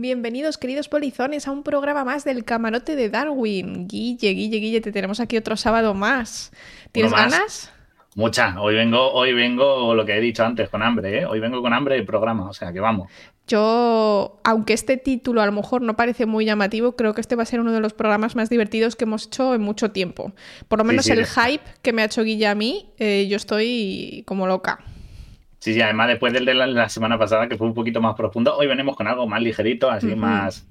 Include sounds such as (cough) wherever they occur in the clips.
Bienvenidos, queridos polizones, a un programa más del camarote de Darwin. Guille, Guille, Guille, te tenemos aquí otro sábado más. ¿Tienes ganas? Mucha. Hoy vengo, hoy vengo lo que he dicho antes, con hambre, ¿eh? Hoy vengo con hambre el programa, o sea que vamos. Yo, aunque este título a lo mejor no parece muy llamativo, creo que este va a ser uno de los programas más divertidos que hemos hecho en mucho tiempo. Por lo menos el hype que me ha hecho Guille a mí, eh, yo estoy como loca. Sí, sí, además después del de la, semana pasada, que fue un poquito más profundo, hoy venimos con algo más ligerito, así más,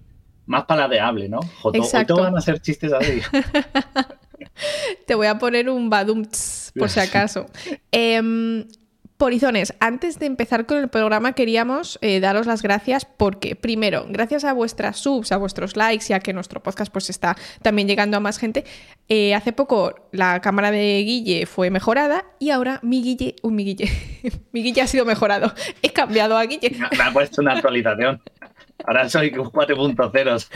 más paladeable, ¿no? Joto, Exacto. Hoy van a ser chistes así. (laughs) Te voy a poner un badum por si (laughs) acaso. eh, Polizones, antes de empezar con el programa queríamos eh, daros las gracias porque, primero, gracias a vuestras subs, a vuestros likes y a que nuestro podcast pues está también llegando a más gente, eh, hace poco la cámara de Guille fue mejorada y ahora mi Guille, un mi Guille, (laughs) mi Guille ha sido mejorado. He cambiado a Guille. Me ha puesto una actualización. (laughs) Ahora soy 4.0.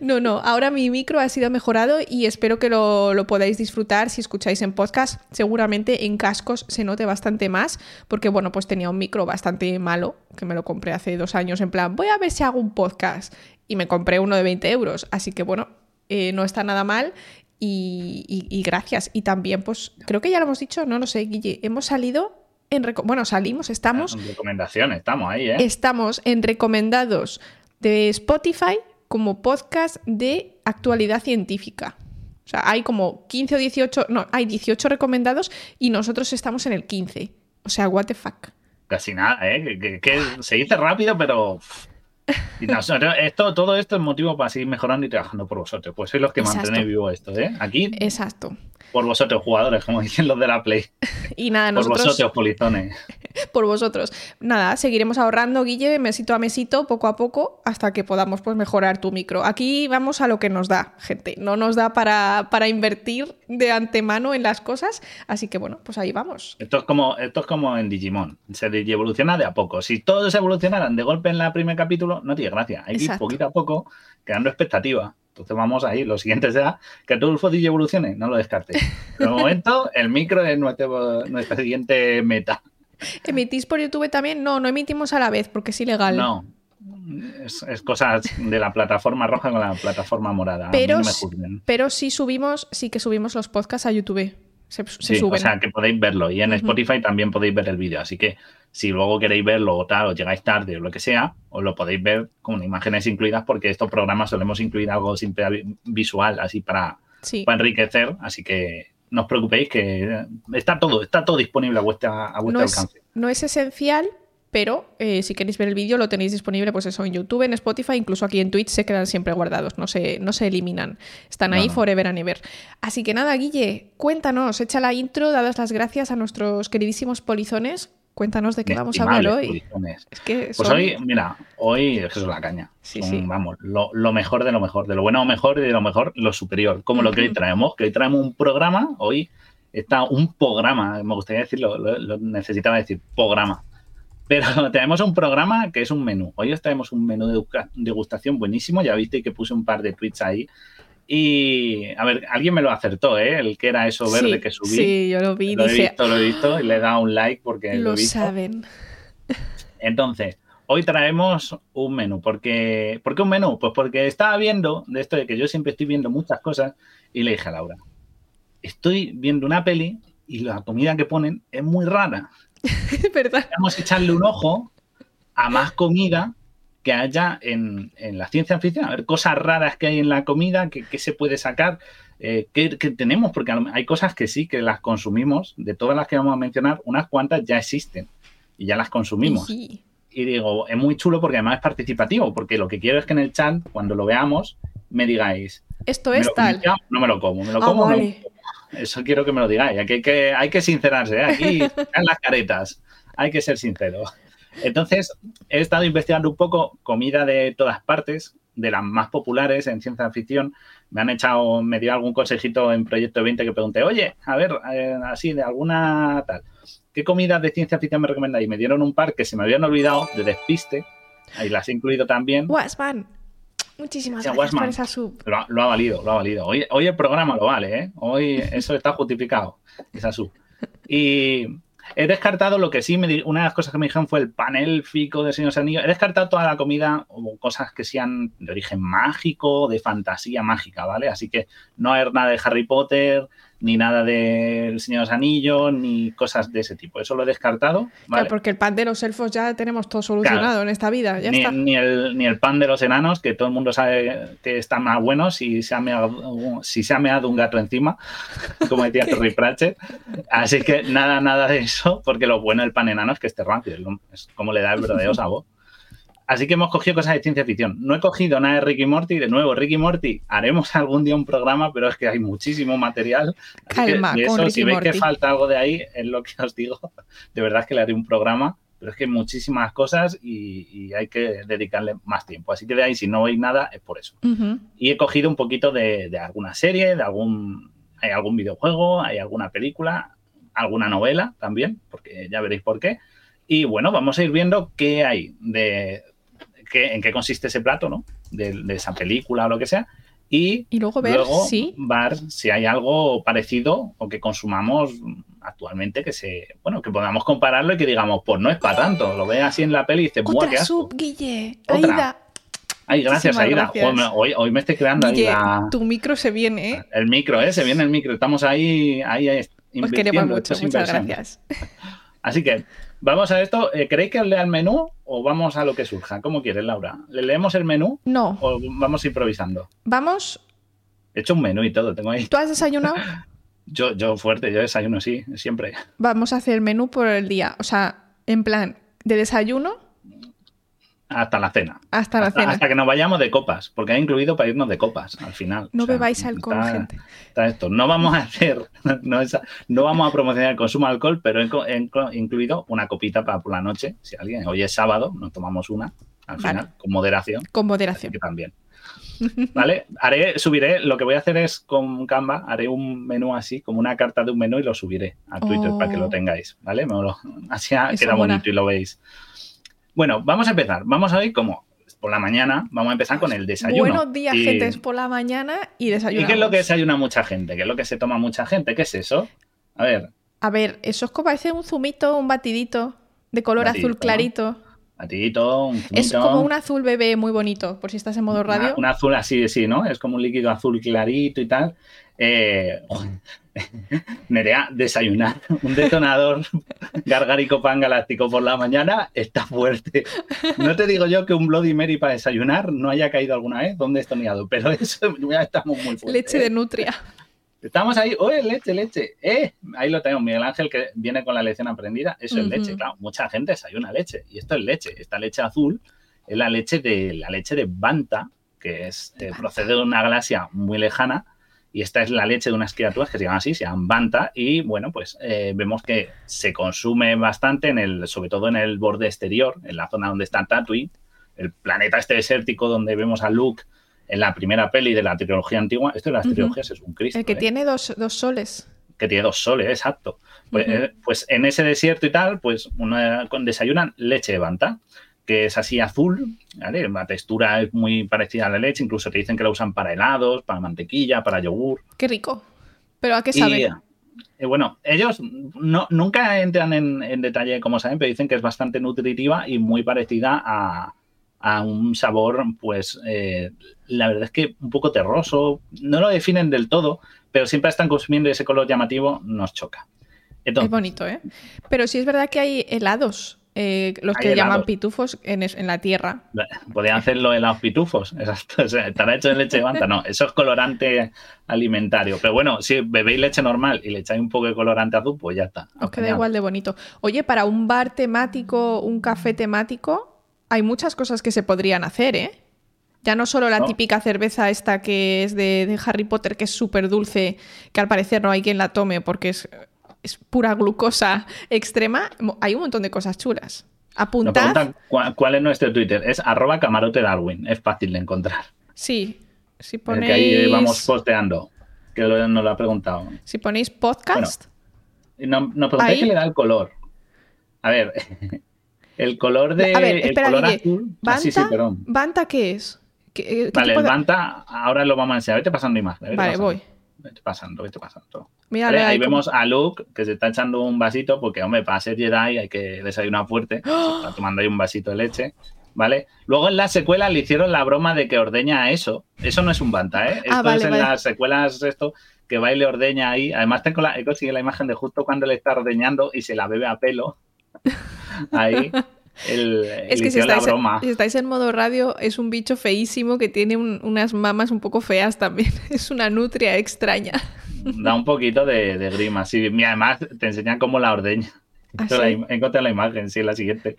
No, no, ahora mi micro ha sido mejorado y espero que lo, podáis disfrutar si escucháis en podcast. Seguramente en cascos se note bastante más, porque bueno, pues tenía un micro bastante malo, que me lo compré hace dos años, en plan, voy a ver si hago un podcast. Y me compré uno de 20 euros, así que bueno, eh, no está nada mal. Y, gracias. Y también, pues creo que ya lo hemos dicho, no lo sé, Guille, hemos salido en... Bueno, salimos, estamos... En recomendaciones, estamos ahí, ¿eh? Estamos en recomendados de Spotify como podcast de actualidad científica. O sea, hay como 15 o 18, no, hay 18 recomendados y nosotros estamos en el 15. O sea, what the fuck. Casi nada, ¿eh? Que, se dice rápido, pero... esto, todo esto es motivo para seguir mejorando y trabajando por vosotros. Pues sois los que mantenéis vivo esto, ¿eh? Aquí. Exacto por vosotros, jugadores, como (laughs) dicen los de la Play. Y nada, nosotros... Por vosotros, polizones. (laughs) por vosotros. Nada, seguiremos ahorrando, Guille, mesito a mesito, poco a poco, hasta que podamos pues, mejorar tu micro. Aquí vamos a lo que nos da, gente. No nos da para, para invertir de antemano en las cosas, así que bueno, pues ahí vamos. Esto es como, esto es como en Digimon, se evoluciona de a poco. Si todos evolucionaran de golpe en el primer capítulo, no tiene gracia. Hay que ir poquito a poco creando expectativa. Entonces vamos ahí. Lo siguiente será que todo el evolucione, no lo descarte. De momento, el micro es nuestra siguiente meta. ¿Emitís por YouTube también? No, no emitimos a la vez porque es ilegal. No. Es, cosas de la plataforma roja con la plataforma morada. Pero, pero sí subimos, sí que subimos los podcasts a YouTube. Se, suben. O sea, que podéis verlo. Y en Spotify también podéis ver el vídeo. Así que si luego queréis verlo o tal, o llegáis tarde o lo que sea, os lo podéis ver con imágenes incluidas porque estos programas solemos incluir algo simple visual, así para, enriquecer. Así que no os preocupéis que está todo, está todo disponible a, vuestra, a vuestro alcance. no es esencial, pero eh, si queréis ver el vídeo lo tenéis disponible pues eso en YouTube, en Spotify, incluso aquí en Twitch se quedan siempre guardados, no se, no se eliminan, están ahí forever and ever. Así que nada, Guille, cuéntanos, echa la intro, dadas las gracias a nuestros queridísimos polizones, Cuéntanos de qué vamos a hablar hoy. Pues hoy, mira, hoy es la caña. Vamos, lo, mejor de lo mejor, de lo bueno o mejor y de lo mejor lo superior. Como lo que hoy traemos, que hoy traemos un programa, hoy está un programa, me gustaría decirlo, lo, necesitaba decir, programa. Pero (laughs) tenemos un programa que es un menú. Hoy os traemos un menú de degustación buenísimo. Ya viste que puse un par de tweets ahí y, a ver, alguien me lo acertó, ¿eh? El que era eso verde que subí. Sí, yo lo vi. Lo he visto, lo he visto y le he dado un like porque lo, lo he visto. saben. (laughs) Entonces, hoy traemos un menú. ¿Por qué, un menú? Pues porque estaba viendo de esto de que yo siempre estoy viendo muchas cosas y le dije a Laura, estoy viendo una peli y la comida que ponen es muy rara. (laughs) ¿Verdad? Vamos a echarle un ojo a más comida que haya en, la ciencia ficción, a ver cosas raras que hay en la comida, que, se puede sacar, eh, que, tenemos, porque hay cosas que sí, que las consumimos, de todas las que vamos a mencionar, unas cuantas ya existen y ya las consumimos. Y digo, es muy chulo porque además es participativo, porque lo que quiero es que en el chat, cuando lo veamos, me digáis. Esto es tal. no me lo como, me lo ah, como. Eso quiero que me lo digáis. Aquí que, hay que sincerarse, ¿eh? aquí (laughs) están las caretas. Hay que ser sincero. Entonces, he estado investigando un poco comida de todas partes, de las más populares en ciencia ficción. Me han echado, me dio algún consejito en Proyecto 20 que pregunté, oye, a ver, eh, así, de alguna tal, ¿qué comida de ciencia ficción me recomendáis? Y me dieron un par que se me habían olvidado de despiste, ahí las he incluido también. Wasman. Muchísimas gracias por esa sub. Lo, ha valido, lo ha valido. Hoy, hoy el programa lo vale, ¿eh? Hoy eso está justificado, esa sub. Y he descartado lo que sí, me, una de las cosas que me dijeron fue el panel fico de Señor Anillos. He descartado toda la comida o cosas que sean de origen mágico, de fantasía mágica, ¿vale? Así que no hay nada de Harry Potter, ni nada del Señor de los Anillos, ni cosas de ese tipo. Eso lo he descartado. Claro, porque el pan de los elfos ya tenemos todo solucionado en esta vida. Ya ni, está. Ni, el, ni el pan de los enanos, que todo el mundo sabe que está más bueno si se ha meado, si se ha meado un gato encima, (laughs) como decía (laughs) Terry Pratchett. Así que nada, nada de eso, porque lo bueno del pan enano es que esté rápido, es como le da el verdadero (laughs) sabor. Así que hemos cogido cosas de ciencia ficción. No he cogido nada de Ricky Morty. De nuevo, Ricky Morty, haremos (laughs) algún día un programa, pero es que hay muchísimo material. Calma, que, eso, si veis Morty. que falta algo de ahí, es lo que os digo. (laughs) De verdad es que le haré un programa, pero es que hay muchísimas cosas y, y hay que dedicarle más tiempo. Así que de ahí, si no veis nada, es por eso. Uh -huh. Y he cogido un poquito de, de alguna serie, de algún, hay algún videojuego, hay alguna película, alguna novela también, porque ya veréis por qué. Y bueno, vamos a ir viendo qué hay de, qué, en qué consiste ese plato, ¿no? De, de, esa película o lo que sea. Y, y luego ver luego si... ver si hay algo parecido o que consumamos actualmente que se bueno que podamos compararlo y que digamos pues no es para tanto lo ve así en la peli y dices Otra qué asco". sub, Guille. Otra. Aida. ay gracias Aida gracias. Hoy, hoy me estoy creando ahí Guille, la- tu micro se viene, ¿eh? el micro eh se viene el micro estamos ahí ahí Os queremos mucho, muchas gracias. Así que vamos a esto. Eh, ¿Queréis que el menú o vamos a lo que surja? ¿Cómo quieres, Laura? ¿Le leemos el menú No, o vamos improvisando? vamos. He hecho un menú y todo, tengo ahí. ¿Tú has desayunado? (laughs) Yo, yo fuerte, yo desayuno, sí, siempre. Vamos a hacer menú por el día. O sea, en plan, de desayuno Hasta la cena. hasta la hasta, cena. hasta que nos vayamos de copas, porque ha incluido para irnos de copas al final. No O sea, bebáis alcohol, está- gente. está esto. No vamos a hacer, no, vamos a promocionar el consumo de alcohol, pero he, incluido una copita para por la noche. Si alguien, hoy es sábado, nos tomamos una al Vale. final, con moderación. Con moderación. que también. ¿Vale? Haré, subiré, lo que voy a hacer es con Canva, haré un menú así, como una carta de un menú y lo subiré a Twitter Oh. para que lo tengáis, ¿vale? Me lo- así Eso queda bonito y lo veis. Bueno, vamos a empezar. Vamos a ir como por la mañana, vamos a empezar con el desayuno. Buenos días, Y- gente. Es por la mañana y ¿Y desayunamos. qué es lo que desayuna mucha gente? ¿Qué es lo que se toma mucha gente? ¿Qué es eso? A ver, A ver, eso es como parece un zumito, un batidito de color Batidito, azul ¿no? Clarito. batidito, un Es como un azul bebé muy bonito, por si estás en modo radio. una- un azul así, sí, ¿no? Es como un líquido azul clarito y tal. Eh, (laughs) Nerea, desayunar un detonador (laughs) gargárico pan galáctico por la mañana está fuerte. No te digo yo que un Bloody Mary para desayunar no haya caído alguna vez donde estornudado, pero eso ya estamos muy fuertes. Leche ¿eh? de nutria. Estamos ahí, oye, leche, leche, eh, ahí lo tenemos, Miguel Ángel que viene con la lección aprendida, eso es Ujú. leche, claro, mucha gente desayuna leche y esto es leche, esta leche azul es la leche de la leche de Banta, que es eh, procede de una galaxia muy lejana y esta es la leche de unas criaturas que se llaman así, se llaman Banta y bueno, pues eh, vemos que se consume bastante en el, sobre todo en el borde exterior, en la zona donde está Tatooine, el planeta este desértico donde vemos a Luke en la primera peli de la trilogía antigua, esto de las trilogías es un Cristo. El que ¿eh? tiene dos, dos soles. que tiene dos soles, exacto. Pues, eh, pues en ese desierto y tal, pues una, con- desayunan leche de banta, que es así azul, ¿vale? La textura es muy parecida a la leche, incluso te dicen que la usan para helados, para mantequilla, para yogur. Qué rico. Pero ¿a qué Y, sabe? eh, bueno, ellos no, nunca entran en, en detalle de cómo saben, pero dicen que es bastante nutritiva y muy parecida a, a un sabor, pues eh, la verdad es que un poco terroso. No lo definen del todo, pero siempre están consumiendo ese color llamativo, nos choca. Es Entonces, bonito, ¿eh? Pero sí es verdad que hay helados, eh, los Hay que llaman helados. pitufos en, es- en la tierra. podrían hacerlo en los pitufos, (laughs) exacto. O sea, estará hecho de leche de banta, no, eso es colorante alimentario. Pero bueno, si bebéis leche normal y le echáis un poco de colorante azul, pues ya está. Os queda igual de bonito. Oye, para un bar temático, un café temático, hay muchas cosas que se podrían hacer, ¿eh? Ya no solo la ¿No? típica cerveza esta que es de, de Harry Potter, que es súper dulce, que al parecer no hay quien la tome porque es, es pura glucosa extrema. Hay un montón de cosas chulas. Nos Apuntad. cuál, cuál es nuestro Twitter. Es arroba camarote Darwin. Es fácil de encontrar. Sí. Si ponéis, que ahí vamos posteando. Que lo- nos lo ha preguntado. si ponéis podcast, Y no- Nos preguntáis Ahí. qué le da el color. A ver, (laughs) el color de. A ver, el color azul. ¿Banta? Ah, sí, sí, perdón. ¿Banta qué es? ¿Qué, qué Vale, el de- Banta, ahora lo vamos a enseñar. Vete pasando imagen. vete Vale, pasando. voy. vete pasando, vete pasando. Ahí vemos a Luke que se está echando un vasito porque, hombre, para ser Jedi hay que desayunar fuerte. ¡Oh! Está tomando ahí un vasito de leche. ¿Vale? Luego en la secuela le hicieron la broma de que ordeña eso. Eso no es un banta, ¿eh? Ah, esto es en las secuelas esto que va y le ordeña ahí. Además tengo la, he conseguido la imagen de justo cuando le está ordeñando y se la bebe a pelo. Ahí. (laughs) es que si estáis, si estáis, en modo radio, es un bicho feísimo que tiene unas mamas un poco feas también. (laughs) Es una nutria extraña. Da un poquito de, grima, sí. Y además te enseñan cómo la ordeña. ¿Ah, Encontré la imagen, sí, la siguiente.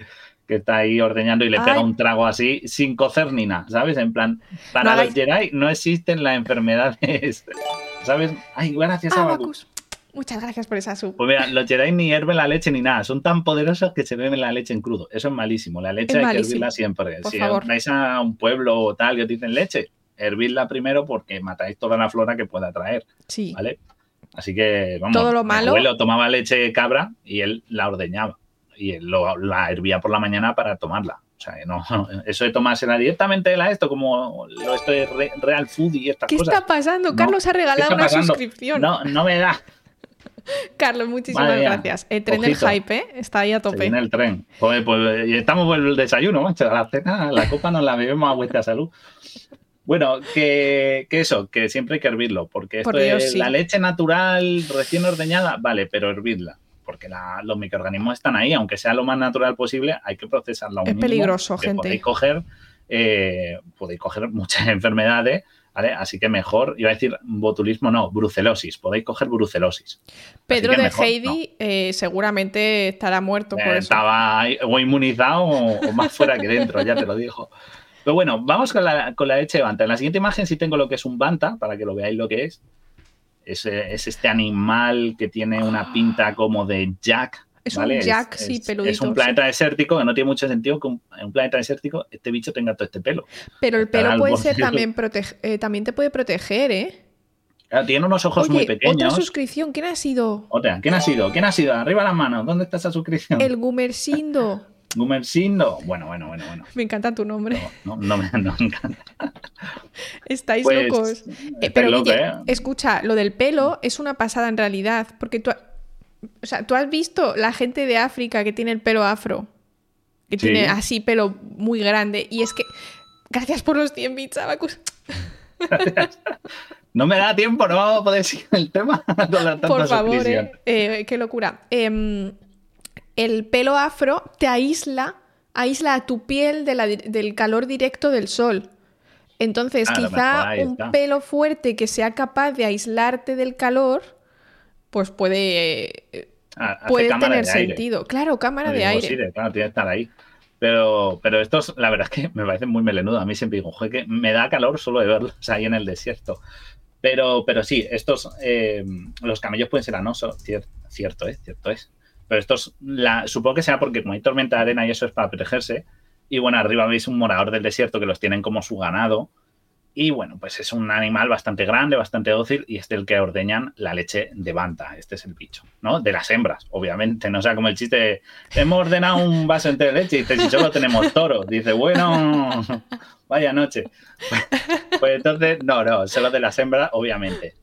Que está ahí ordeñando y le pega un trago así, sin cocer ni nada, ¿sabes? En plan, para los Jedi no existen las enfermedades, (laughs) ¿sabes? Ay, gracias, a Muchas gracias por esa sub. Pues mira, los Jedi ni hierven la leche ni nada. Son tan poderosos que se beben la leche en crudo. Eso es malísimo. La leche hay que hervirla siempre. si vais a un pueblo o tal y os dicen leche, hervidla primero porque matáis toda la flora que pueda traer. Sí. ¿Vale? Así que, vamos. Todo lo malo. Mi abuelo tomaba leche cabra y él la ordeñaba. Y él la hervía por la mañana para tomarla. O sea, no, (laughs) eso de tomársela directamente de la esto, como lo esto de Real Food y estas cosas. ¿Qué está pasando? Carlos ha regalado una suscripción. No, no me da. (laughs) Carlos, muchísimas gracias. El tren del hype, ¿eh? Está ahí a tope. En el tren. Pues, pues, estamos por el desayuno, macho. La cena, la copa nos la bebemos a vuestra salud. Bueno, que, eso, que siempre hay que hervirlo, porque esto es la leche natural recién ordeñada, vale, pero hervirla, porque los microorganismos están ahí, aunque sea lo más natural posible, hay que procesarla. Es peligroso, gente. Podéis coger, eh, podéis coger muchas (laughs) enfermedades Así que mejor, iba a decir botulismo, no, brucelosis. Podéis coger brucelosis. Pedro de Heidi eh, seguramente estará muerto por eh, eso. Estaba o inmunizado o, más fuera que dentro, ya te lo digo. Pero bueno, vamos con la, leche de banta. En la siguiente imagen sí tengo lo que es un banta, para que lo veáis lo que es. Es, es este animal que tiene una pinta como de Jack, es un jack, sí, peludito. Es un planeta desértico que no tiene mucho sentido que en un planeta desértico este bicho tenga todo este pelo. Pero el pelo puede ser también, eh, también te puede proteger, ¿eh? tiene unos ojos muy pequeños. Otra suscripción, ¿quién ha sido? Otra, ¿quién ha sido? ¿Quién ha sido? Arriba las manos, ¿dónde está esa suscripción? El Gumersindo. (laughs) Gumersindo. Bueno, bueno, bueno, bueno. Me encanta tu nombre. No, no, me, encanta. Estáis pues, locos. Eh, pero ¿eh? escucha, lo del pelo es una pasada en realidad, porque tú, o sea, ¿tú has visto la gente de África que tiene el pelo afro? Que tiene así pelo muy grande. Y es que. Gracias por los 100 bits, Abacus. No me da tiempo, no vamos a poder seguir el tema (laughs) Por favor, eh, eh, qué locura. Em, el pelo afro te aísla, aísla a tu piel del calor directo del sol. Entonces, ah, quizá un pelo fuerte que sea capaz de aislarte del calor pues puede, ah, puede tener sentido. Claro, cámara de aire. Sí, claro, tiene que estar ahí. Pero, pero estos, la verdad es que (laughs) me parecen muy melenudos. A mí siempre digo, que me da calor solo de verlos ahí en el desierto. Pero, pero sí, estos, eh, los camellos pueden ser anosos, cierto, es, cierto es. Pero estos, la, supongo que sea porque como hay tormenta de arena y eso es para protegerse. Y bueno, arriba veis un morador del desierto que los tienen como su ganado. Y bueno, pues es un animal bastante grande, bastante dócil y es del que ordeñan la leche de banta. Este es el bicho, ¿no? De las hembras, obviamente. No sea como el chiste, hemos ordenado un vaso entero de leche y dice, si solo tenemos toro. Dice, bueno, vaya noche. Pues entonces, no, no, solo de las hembras, obviamente.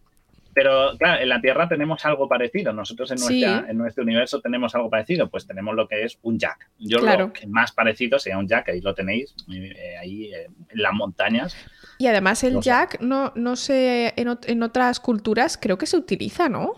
Pero claro, en la Tierra tenemos algo parecido. Nosotros en, nuestra, en nuestro universo tenemos algo parecido. Pues tenemos lo que es un jack. Yo lo que más parecido sería un jack, ahí lo tenéis, eh, ahí eh, en las montañas. Y además el jack, no, no sé, en, otras culturas creo que se utiliza, ¿no?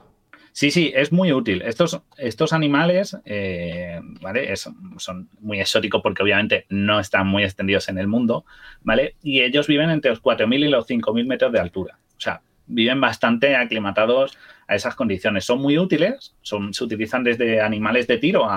Sí, sí, es muy útil. Estos, estos animales, eh, ¿vale? son muy exóticos porque obviamente no están muy extendidos en el mundo, ¿vale? Y ellos viven entre los 4.000 y los 5.000 metros de altura. O sea, viven bastante aclimatados a esas condiciones. Son muy útiles, son, se utilizan desde animales de tiro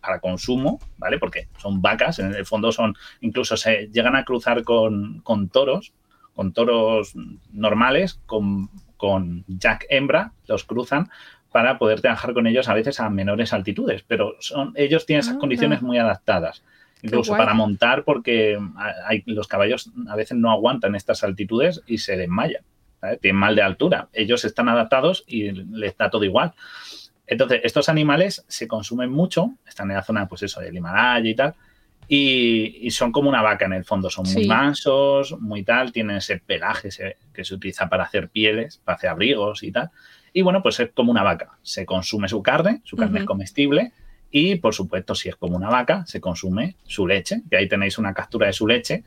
para consumo, ¿vale? Porque son vacas, en el fondo son, incluso se llegan a cruzar con, con toros, con toros normales, con, con Jack hembra, los cruzan para poder trabajar con ellos a veces a menores altitudes, pero son, ellos tienen esas ah, condiciones muy adaptadas, incluso para montar porque hay, los caballos a veces no aguantan estas altitudes y se desmayan, tienen mal de altura, ellos están adaptados y les da todo igual. Entonces, estos animales se consumen mucho, están en la zona, pues eso, del Himalaya y tal, y, son como una vaca en el fondo, son muy mansos, muy tal, tienen ese pelaje que se utiliza para hacer pieles, para hacer abrigos y tal. Y bueno, pues es como una vaca, se consume su carne, su carne es comestible y por supuesto si es como una vaca, se consume su leche, que ahí tenéis una captura de su leche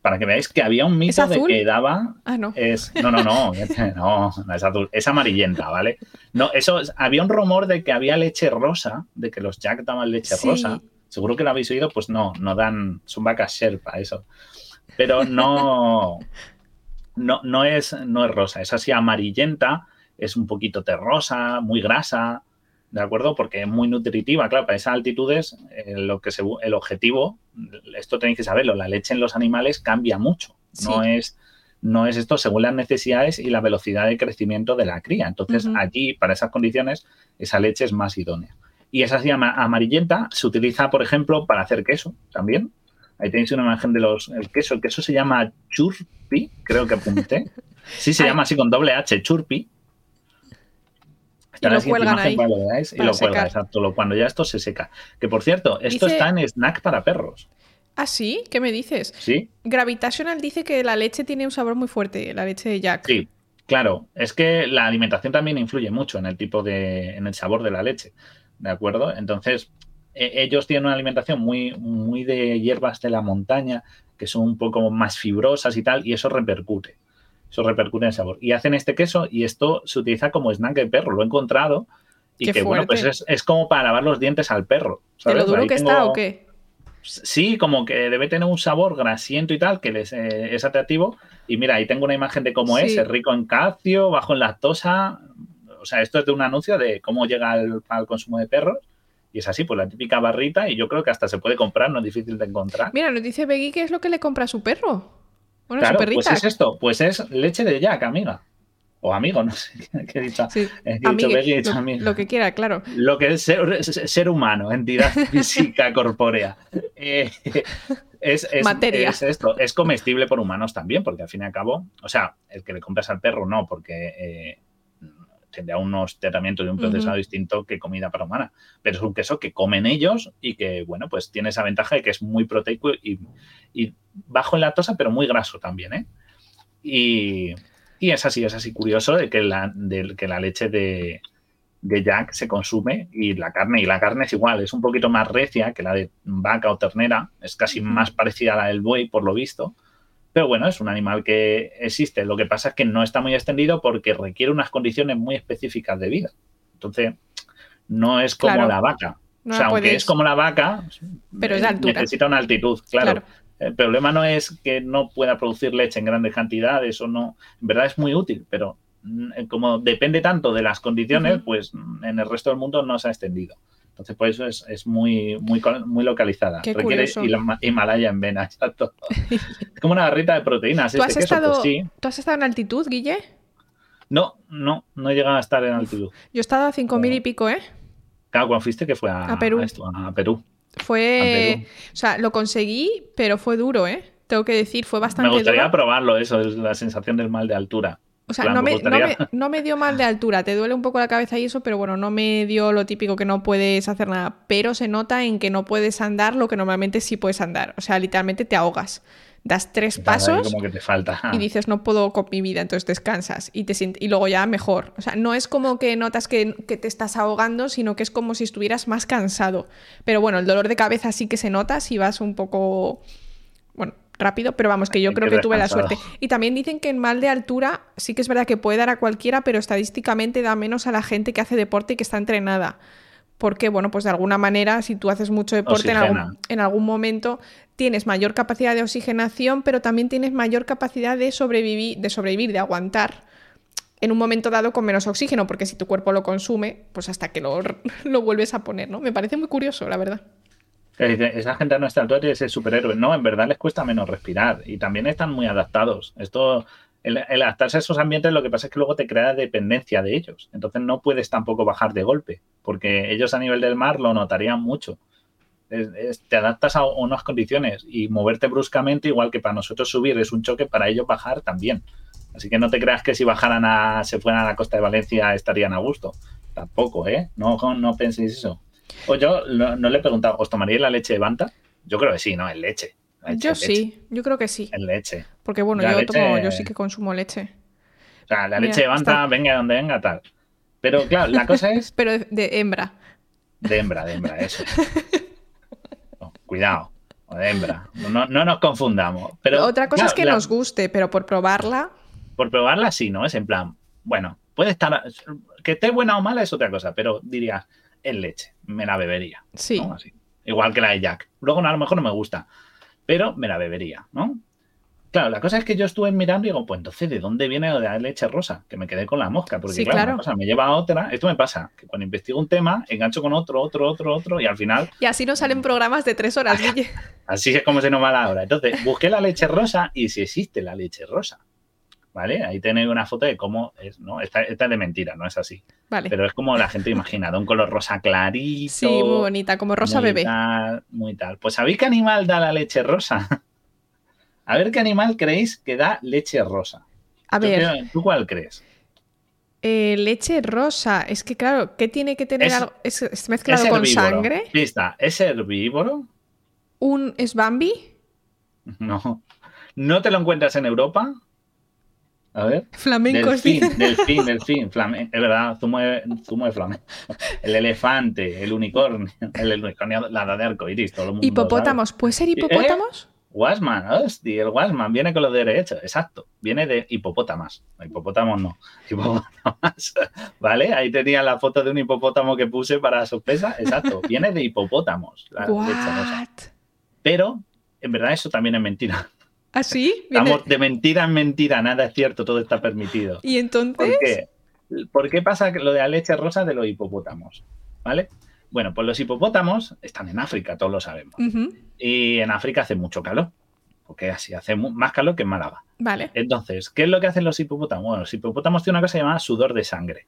para que veáis que había un mito de que daba. Ah, no. Es, no, no, no, (laughs) no, no es azul, es amarillenta, ¿vale? No, eso, había un rumor de que había leche rosa, de que los Jack daban leche rosa. Seguro que lo habéis oído, pues no, no dan, son vacas Sherpa, eso. Pero no, no, no, es, no es rosa, es así amarillenta, es un poquito terrosa, muy grasa, ¿de acuerdo? Porque es muy nutritiva, claro, para esas altitudes, eh, lo que el objetivo, esto tenéis que saberlo, la leche en los animales cambia mucho, no es no es esto según las necesidades y la velocidad de crecimiento de la cría. Entonces, allí, para esas condiciones, esa leche es más idónea. Y esa así amarillenta se utiliza, por ejemplo, para hacer queso también. Ahí tenéis una imagen de los el queso. El queso se llama churpi, creo que apunté. (laughs) Sí, se llama así con doble H, churpi y lo cuelgan ahí. y lo cuelgan, exacto. Cuando ya esto se seca. Que por cierto, esto está en snack para perros. ¿Ah, sí? ¿Qué me dices? Sí. Gravitational dice que la leche tiene un sabor muy fuerte, la leche de Jack. Sí, claro. Es que la alimentación también influye mucho en el tipo de. en el sabor de la leche. ¿De acuerdo? Entonces, e, ellos tienen una alimentación muy, muy de hierbas de la montaña, que son un poco más fibrosas y tal, y eso repercute eso repercute en el sabor. Y hacen este queso y esto se utiliza como snack de perro, lo he encontrado. Y que bueno, pues es, como para lavar los dientes al perro. ¿sabes? lo duro que está o qué? Sí, como que debe tener un sabor grasiento y tal, que les, eh, es atractivo. Y mira, ahí tengo una imagen de cómo es, es rico en calcio, bajo en lactosa. O sea, esto es de un anuncio de cómo llega al, al consumo de perros. Y es así, pues la típica barrita, y yo creo que hasta se puede comprar, no es difícil de encontrar. Mira, nos dice Beggy que es lo que le compra a su perro claro, pues es esto, pues es leche de Jack, amiga. O amigo, no sé (laughs) qué he dicho. Sí. lo, que quiera, claro. Lo que es ser, humano, entidad (laughs) física corpórea. Eh, es, Materia. Es esto, es comestible por humanos también, porque al fin y al cabo, o sea, el que le compras al perro no, porque eh, tendría unos tratamientos de un procesado distinto que comida para humana. Pero es un queso que comen ellos y que, bueno, pues tiene esa ventaja de que es muy proteico y, bajo en lactosa, pero muy graso también, ¿eh? Y, es así, es así curioso de que la, de, que la leche de, de Jack se consume y la carne, y la carne es igual, es un poquito más recia que la de vaca o ternera, es casi más parecida a la del buey, por lo visto pero bueno, es un animal que existe. Lo que pasa es que no está muy extendido porque requiere unas condiciones muy específicas de vida. Entonces, no es como la vaca. o sea, aunque es como la vaca, pero es altura. necesita una altitud, claro. El problema no es que no pueda producir leche en grandes cantidades o no. En verdad es muy útil, pero mm, como depende tanto de las condiciones, pues en el resto del mundo no se ha extendido. Entonces, por eso es, muy, muy, muy localizada. Qué Requiere Himalaya en vena, (laughs) exacto. es como una barrita de proteínas. ¿Tú, has este estado, ¿Tú has estado en altitud, Guille? No, no, no he llegado a estar en altitud. Yo he estado a 5.000 y pico, ¿eh? Claro, cuando fuiste que fue a, Perú. A, Perú. Fue. O sea, lo conseguí, pero fue duro, ¿eh? Tengo que decir, fue bastante Me gustaría probarlo, eso, es la sensación del mal de altura. O sea, no, me, dio mal de altura, te duele un poco la cabeza y eso, pero bueno, no me dio lo típico que no puedes hacer nada. Pero se nota en que no puedes andar lo que normalmente sí puedes andar. O sea, literalmente te ahogas. Das tres pasos como que te falta. y dices, no puedo con mi vida, entonces descansas y, te y luego ya mejor. O sea, no es como que notas que, que te estás ahogando, sino que es como si estuvieras más cansado. Pero bueno, el dolor de cabeza sí que se nota si vas un poco, bueno, rápido, pero vamos, que yo creo que, tuve la suerte. Y también dicen que en mal de altura sí que es verdad que puede dar a cualquiera, pero estadísticamente da menos a la gente que hace deporte y que está entrenada. Porque, bueno, pues de alguna manera, si tú haces mucho deporte en algún, momento, tienes mayor capacidad de oxigenación, pero también tienes mayor capacidad de sobrevivir, de sobrevivir, de aguantar en un momento dado con menos oxígeno, porque si tu cuerpo lo consume, pues hasta que lo, (laughs) lo vuelves a poner, ¿no? Me parece muy curioso, la verdad. Esa gente a nuestra altura es el superhéroe. No, en verdad les cuesta menos respirar y también están muy adaptados. Esto, el, adaptarse a esos ambientes, lo que pasa es que luego te crea dependencia de ellos. Entonces no puedes tampoco bajar de golpe, porque ellos a nivel del mar lo notarían mucho. te adaptas a unas condiciones y moverte bruscamente, igual que para nosotros subir es un choque, para ellos bajar también. Así que no te creas que si bajaran a, se fueran a la costa de Valencia estarían a gusto. Tampoco, ¿eh? No, no penséis eso. O yo no, le he preguntado, ¿os tomaríais la leche de Banta? Yo creo que sí, ¿no? En leche. yo sí, yo creo que sí. En leche. Porque bueno, yo, tomo, yo sí que consumo leche. O sea, la leche levanta, venga donde venga, tal. Pero claro, la cosa es. (laughs) Pero de, hembra. De hembra, de hembra, eso. (laughs) cuidado, de hembra. No, nos confundamos. Pero, Otra cosa es que nos guste, pero por probarla. Por probarla sí, ¿no? Es en plan, bueno, puede estar. Que esté buena o mala es otra cosa, pero dirías, en leche, me la bebería. Sí. Igual que la de Jack. Luego a lo mejor no me gusta, pero me la bebería, ¿no? Claro, la cosa es que yo estuve mirando y digo, pues entonces, ¿de dónde viene lo de la leche rosa? Que me quedé con la mosca, porque claro, Una cosa me lleva a otra. Esto me pasa, que cuando investigo un tema, engancho con otro, otro, otro, otro, y al final... Y así nos salen programas de tres horas, (laughs) Guille. Así es como se nos va la hora. Entonces, busqué la leche rosa y si existe la leche rosa. ¿Vale? Ahí tenéis una foto de cómo es, ¿no? Esta, es de mentira, no es así. Vale. Pero es como la gente imagina, de un color rosa clarito. Sí, muy bonita, como rosa bebé. muy tal. Pues ¿sabéis qué animal da la leche rosa? (laughs) A ver qué animal creéis que da leche rosa. A ver. ¿Tú cuál crees? Eh, leche rosa. Es que, claro, ¿qué tiene que tener algo? ¿Es, mezclado con sangre? Pista, ¿es herbívoro? ¿Un es Bambi? No. ¿No te lo encuentras en Europa? A ver. Flamenco, delfín, delfín, delfín. es verdad, zumo de, zumo de flamenco. El elefante, el unicornio, el unicornio, la de arco iris, todo el mundo. Hipopótamos, ¿puede ser hipopótamos? Wasman, hostia, el Wasman viene con los derechos, exacto, viene de hipopótamas, hipopótamos no, hipopótamas, (laughs) ¿vale? Ahí tenía la foto de un hipopótamo que puse para sorpresa, exacto, viene de hipopótamos. La Pero, en verdad, eso también es mentira. ¿Ah, sí? Estamos de mentira en mentira, nada es cierto, todo está permitido. ¿Y entonces? ¿Por qué? ¿Por qué pasa lo de la leche rosa de los hipopótamos? ¿Vale? Bueno, pues los hipopótamos están en África, todos lo sabemos. Y en África hace mucho calor, porque así hace más calor que en Málaga. Vale. Entonces, ¿qué es lo que hacen los hipopótamos? Bueno, los hipopótamos tienen una cosa llamada sudor de sangre.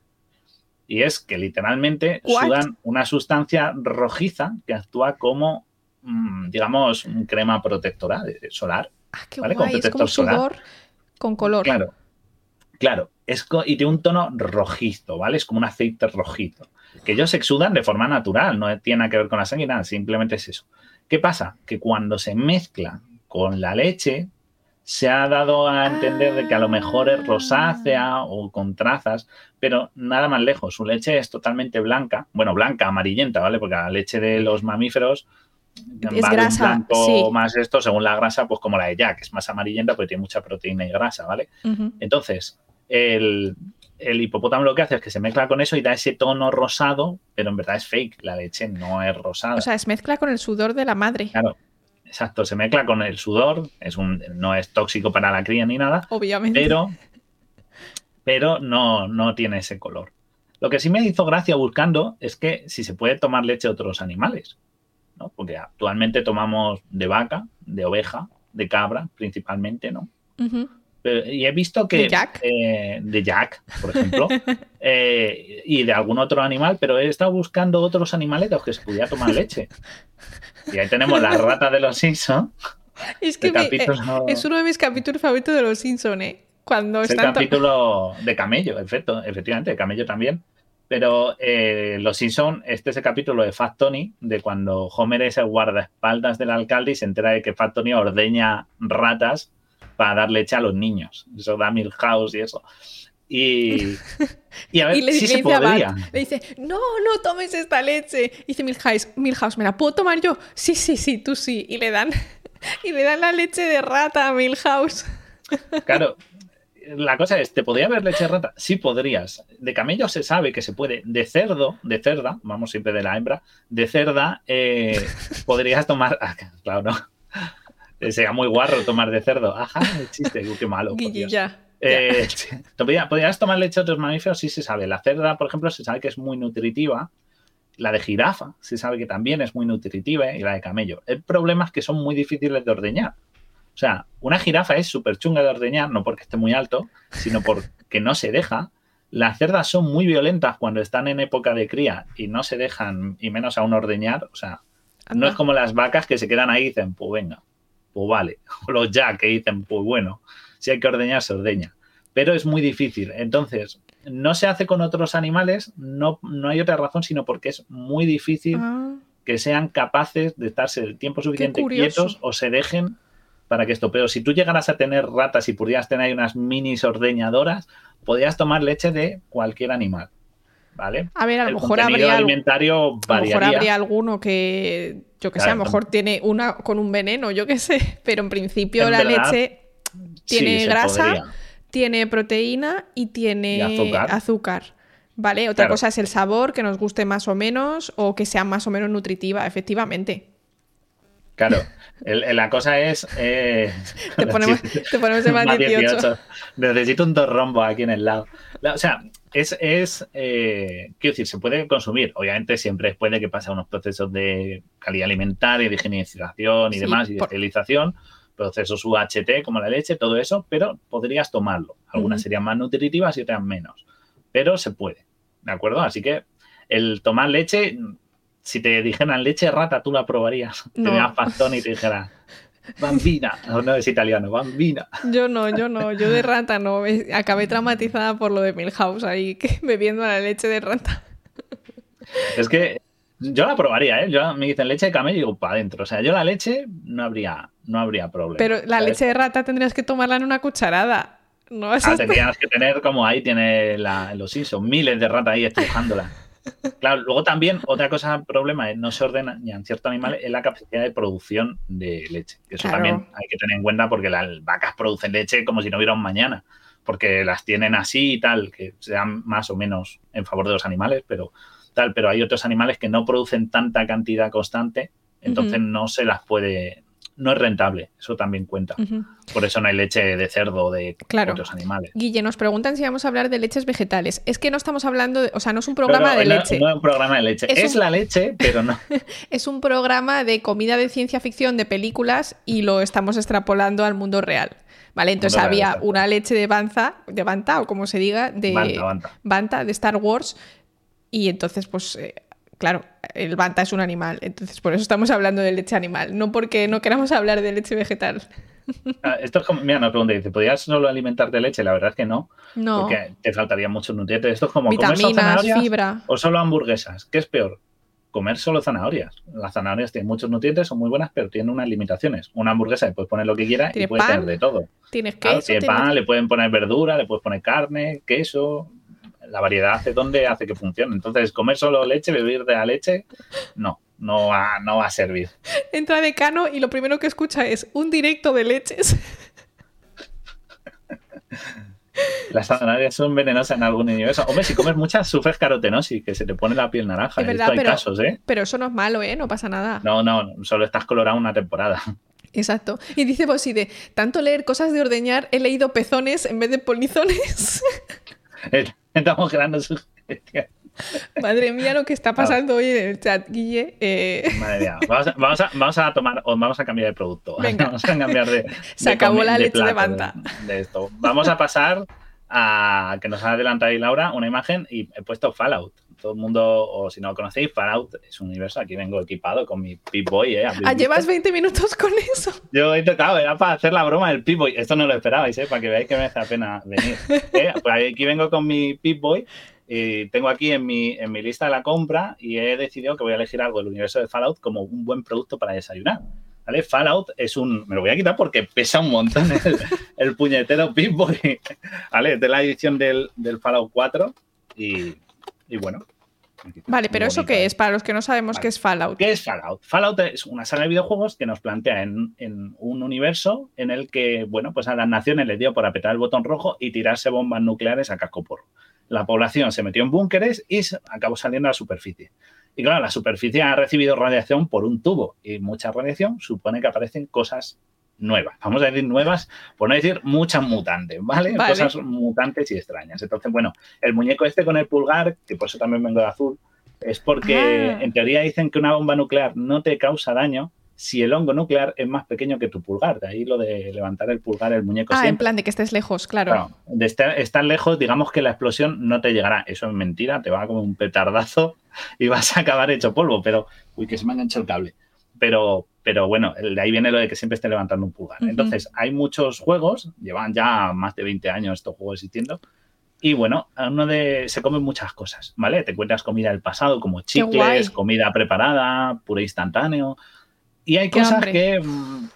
Y es que literalmente sudan una sustancia rojiza que actúa como, mm, digamos, crema protectora solar. Ah, qué guay. es como sudor con color. Claro. Claro, es y tiene un tono rojizo, ¿vale? Es como un aceite rojizo que ellos exudan de forma natural, no tiene nada que ver con la sangre, nada, simplemente es eso. ¿Qué pasa? Que cuando se mezcla con la leche, se ha dado a entender de que a lo mejor es rosácea o con trazas, pero nada más lejos. Su leche es totalmente blanca, bueno, blanca, amarillenta, ¿vale? Porque la leche de los mamíferos es grasa, blanco más esto, según la grasa, pues como la de Jack, es más amarillenta porque tiene mucha proteína y grasa, ¿vale? Entonces, el, el hipopótamo lo que hace es que se mezcla con eso y da ese tono rosado, pero en verdad es fake, la leche no es rosada. O sea, es mezcla con el sudor de la madre. Claro, exacto, se mezcla con el sudor, es un, no es tóxico para la cría ni nada. Obviamente. Pero, pero no, no tiene ese color. Lo que sí me hizo gracia buscando es que si se puede tomar leche de otros animales, ¿no? Porque actualmente tomamos de vaca, de oveja, de cabra principalmente, ¿no? y he visto que... ¿De Jack? Eh, de Jack, por ejemplo. (laughs) Eh, y de algún otro animal, pero he estado buscando otros animales de los que se pudiera tomar leche. Y ahí tenemos la rata de los Simpsons. (laughs) Es que eh, es uno de mis capítulos favoritos de los Simpsons, ¿eh? Cuando es el capítulo de camello, efecto, efectivamente, de camello también. Pero los Simpsons, este es el capítulo de Fat Tony, de cuando Homer es el guardaespaldas del alcalde y se entera de que Fat Tony ordeña ratas para dar leche a los niños. Eso da Milhouse y eso. Y, y a (laughs) ver le, si se podría. le dice, no, no tomes esta leche. Y dice Milhouse, Milhouse, ¿me la puedo tomar yo? Sí, sí, sí, tú sí. Y le dan, (laughs) y le dan la leche de rata a Milhouse. Claro, la cosa es, ¿te podría haber leche de rata? Sí podrías. De camello se sabe que se puede. De cerdo, de cerda, vamos siempre de la hembra, de cerda, eh, (laughs) podrías tomar... Ah, claro, no. Sería muy guarro tomar de cerdo. Ajá, chiste, qué malo. Eh, ¿Podrías tomar leche de otros mamíferos? Sí se sabe. La cerda, por ejemplo, se sabe que es muy nutritiva. La de jirafa se sabe que también es muy nutritiva y la de camello. El problema es que son muy difíciles de ordeñar. O sea, una jirafa es súper chunga de ordeñar, no porque esté muy alto, sino porque no se deja. Las cerdas son muy violentas cuando están en época de cría y no se dejan, y menos aún ordeñar. O sea, no es como las vacas que se quedan ahí y dicen, pues venga, pues vale. (laughs) O los ya que dicen, pues bueno, si hay que ordeñar, se ordeña. Pero es muy difícil. Entonces, no se hace con otros animales, no, no hay otra razón, sino porque es muy difícil ah. que sean capaces de estarse el tiempo suficiente quietos o se dejen para que esto. Pero si tú llegaras a tener ratas y pudieras tener ahí unas minis ordeñadoras, podrías tomar leche de cualquier animal. ¿Vale? A ver, a lo mejor habría. Alimentario a lo mejor habría alguno que, yo que sé, a lo mejor tiene una con un veneno, yo que sé. Pero en principio la leche tiene grasa, tiene proteína y tiene azúcar. ¿Vale? Otra cosa es el sabor, que nos guste más o menos, o que sea más o menos nutritiva, efectivamente. Claro. La cosa es. Eh, (laughs) te, ponemos, (laughs) te ponemos en (laughs) más 18. Necesito un dos rombo aquí en el lado. o sea, es. es eh, quiero decir, se puede consumir. Obviamente, siempre puede que pase unos procesos de calidad alimentaria, de higienización y demás, y de esterilización procesos UHT como la leche, todo eso, pero podrías tomarlo. Algunas serían más nutritivas y otras menos, pero se puede, ¿de acuerdo? Así que el tomar leche, si te dijeran leche rata, tú la probarías. No. Te y te dijera, bambina, no, no es italiano, bambina. Yo no, yo no, yo de rata no. Acabé traumatizada por lo de Milhouse ahí, (laughs) bebiendo la leche de rata. Es que yo la probaría, ¿eh? Yo me dicen leche de camello y digo, para adentro. O sea, yo la leche no habría, no habría problema. Pero la leche de rata tendrías que tomarla en una cucharada. No ah, tendrías que tener como ahí tiene los Simpsons, miles de ratas ahí estrujándola. Claro, luego también otra cosa, problema es no se ordena ni en ciertos animales es la capacidad de producción de leche. Eso también hay que tener en cuenta porque las vacas producen leche como si no hubiera un mañana, porque las tienen así y tal, que sean más o menos en favor de los animales, pero tal, pero hay otros animales que no producen tanta cantidad constante, entonces no se las puede, no es rentable, eso también cuenta. Por eso no hay leche de cerdo de otros animales. Guille, nos preguntan si vamos a hablar de leches vegetales. Es que no estamos hablando, de, o sea, no es un programa de leche. No es un programa de leche, es, la leche, pero no. (laughs) es un programa de comida de ciencia ficción, de películas, y lo estamos extrapolando al mundo real. ¿Vale? Entonces había una leche de Banza, de Banta, o como se diga, de Banta, Banta de Star Wars, y entonces, pues, eh, claro, el banta es un animal. Entonces, por eso estamos hablando de leche animal, no porque no queramos hablar de leche vegetal. (laughs) Ah, esto es como, mira, una pregunta dice, ¿podrías solo alimentarte de leche? La verdad es que no, no. Porque te faltaría muchos nutrientes. Esto es como Vitaminas, fibra. O solo hamburguesas. ¿Qué es peor? Comer solo zanahorias. Las zanahorias tienen muchos nutrientes, son muy buenas, pero tienen unas limitaciones. Una hamburguesa le puedes poner lo que quieras y puedes tener de todo. Tienes queso. tiene pan, le pueden poner verdura, le puedes poner carne, queso, la variedad hace donde hace que funcione. Entonces, comer solo leche, beber de la leche, no, no va, no va a servir. Entra decano y lo primero que escucha es un directo de leches. (laughs) Las zanahorias son venenosas en algún universo. Hombre, si comes muchas, sufres carotenosis, que se te pone la piel naranja. Es hay pero, casos, ¿eh? Pero eso no es malo, ¿eh? No pasa nada. No, no, solo estás colorado una temporada. Exacto. Y dice Bossi de tanto leer cosas de ordeñar, he leído pezones en vez de polizones. (laughs) Estamos creando Madre mía, lo que está pasando hoy en el chat, Guille. Eh. Madre mía, vamos a, tomar, o vamos a cambiar de producto. (laughs) Vamos a cambiar de. Se acabó la leche de, banda. De, esto. Vamos a pasar a que nos ha adelantado ahí Laura una imagen y he puesto Fallout. Todo el mundo, o si no lo conocéis, Fallout es un universo. Aquí vengo equipado con mi Pip-Boy. ¿eh? Ah, llevas 20 minutos con eso. (laughs) Yo he tocado, era para hacer la broma del Pip-Boy. Esto no lo esperabais, ¿eh? para que veáis que me hace la pena venir. (laughs) ¿Eh? Pues aquí vengo con mi Pip-Boy. Y tengo aquí en mi, en mi lista de la compra y he decidido que voy a elegir algo del universo de Fallout como un buen producto para desayunar. ¿Vale? Fallout es un. Me lo voy a quitar porque pesa un montón el, puñetero Pip-Boy. (laughs) ¿Vale? Es de la edición del, del Fallout 4 y, y bueno, Vale, pero ¿eso qué es? Para los que no sabemos qué es Fallout. ¿Qué es Fallout? Fallout es una saga de videojuegos que nos plantea en, un universo en el que, bueno, pues a las naciones les dio por apretar el botón rojo y tirarse bombas nucleares a casco porro. La población se metió en búnkeres y acabó saliendo a la superficie. Y claro, la superficie ha recibido radiación por un tubo y mucha radiación supone que aparecen cosas nuevas. Vamos a decir nuevas, por no decir muchas mutantes, ¿vale? Cosas mutantes y extrañas. Entonces, bueno, el muñeco este con el pulgar, que por eso también vengo de azul, es porque ah. en teoría dicen que una bomba nuclear no te causa daño si el hongo nuclear es más pequeño que tu pulgar. De ahí lo de levantar el pulgar, el muñeco. Ah, en plan de que estés lejos, claro. de estar, lejos, digamos que la explosión no te llegará. Eso es mentira, te va como un petardazo y (laughs) vas a acabar hecho polvo. Pero, uy, que se me ha enganchado el cable. Pero, pero bueno, de ahí viene lo de que siempre esté levantando un pulgar. Entonces, hay muchos juegos, llevan ya más de 20 años estos juegos existiendo, Y bueno, uno de, se comen muchas cosas, ¿vale? Te encuentras comida del pasado como chicles, comida preparada, puré instantáneo. Y hay cosas que,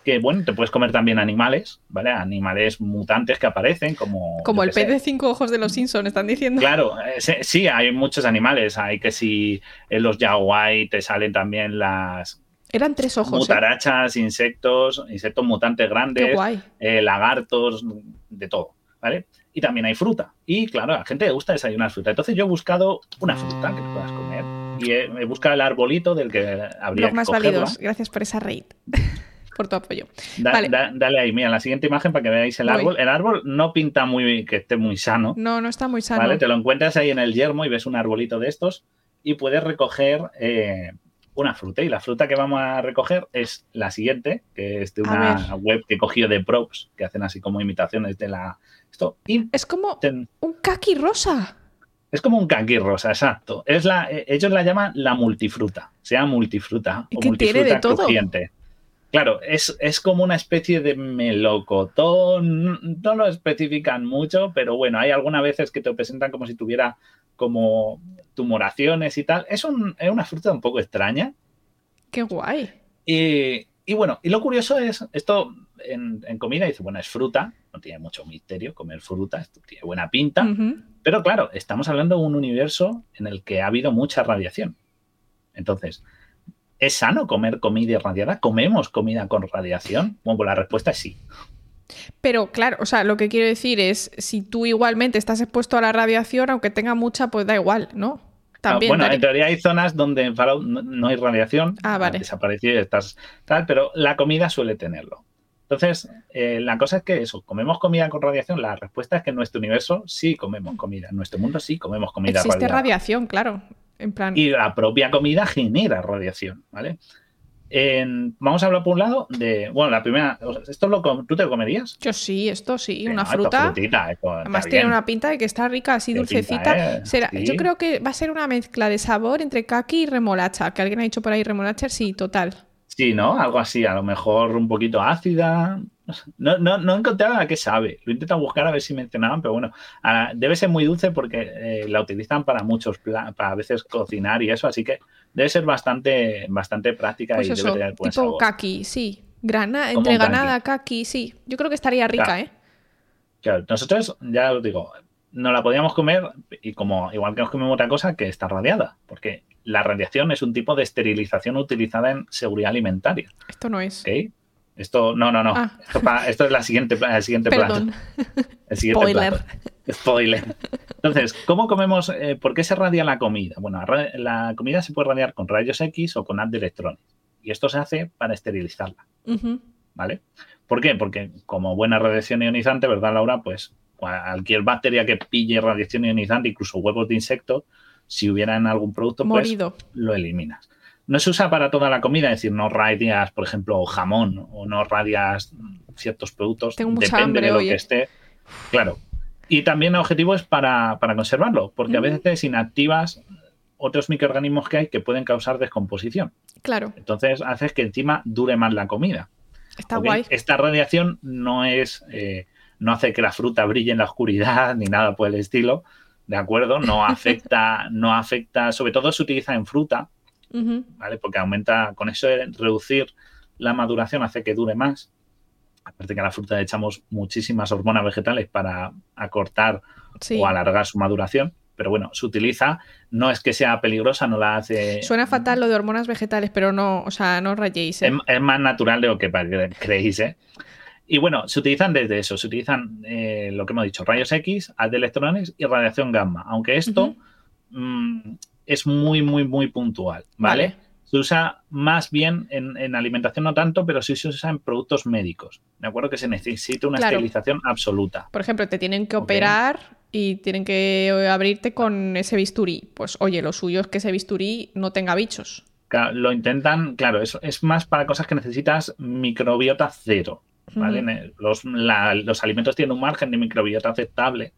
que, bueno, te puedes comer también animales, ¿vale? Animales mutantes que aparecen, como. Como el pez de cinco ojos de los Simpsons, están diciendo. Claro, eh, sí, hay muchos animales. Hay que si en los Yaguay te salen también las. Eran tres ojos. ¿eh? Mutarachas, insectos, insectos mutantes grandes, eh, lagartos, de todo, ¿vale? y también hay fruta. Y claro, a la gente le gusta desayunar fruta. Entonces yo he buscado una fruta que puedas comer. Y he, buscado el arbolito del que habría Los más válidos. Gracias por esa raid. (laughs) por tu apoyo. dale ahí, mira, la siguiente imagen para que veáis el árbol. El árbol no pinta muy que esté muy sano. No, no está muy sano. ¿vale? Te lo encuentras ahí en el yermo y ves un arbolito de estos y puedes recoger eh, una fruta. Y la fruta que vamos a recoger es la siguiente, que es de una web que he cogido de props, que hacen así como imitaciones de la, es como un kaki rosa. Es como un kaki rosa, exacto. Es la, eh, ellos la llaman la multifruta. Se llama multifruta. o multifruta de todo? Claro, es, es, como una especie de melocotón. No lo especifican mucho, pero bueno, hay algunas veces que te presentan como si tuviera como tumoraciones y tal. Es, es una fruta un poco extraña. Qué guay. Y, y bueno, y lo curioso es, esto en, comida dice, bueno, es fruta, no tiene mucho misterio comer fruta, esto tiene buena pinta, pero claro, estamos hablando de un universo en el que ha habido mucha radiación. Entonces, ¿es sano comer comida irradiada? ¿Comemos comida con radiación? Bueno, pues la respuesta es sí. Pero claro, o sea, lo que quiero decir es, si tú igualmente estás expuesto a la radiación, aunque tenga mucha, pues da igual, ¿no? Ah, bueno, en teoría hay zonas donde en Fallout no, hay radiación, ah, vale. desaparecido y estás tal, pero la comida suele tenerlo. Entonces, eh, la cosa es que eso, ¿comemos comida con radiación? La respuesta es que en nuestro universo sí comemos comida, en nuestro mundo sí comemos comida Existe radiación, claro. En plan... Y la propia comida genera radiación, ¿vale? Vamos a hablar por un lado de. Bueno, la primera. ¿Esto lo, tú te lo comerías? Yo sí, esto sí. una fruta. además tiene una pinta de que está rica, así dulcecita. Yo creo que va a ser una mezcla de sabor entre kaki y remolacha. Que alguien ha dicho por ahí remolacha, sí, total. Sí, ¿no? Algo así, a lo mejor un poquito ácida. No, no, no encontraba a qué sabe. Lo intentan buscar a ver si mencionaban, pero bueno, debe ser muy dulce porque eh, la utilizan para muchos, para a veces cocinar y eso, así que debe ser bastante, bastante práctica pues y debe tener buen tipo kaki, sí. Grana, entre ganada, kaki, sí. Yo creo que estaría rica, ¿eh? Claro, nosotros, ya os digo, no la podíamos comer y como igual que nos comemos otra cosa que está radiada, porque la radiación es un tipo de esterilización utilizada en seguridad alimentaria. Esto no es. Esto, no, no, no. Ah. Esto, es la siguiente, el siguiente plato. El siguiente Spoiler. Spoiler. Entonces, ¿cómo comemos? Eh, ¿Por qué se radia la comida? Bueno, la comida se puede radiar con rayos X o con haz de electrones. Y esto se hace para esterilizarla. ¿Vale? ¿Por qué? Porque como buena radiación ionizante, ¿verdad, Laura? Pues cualquier bacteria que pille radiación ionizante, incluso huevos de insectos, si hubiera en algún producto, pues lo eliminas. No se usa para toda la comida, es decir, no radias, por ejemplo, jamón o no radias ciertos productos, depende de lo que esté. Claro. Y también el objetivo es para, conservarlo, porque a veces inactivas otros microorganismos que hay que pueden causar descomposición. Claro. Entonces haces que encima dure más la comida. Está guay. Esta radiación no es, eh, no hace que la fruta brille en la oscuridad (laughs) ni nada por el estilo, ¿de acuerdo? No (laughs) afecta, no afecta, sobre todo se utiliza en fruta, ¿vale? Porque aumenta, con eso de reducir la maduración hace que dure más. Aparte que a la fruta le echamos muchísimas hormonas vegetales para acortar o alargar su maduración. Pero bueno, se utiliza, no es que sea peligrosa, no la hace. Suena fatal lo de hormonas vegetales, pero no, o sea, no rayéis. ¿eh? Es, más natural de lo que creéis, ¿eh? Y bueno, se utilizan desde eso, se utilizan eh, lo que hemos dicho, rayos X, de electrones y radiación gamma. Aunque esto es muy, muy, muy puntual, ¿vale? Se usa más bien en, alimentación, no tanto, pero sí se usa en productos médicos. De acuerdo que se necesita una esterilización absoluta. Por ejemplo, te tienen que operar y tienen que abrirte con ese bisturí. Pues oye, lo suyo es que ese bisturí no tenga bichos. lo intentan, claro, eso es más para cosas que necesitas microbiota cero. ¿vale? los, los alimentos tienen un margen de microbiota aceptable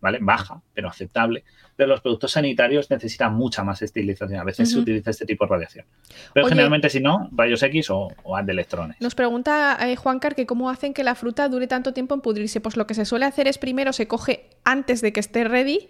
¿vale? Baja, pero aceptable. Pero los productos sanitarios necesitan mucha más estilización. A veces se utiliza este tipo de radiación. Pero generalmente, si no, rayos X o, o de electrones. Nos pregunta eh, Juan Car que cómo hacen que la fruta dure tanto tiempo en pudrirse. Pues lo que se suele hacer es primero se coge antes de que esté ready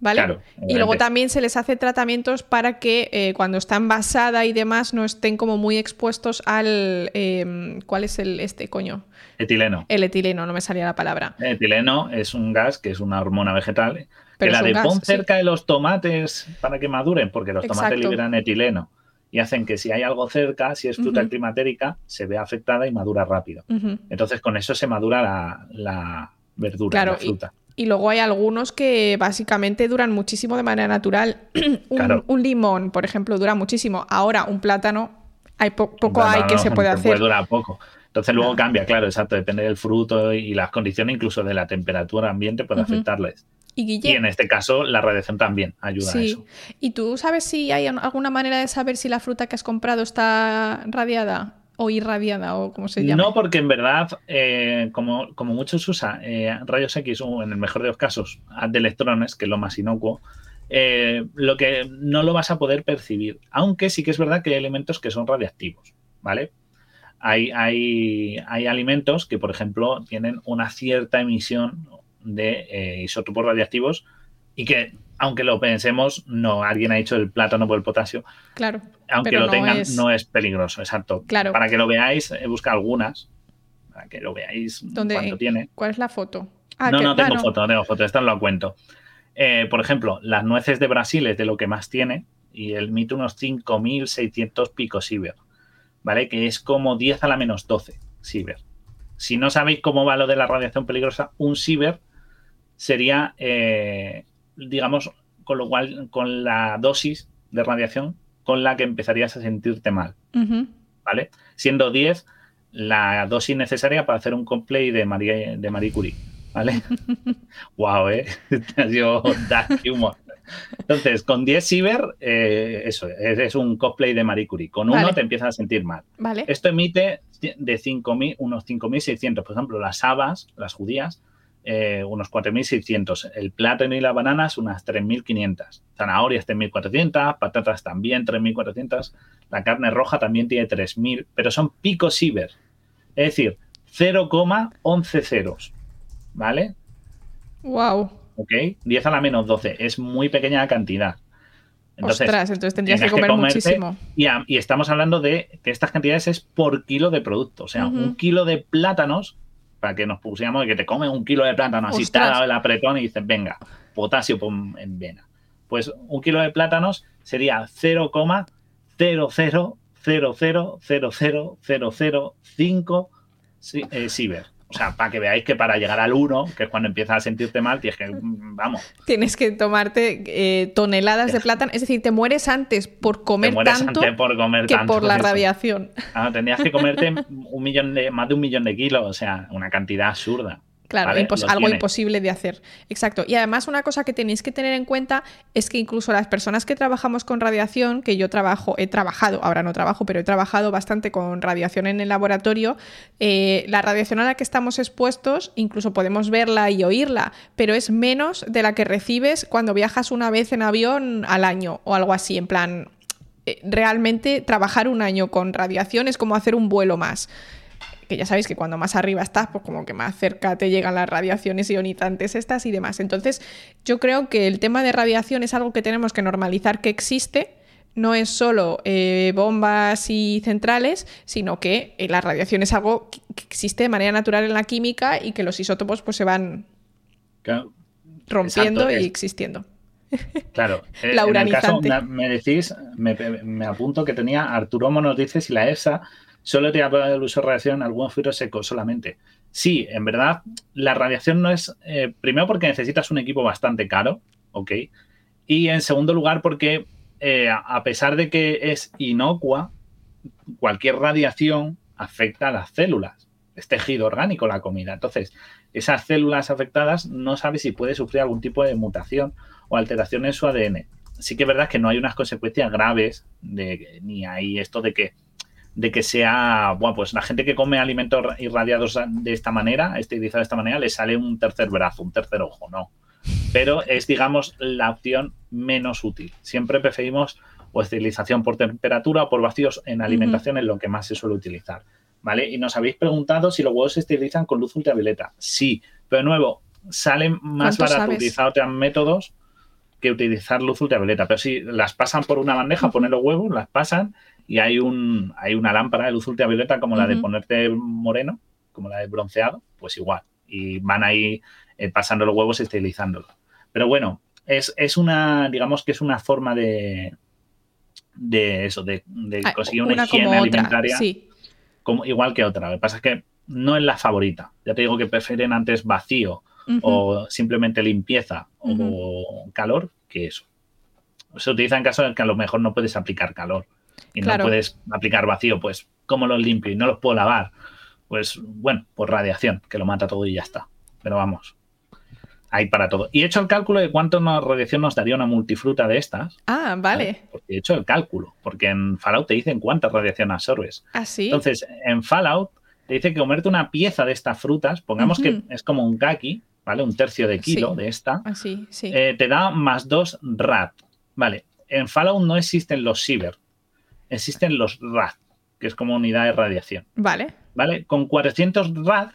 ¿vale? y luego también se les hace tratamientos para que eh, cuando está envasada y demás no estén como muy expuestos al... Em, ¿Cuál es el este coño? Etileno. El etileno, no me salía la palabra. El etileno es un gas que es una hormona vegetal. Pero que la de pon cerca de los tomates para que maduren, porque los tomates liberan etileno y hacen que si hay algo cerca, si es fruta climatérica, se vea afectada y madura rápido. Entonces con eso se madura la, verdura, la fruta. Y luego hay algunos que básicamente duran muchísimo de manera natural. (clears throat) un, limón, por ejemplo, dura muchísimo. Ahora, un plátano, hay poco hay que se puede hacer. Puede durar poco. Entonces luego cambia, claro, exacto, depende del fruto y las condiciones, incluso de la temperatura ambiente, puede afectarles. ¿Y, en este caso la radiación también ayuda a eso. ¿Y tú sabes si hay alguna manera de saber si la fruta que has comprado está radiada? O irradiada o como se llama. No, porque en verdad, eh, como, como, muchos usan eh, rayos X o en el mejor de los casos de electrones, que es lo más inocuo, eh, lo que no lo vas a poder percibir. Aunque sí que es verdad que hay elementos que son radiactivos, ¿vale? Hay, hay, hay alimentos que, por ejemplo, tienen una cierta emisión de isótopos radiactivos y que aunque lo pensemos, no, alguien ha dicho el plátano por el potasio. Claro. Aunque lo tengan, no es peligroso, exacto. Claro. Para que lo veáis, he buscado algunas, para que lo veáis ¿Dónde, cuánto tiene. ¿Cuál es la foto? Ah, no, no tengo foto, no tengo foto, esta lo cuento. Eh, por ejemplo, las nueces de Brasil es de lo que más tiene y el mito unos 5.600 picosiever, ¿vale? Que es como 10 a la menos 12 siever. Si no sabéis cómo va lo de la radiación peligrosa, un siever sería eh, digamos, con lo cual, con la dosis de radiación con la que empezarías a sentirte mal. ¿Vale? Siendo 10 la dosis necesaria para hacer un cosplay de Marie, de Marie Curie. ¿Vale? (laughs) wow, ¿eh? (laughs) Yo, humor. Entonces, con 10 ciber, eh, eso, es, un cosplay de Marie Curie. Con uno te empiezas a sentir mal. Vale. Esto emite de 5.000, unos 5.600. Por ejemplo, las habas, las judías, eh, unos 4.600. El plátano y las bananas, unas 3.500. Zanahorias, 3.400. Patatas también, 3.400. La carne roja también tiene 3.000, pero son picos ciber. Es decir, 0,11 ceros. ¿Vale? Wow. Ok, 10 a la menos 12. Es muy pequeña la cantidad. Entonces, Ostras, entonces tendrías que comer muchísimo. Y, y, estamos hablando de que estas cantidades es por kilo de producto. O sea, un kilo de plátanos para que nos pusiéramos y que te comes un kilo de plátano así, te el apretón y dices, venga, potasio en vena. Pues un kilo de plátanos sería 0,000000005 eh, ciber. O sea, para que veáis que para llegar al 1, que es cuando empiezas a sentirte mal, tienes que, mm, vamos. Tienes que tomarte eh, toneladas de plátano. Es decir, te mueres antes por comer tanto por comer que por la radiación. Ah, tendrías que comerte un millón de, más de un millón de kilos, o sea, una cantidad absurda. Claro, algo imposible de hacer. Exacto. Y además una cosa que tenéis que tener en cuenta es que incluso las personas que trabajamos con radiación, que yo trabajo, he trabajado, ahora no trabajo, pero he trabajado bastante con radiación en el laboratorio, eh, la radiación a la que estamos expuestos, incluso podemos verla y oírla, pero es menos de la que recibes cuando viajas una vez en avión al año o algo así, en plan, eh, realmente trabajar un año con radiación es como hacer un vuelo más que ya sabéis que cuando más arriba estás, pues como que más cerca te llegan las radiaciones ionizantes estas y demás. Entonces, yo creo que el tema de radiación es algo que tenemos que normalizar que existe. No es solo eh, bombas y centrales, sino que eh, la radiación es algo que existe de manera natural en la química y que los isótopos pues, se van rompiendo y existiendo. (laughs) Claro, eh, en el caso me decís, me, me, apunto que tenía Arturo nos dice si la ESA solo te habla del uso de radiación algunos filtros secos solamente. Sí, en verdad, la radiación no es, eh, primero porque necesitas un equipo bastante caro, ¿ok? Y en segundo lugar porque eh, a pesar de que es inocua, cualquier radiación afecta a las células. Es tejido orgánico la comida. Entonces, esas células afectadas no sabes si puede sufrir algún tipo de mutación o alteración en su ADN. Sí que es verdad que no hay unas consecuencias graves, de, ni hay esto de que de que sea, bueno, pues la gente que come alimentos irradiados de esta manera, estilizado de esta manera, le sale un tercer brazo, un tercer ojo, no. Pero es, digamos, la opción menos útil. Siempre preferimos o estilización por temperatura o por vacíos en alimentación es lo que más se suele utilizar. ¿Vale? Y nos habéis preguntado si los huevos se estilizan con luz ultravioleta. Sí, pero de nuevo, sale más barato utilizar otros métodos que utilizar luz ultravioleta. Pero si las pasan por una bandeja, ponen los huevos, las pasan y hay, un, hay una lámpara de luz ultravioleta como la de ponerte moreno, como la de bronceado, pues igual. Y van ahí eh, pasando los huevos y. Pero bueno, es, es, una, digamos que es una forma de, de eso, de, ah, conseguir una, higiene alimentaria como, igual que otra. Lo que pasa es que no es la favorita. Ya te digo que prefieren antes vacío o simplemente limpieza o calor que eso. Se utiliza en caso de que a lo mejor no puedes aplicar calor y no puedes aplicar vacío, pues ¿cómo los limpio y no los puedo lavar? Pues bueno, por radiación, que lo mata todo y ya está. Pero vamos, hay para todo. Y he hecho el cálculo de cuánto radiación nos daría una multifruta de estas. Ah, vale. Porque he hecho el cálculo, porque en Fallout te dicen cuánta radiación absorbes. Ah, sí. Entonces, en Fallout te dice que comerte una pieza de estas frutas, pongamos que es como un kaki, ¿vale? Un tercio de kilo de esta. Así, ah, sí. Eh, te da más dos RAT. Vale. En Fallout no existen los Cyber, existen los RAT, que es como unidad de radiación. Vale. Vale. Con 400 RAD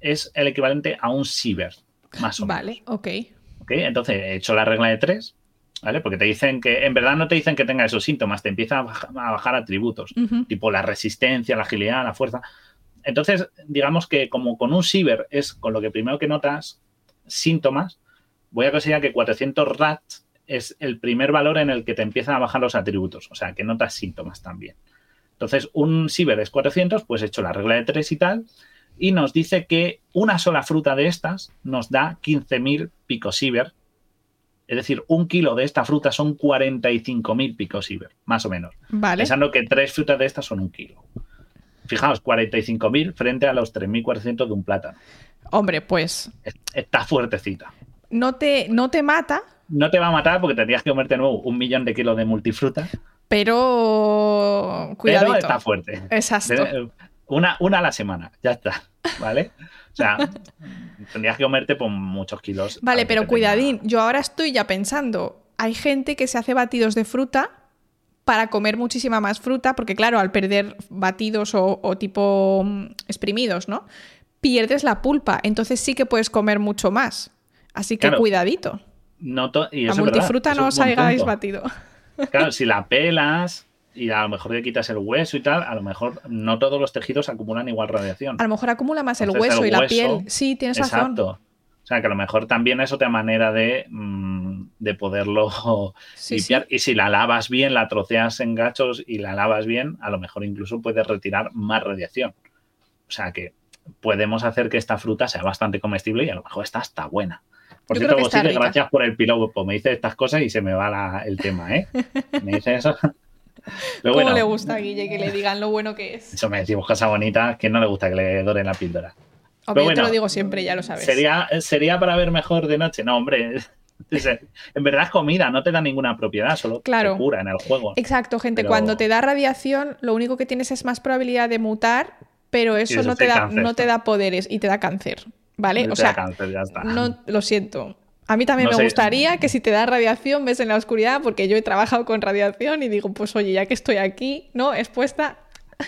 es el equivalente a un Cyber más o menos. Vale, ok. Entonces he hecho la regla de tres, ¿vale? Porque te dicen que, en verdad no te dicen que tenga esos síntomas, te empiezan a bajar, atributos, tipo la resistencia, la agilidad, la fuerza. Entonces, digamos que como con un ciber es con lo que primero que notas síntomas, voy a considerar que 400 rats es el primer valor en el que te empiezan a bajar los atributos, o sea, que notas síntomas también. Entonces, un ciber es 400, pues he hecho la regla de tres y tal, y nos dice que una sola fruta de estas nos da 15.000 picosiver. Es decir, un kilo de esta fruta son 45.000 picosiver, más o menos. Pensando que tres frutas de estas son un kilo. Fijaos, 45.000 frente a los 3.400 de un plátano. Hombre, pues... Está fuertecita. No te, no te mata. No te va a matar porque tendrías que comerte nuevo un millón de kilos de multifruta. Pero... Cuidadito. Pero está fuerte. Exacto. Una, una a la semana, ya está, ¿vale? O sea, tendrías que comerte por muchos kilos. Vale, pero cuidadín, yo ahora estoy ya pensando, hay gente que se hace batidos de fruta para comer muchísima más fruta, porque claro, al perder batidos o, tipo mm, exprimidos, ¿no? Pierdes la pulpa, entonces sí que puedes comer mucho más. Así que cuidadito. No y multifruta no os hagáis batido. (laughs) Claro, si la pelas, y a lo mejor le quitas el hueso y tal, a lo mejor no todos los tejidos acumulan igual radiación. A lo mejor acumula más el hueso y la piel. Sí, tienes exacto. O sea, que a lo mejor también es otra manera de, mm, de poderlo limpiar. Y si la lavas bien, la troceas en gachos y la lavas bien, a lo mejor incluso puedes retirar más radiación. O sea que podemos hacer que esta fruta sea bastante comestible y a lo mejor está buena. Por cierto, gracias por el piloto. Me dice estas cosas y se me va el tema, ¿eh? Me dice eso. (laughs) ¿Cómo le gusta a Guille que le digan lo bueno que es? Eso me decimos cosa bonita, que no le gusta que le doren la píldora. Hombre, yo te lo digo siempre, ya lo sabes. ¿Sería, ¿Sería para ver mejor de noche? No, hombre. (laughs) En verdad es comida, no te da ninguna propiedad, solo te cura en el juego. Exacto, gente. Cuando te da radiación, lo único que tienes es más probabilidad de mutar, pero eso, no, te da, no te da poderes y te da cáncer. ¿Vale? o sea, cáncer, ya está. No, lo siento. A mí también me gustaría que si te da radiación ves en la oscuridad, porque yo he trabajado con radiación y digo, pues oye, ya que estoy aquí, ¿no? Expuesta. (laughs)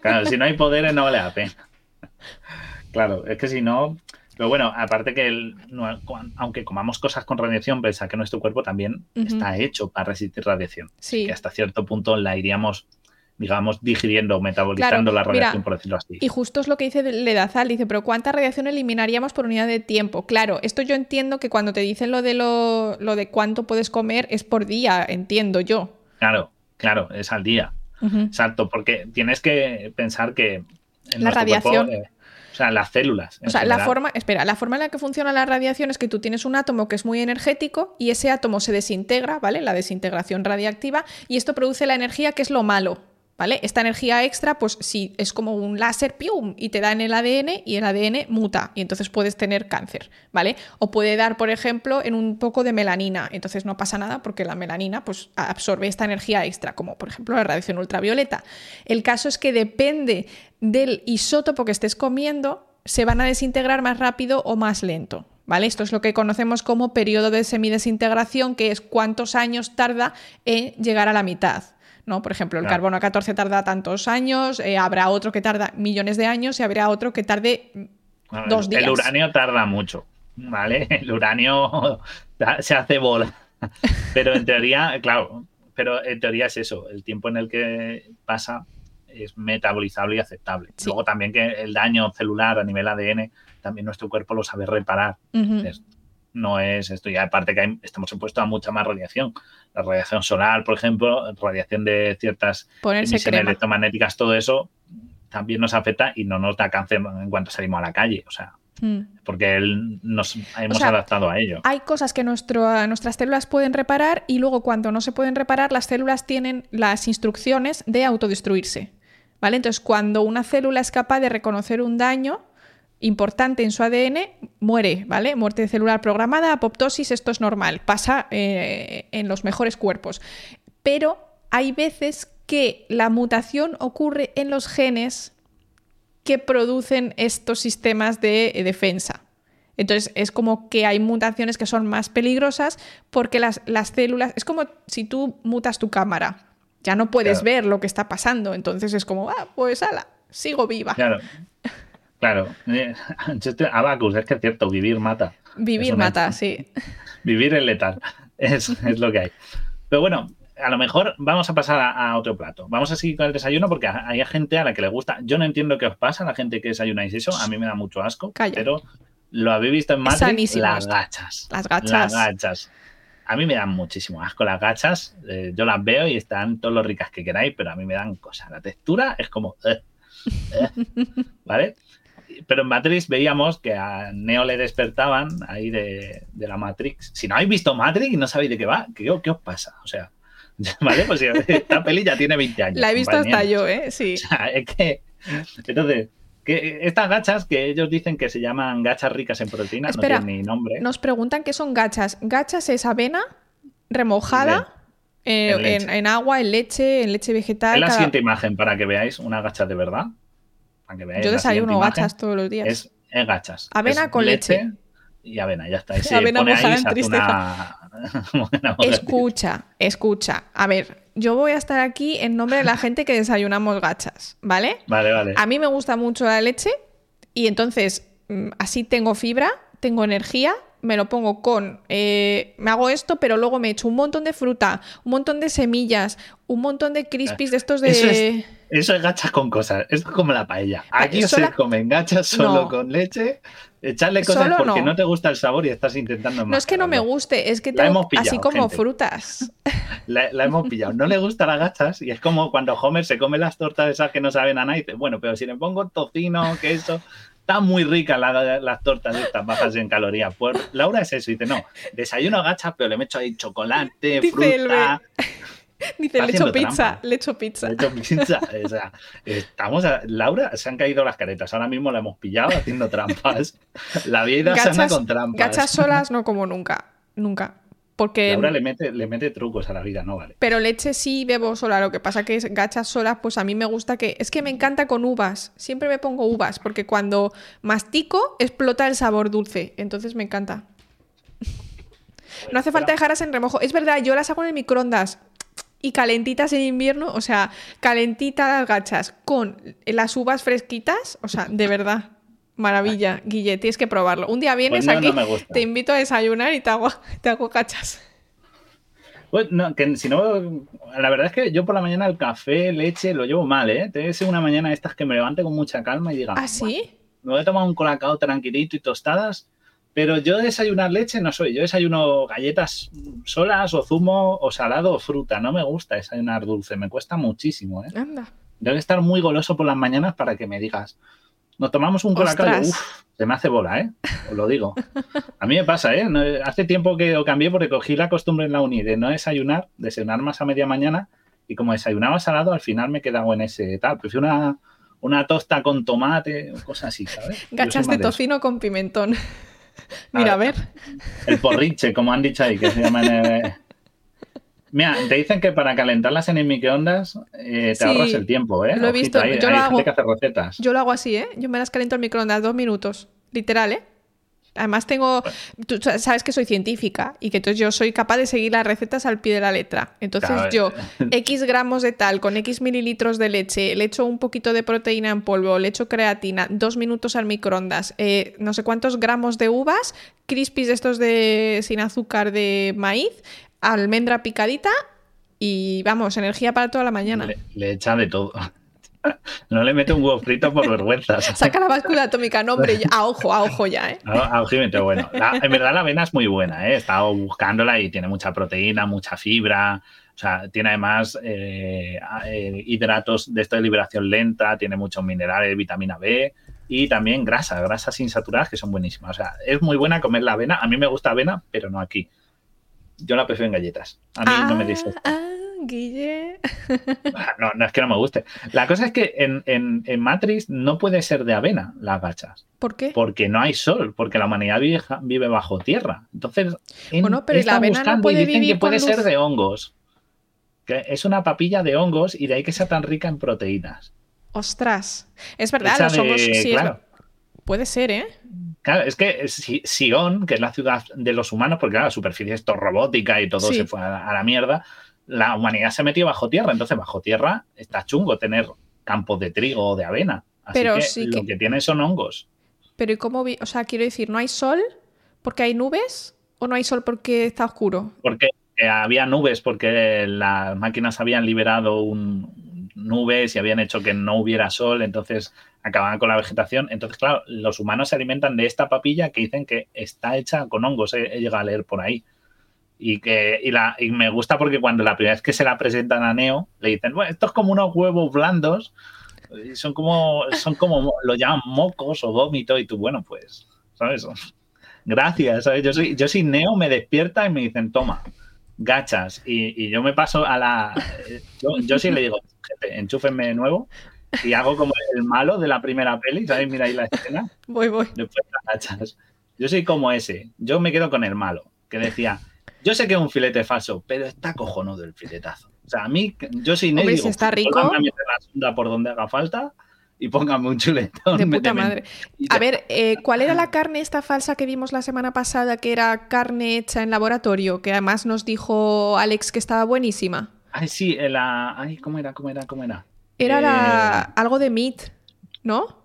Claro, si no hay poderes no vale la pena. Claro, es que si no. Pero bueno, aparte que aunque comamos cosas con radiación, pensa que nuestro cuerpo también está hecho para resistir radiación. Sí. Que hasta cierto punto la iríamos digamos, digiriendo, metabolizando la radiación, por decirlo así. Y justo es lo que dice Ledazal, dice, pero ¿cuánta radiación eliminaríamos por unidad de tiempo? Claro, esto yo entiendo que cuando te dicen lo de lo, de cuánto puedes comer es por día, entiendo yo. Claro, claro, es al día. Exacto, porque tienes que pensar que la radiación... Eh, o sea, las células. O sea, la forma, espera, la forma en la que funciona la radiación es que tú tienes un átomo que es muy energético y ese átomo se desintegra, ¿vale? La desintegración radiactiva y esto produce la energía que es lo malo, ¿Vale? Esta energía extra, pues si es como un láser, ¡pium! y te da en el ADN y el ADN muta y entonces puedes tener cáncer, ¿vale? O puede dar, por ejemplo, en un poco de melanina, entonces no pasa nada porque la melanina pues absorbe esta energía extra, como por ejemplo la radiación ultravioleta. El caso es que depende del isótopo que estés comiendo, se van a desintegrar más rápido o más lento, ¿Vale? Esto es lo que conocemos como periodo de semidesintegración, que es cuántos años tarda en llegar a la mitad. ¿No? Por ejemplo, el carbono 14 tarda tantos años, eh, habrá otro que tarda millones de años y habrá otro que tarde dos días. El uranio tarda mucho, ¿vale? (laughs) El uranio (laughs) se hace bola. (laughs) Pero en teoría, claro, pero en teoría es eso, el tiempo en el que pasa es metabolizable y aceptable. Luego también que el daño celular a nivel ADN, también nuestro cuerpo lo sabe reparar no es esto. Y aparte que estamos expuestos a mucha más radiación. La radiación solar, por ejemplo, radiación de ciertas emisiones electromagnéticas, todo eso también nos afecta y no nos da cáncer en cuanto salimos a la calle. O sea, hmm. porque nos hemos adaptado a ello. Hay cosas que nuestro, nuestras células pueden reparar y luego cuando no se pueden reparar, las células tienen las instrucciones de autodestruirse. ¿Vale? Entonces, cuando una célula es capaz de reconocer un daño, importante en su ADN muere, ¿vale? Muerte celular programada, apoptosis, esto es normal, pasa eh, en los mejores cuerpos. Pero hay veces que la mutación ocurre en los genes que producen estos sistemas de eh, defensa. Entonces es como que hay mutaciones que son más peligrosas porque las, las células, es como si tú mutas tu cámara, ya no puedes ver lo que está pasando, entonces es como, ah, pues ala, sigo viva. Claro. Claro, eh, (laughs) Abacus, es que es cierto, vivir mata. Vivir mata, sí. (laughs) Vivir es letal, (laughs) es, lo que hay. Pero bueno, a lo mejor vamos a pasar a, otro plato. Vamos a seguir con el desayuno porque hay gente a la que le gusta. Yo no entiendo qué os pasa, la gente que desayunáis eso, a mí me da mucho asco, pero lo habéis visto en Matrix, las gachas. Las gachas. Las gachas. A mí me dan muchísimo asco las gachas. Eh, yo las veo y están todos los ricas que queráis, pero a mí me dan cosas. La textura es como... Eh, ¿Vale? Pero en Matrix veíamos que a Neo le despertaban ahí de, la Matrix. Si no habéis visto Matrix y no sabéis de qué va, ¿qué, qué os pasa? O sea, (laughs) ¿vale? Pues esta peli ya tiene 20 años. La he visto hasta yo, ¿eh? (laughs) Sí. O sea, es que. Entonces, que estas gachas que ellos dicen que se llaman gachas ricas en proteínas, Espera, no tienen ni nombre. Nos preguntan qué son gachas. Gachas es avena remojada. Eh, en, agua, en leche, en leche vegetal. Es la siguiente imagen para que veáis una gacha de verdad. Yo desayuno gachas todos los días. Es, gachas. Avena con leche. Y avena, ya está. (laughs) avena mojada en tristeza. (laughs) escucha, escucha. A ver, yo voy a estar aquí en nombre de la gente que desayunamos gachas, ¿vale? Vale, vale. A mí me gusta mucho la leche y entonces mm, así tengo fibra, tengo energía me lo pongo con, eh, me hago esto, pero luego me echo un montón de fruta, un montón de semillas, un montón de crispies de estos de... Eso es, gachas con cosas, es como la paella. Aquí se comen gachas solo con leche, echarle cosas porque no. te gusta el sabor y estás intentando... No es que no me guste, es que tengo así como frutas. (laughs) La, hemos pillado. No le gusta las gachas y es como cuando Homer se come las tortas esas que no saben a nada y dice, bueno, pero si le pongo tocino, queso, está muy rica las tortas estas bajas en calorías. Pues Laura es eso, dice, no, desayuno gachas, pero le meto ahí chocolate, fruta. (laughs) Dice, le echo pizza, le echo pizza. Le echo pizza. O sea, estamos Laura, se han caído las caretas. Ahora mismo la hemos pillado haciendo trampas. (laughs) La vida sana con trampas. Gachas solas no como nunca. Nunca. Porque... Laura le mete, le mete trucos a la vida, no vale. Pero leche sí bebo sola. Lo que pasa que es gachas solas, pues a mí me gusta que. Es que me encanta con uvas. Siempre me pongo uvas, porque cuando mastico explota el sabor dulce. Entonces me encanta. (laughs) No hace falta dejarlas en remojo. Es verdad, yo las hago en el microondas y calentitas en invierno, o sea, calentitas las gachas con las uvas fresquitas, o sea, de verdad. Maravilla, (laughs) Guille, tienes que probarlo. Un día vienes pues aquí, te invito a desayunar y te hago, (laughs) te hago cachas. Pues no, que si no, la verdad es que yo por la mañana el café, leche, lo llevo mal, ¿eh? Tiene que ser una mañana estas que me levante con mucha calma y diga, ¿ah, sí? Me voy a tomar un colacao tranquilito y tostadas, pero yo desayunar leche no soy. Yo desayuno galletas solas o zumo o salado o fruta. No me gusta desayunar dulce, me cuesta muchísimo, ¿eh? Anda. Debe estar muy goloso por las mañanas para que me digas, nos tomamos un colacao, uff, se me hace bola, ¿eh? Os lo digo. (laughs) A mí me pasa, ¿eh? hace tiempo que lo cambié porque cogí la costumbre en la uni de no desayunar, desayunar más a media mañana y como desayunaba salado, al final me he quedado en ese tal. Prefiero una, una tosta con tomate cosas así, ¿sabes? Gachas de tocino con pimentón. Mira, a ver. El porriche, como han dicho ahí, que se llama Mira, te dicen que para calentarlas en el microondas eh, te ahorras el tiempo, ¿eh? Lo he visto. yo, lo hago, que hace recetas. yo lo hago así, ¿eh? Yo me las caliento al microondas dos minutos, literal, ¿eh? Además tengo, tú sabes que soy científica y que entonces yo soy capaz de seguir las recetas al pie de la letra. Entonces yo, (laughs) X gramos de tal, con X mililitros de leche, le echo un poquito de proteína en polvo, le echo creatina, dos minutos al microondas, eh, no sé cuántos gramos de uvas, crispies estos de sin azúcar de maíz, almendra picadita y vamos, energía para toda la mañana. le echa de todo. No le mete un huevo frito por vergüenza. (laughs) Saca la báscula atómica, no, hombre, a ojo, a ojo ya, ¿eh? A, bueno. en verdad la avena es muy buena, ¿eh? He estado buscándola y tiene mucha proteína, mucha fibra. O sea, tiene además eh, eh, hidratos de esto de liberación lenta, tiene muchos minerales, vitamina B y también grasa, grasas insaturadas que son buenísimas. O sea, es muy buena comer la avena. A mí me gusta avena, pero no aquí. Yo la prefiero en galletas. A mí no me dice. Ah, Guille. Ah, no, no es que no me guste. La cosa es que en, en, Matrix no puede ser de avena las gachas. ¿Por qué? Porque no hay sol, porque la humanidad vive, bajo tierra. Entonces, bueno, pero la avena no puede y dicen que puede ser de hongos. Que es una papilla de hongos y de ahí que sea tan rica en proteínas. Ostras. Es verdad, los hongos sí claro. Puede ser, ¿eh? Claro, es que Sion, que es la ciudad de los humanos, porque la superficie es todo robótica y todo se fue a la mierda, la humanidad se metió bajo tierra, entonces bajo tierra está chungo tener campos de trigo o de avena. Así Pero que lo que... tiene son hongos. Pero ¿y cómo? O sea, quiero decir, ¿no hay sol porque hay nubes o no hay sol porque está oscuro? Porque había nubes, porque las máquinas habían liberado nubes y habían hecho que no hubiera sol, entonces acababan con la vegetación. Entonces, claro, los humanos se alimentan de esta papilla que dicen que está hecha con hongos, he llegado a leer por ahí. Y, que, y, la, y me gusta porque cuando la primera vez que se la presentan a Neo, le dicen, bueno, esto es como unos huevos blandos, son como, son como, lo llaman mocos o vómito, y tú, bueno, pues, ¿sabes? Gracias, ¿sabes? Yo soy, yo soy Neo, me despierta y me dicen, toma, gachas, y, yo me paso a la... Yo, yo sí le digo, gente, enchúfenme de nuevo, y hago como el malo de la primera peli, ¿sabes? Mira ahí la escena. Voy, voy. Después gachas. Yo soy como ese, yo me quedo con el malo, que decía, yo sé que es un filete falso, pero está cojonudo el filetazo. O sea, a mí, yo soy negro. Si está rico. a meter la sonda por donde haga falta y póngame un chuletón. De puta madre. A ver, eh, ¿cuál era la carne esta falsa que vimos la semana pasada, que era carne hecha en laboratorio, que además nos dijo Alex que estaba buenísima? Ay, sí, la... Ay, ¿cómo era? ¿Cómo era? ¿Cómo era? Era eh, algo de meat, ¿no?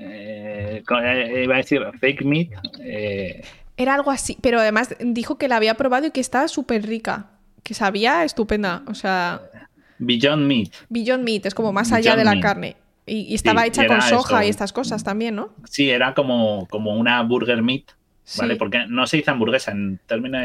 Eh, iba a decir fake meat. Era algo así, pero además dijo que la había probado y que estaba súper rica, que sabía estupenda, o sea... Beyond Meat. Beyond Meat, es como más allá de la carne. Y, estaba hecha con soja y estas cosas también, ¿no? Sí, era como, como una burger meat, ¿vale? Porque no se dice hamburguesa, en términos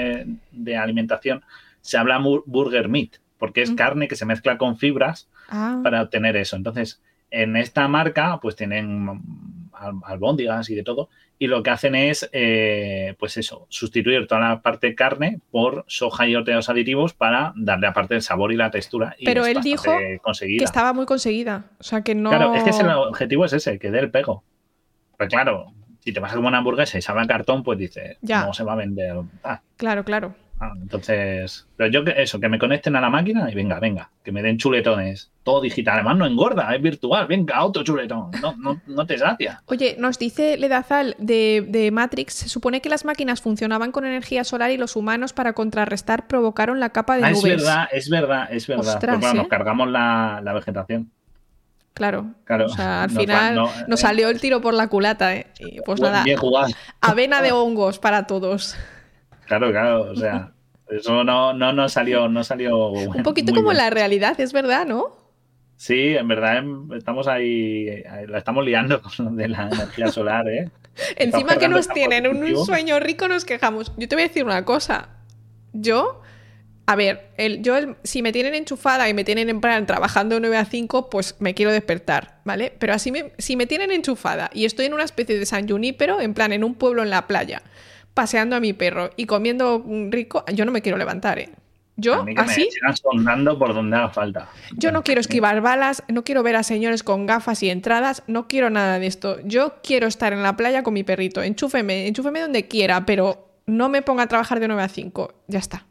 de, alimentación se habla burger meat, porque es mm. carne que se mezcla con fibras ah. para obtener eso. Entonces, en esta marca, pues tienen albóndigas y de todo, y lo que hacen es, eh, pues eso, sustituir toda la parte de carne por soja y otros aditivos para darle aparte el sabor y la textura. Pero él dijo que estaba muy conseguida, o sea que no... Claro, es que el objetivo es ese, que dé el pego. Pues claro, si te vas a comer una hamburguesa y sabe a cartón, pues dices, no se va a vender. Ah. Claro, claro. Ah, entonces, pero yo eso, que me conecten a la máquina y venga, venga, que me den chuletones. Todo digital, además no engorda, es virtual, venga, otro chuletón, no, no, no te sacia. Oye, nos dice Ledazal de, de, Matrix, se supone que las máquinas funcionaban con energía solar y los humanos para contrarrestar provocaron la capa de ah, nubes. Es verdad, es verdad, es verdad. Pues nos ¿eh? cargamos la, vegetación. Claro. claro. O sea, al final nos eh, salió el tiro por la culata, ¿eh? Y pues nada. Bien jugado. Avena de hongos para todos. Claro, claro, o sea, eso no, no, no salió, no salió. Un poquito como la realidad, es verdad, ¿no? Sí, en verdad em, estamos ahí, la estamos liando con de la energía solar, ¿eh? (laughs) Encima que nos tienen un sueño rico, nos quejamos. Yo te voy a decir una cosa. Yo, a ver, el, yo si me tienen enchufada y me tienen en plan trabajando 9 a 5, pues me quiero despertar, ¿vale? Pero así me, si me tienen enchufada y estoy en una especie de San Junípero, en plan en un pueblo en la playa, paseando a mi perro y comiendo rico, yo no me quiero levantar, ¿eh? Yo, así. Me sondando por donde haga falta. Yo no quiero esquivar balas, no quiero ver a señores con gafas y entradas, no quiero nada de esto. Yo quiero estar en la playa con mi perrito. Enchúfeme, enchúfeme donde quiera, pero no me ponga a trabajar de 9 a 5. Ya está.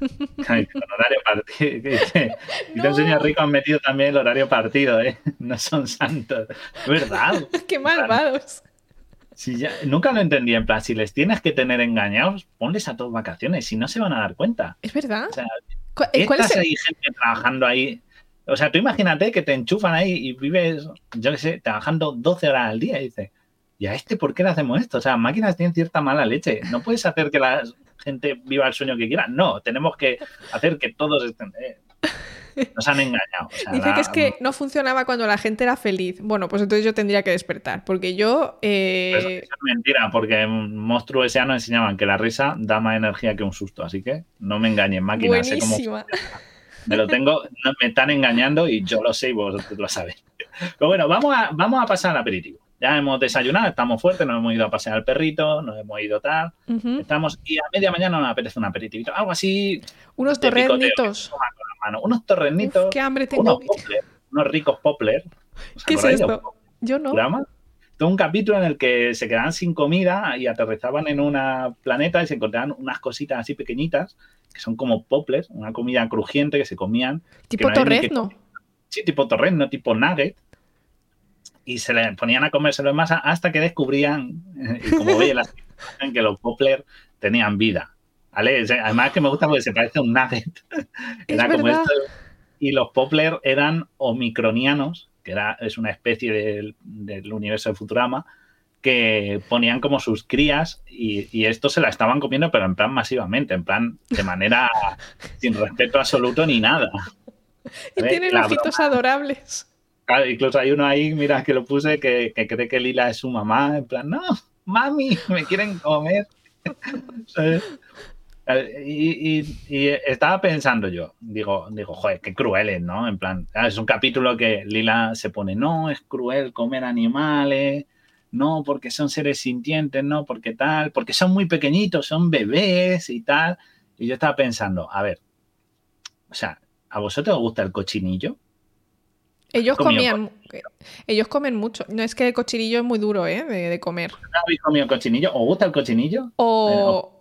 (laughs) Ay, con horario partido. Y te enseño rico han metido también el horario partido, ¿eh? No son santos. ¿Verdad? (laughs) Qué malvados. Si ya, nunca lo entendí, en plan, si les tienes que tener engañados, ponles a todos vacaciones, si no se van a dar cuenta. Es verdad. O sea, eh, ¿Cuál es hay gente trabajando ahí? O sea, tú imagínate que te enchufan ahí y vives, yo qué sé, trabajando 12 horas al día y dices, ¿y a este por qué le hacemos esto? O sea, máquinas tienen cierta mala leche. No puedes hacer que la gente viva el sueño que quiera. No, tenemos que hacer que todos estén... Eh, (laughs) nos han engañado. Dice que es que no funcionaba cuando la gente era feliz. Bueno, pues entonces yo tendría que despertar, porque yo... Eh... Pues es mentira, porque en Monstruo S.A. nos enseñaban que la risa da más energía que un susto, así que no me engañen, máquinas. Buenísima. me lo tengo, me están engañando y yo lo sé y vosotros lo sabéis. Pero bueno, vamos a, vamos a pasar al aperitivo ya hemos desayunado, estamos fuertes, nos hemos ido a pasear al perrito, nos hemos ido tal, estamos, y a media mañana nos apetece un aperitivito, algo así. Unos torrenitos. Unos torrenitos. qué hambre tengo. Unos, ricos popler. ¿Qué es esto? Yo no. Todo un capítulo en el que se quedaban sin comida y aterrizaban en una planeta y se encontraban unas cositas así pequeñitas que son como poplers, una comida crujiente que se comían. Tipo torrezno. Sí, tipo torrezno, tipo nugget y se le ponían a comérselo en masa hasta que descubrían, (laughs) como veis, (laughs) que los Popler tenían vida. ¿Vale? Además que me gusta porque se parece a un nugget. (laughs) Era como esto. Y los Popler eran omicronianos, que era, es una especie del, universo de Futurama, que ponían como sus crías y, y, esto se la estaban comiendo, pero en plan masivamente, en plan de manera (laughs) sin respeto absoluto ni nada. Y tienen ojitos adorables incluso hay uno ahí, mira, que lo puse, que, cree que Lila es su mamá, en plan, no, mami, me quieren comer. (laughs) y, estaba pensando yo, digo, digo, joder, qué crueles, ¿no? En plan, ah, es un capítulo que Lila se pone, no, es cruel comer animales, no, porque son seres sintientes, no, porque tal, porque son muy pequeñitos, son bebés y tal. Y yo estaba pensando, a ver, o sea, ¿a vosotros os gusta el cochinillo? Ellos comían, ellos comen mucho. No es que el cochinillo es muy duro, ¿eh? De, comer. ¿No habéis comido cochinillo? ¿Os gusta el cochinillo? O...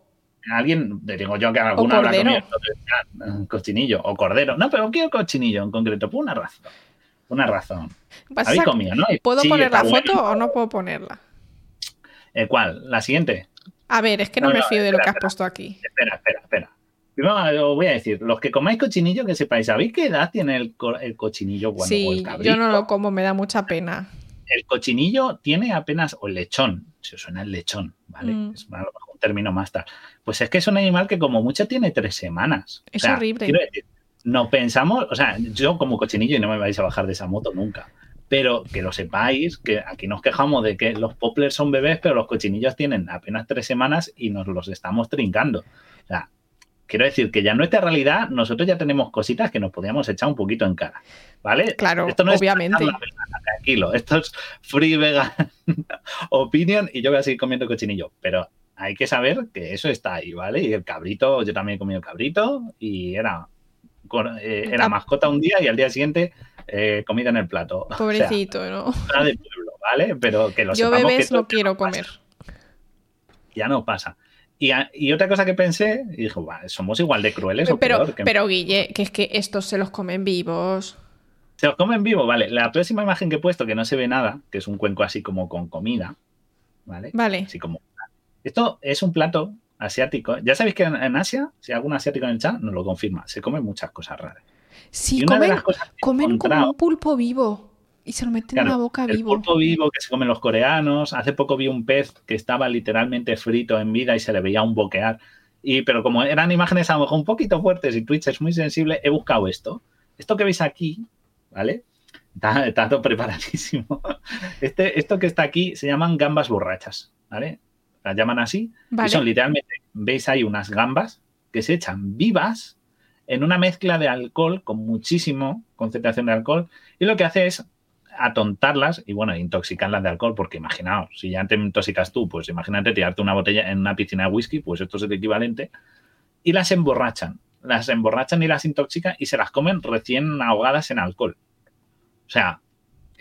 Eh, alguien, digo yo que alguna habrá comido eh, cochinillo o cordero. No, pero quiero cochinillo en concreto, por una razón. Una razón. ¿Habéis comido, no? ¿Puedo poner la foto o no puedo ponerla? Eh, ¿Cuál? ¿La siguiente? A ver, es que no, me fío de lo que has puesto aquí. Espera, espera, espera. Primero os voy a decir, los que comáis cochinillo, que sepáis, ¿sabéis qué edad tiene el, cochinillo cuando Sí, yo no lo como, me da mucha pena. El cochinillo tiene apenas, o el lechón, si os suena el lechón, ¿vale? Mm. Es a lo mejor un término más tal. Pues es que es un animal que como mucho tiene tres semanas. Es horrible. no pensamos, o sea, yo como cochinillo y no me vais a bajar de esa moto nunca. Pero que lo sepáis, que aquí nos quejamos de que los poplers son bebés, pero los cochinillos tienen apenas tres semanas y nos los estamos trincando. O sea, Quiero decir que ya en nuestra realidad nosotros ya tenemos cositas que nos podíamos echar un poquito en cara. ¿Vale? Claro, esto no obviamente. Es tranquilo, esto es free vegan (laughs) opinion y yo voy a seguir comiendo cochinillo. Pero hay que saber que eso está ahí, ¿vale? Y el cabrito, yo también he comido cabrito y era, eh, era mascota un día y al día siguiente eh, comida en el plato. (laughs) Pobrecito, ¿no? De pueblo, ¿vale? Pero que lo Yo bebés no quiero comer. Ya no pasa. Y, otra cosa que pensé, y dije, somos igual de crueles pero, Pero, Guille, que es que estos se los comen vivos. Se los comen vivos, vale. La próxima imagen que he puesto, que no se ve nada, que es un cuenco así como con comida, ¿vale? Vale. Así como... Esto es un plato asiático. Ya sabéis que en, Asia, si hay algún asiático en el chat, nos lo confirma, se comen muchas cosas raras. Sí, comen, comen como un pulpo vivo. Y se lo meten en la boca vivo. El pulpo vivo que se comen los coreanos. Hace poco vi un pez que estaba literalmente frito en vida y se le veía un boquear. Y, pero como eran imágenes a lo mejor un poquito fuertes y Twitch es muy sensible, he buscado esto. Esto que veis aquí, ¿vale? Está, todo preparadísimo. (laughs) Este, esto que está aquí se llaman gambas borrachas, ¿vale? Las llaman así. Y son literalmente, veis ahí unas gambas que se echan vivas en una mezcla de alcohol con muchísimo concentración de alcohol. Y lo que hace es atontarlas y bueno, intoxicarlas de alcohol, porque imaginaos, si ya te intoxicas tú, pues imagínate tirarte una botella en una piscina de whisky, pues esto es el equivalente, y las emborrachan. las emborrachan y las intoxican y se las comen recién ahogadas en alcohol. O sea,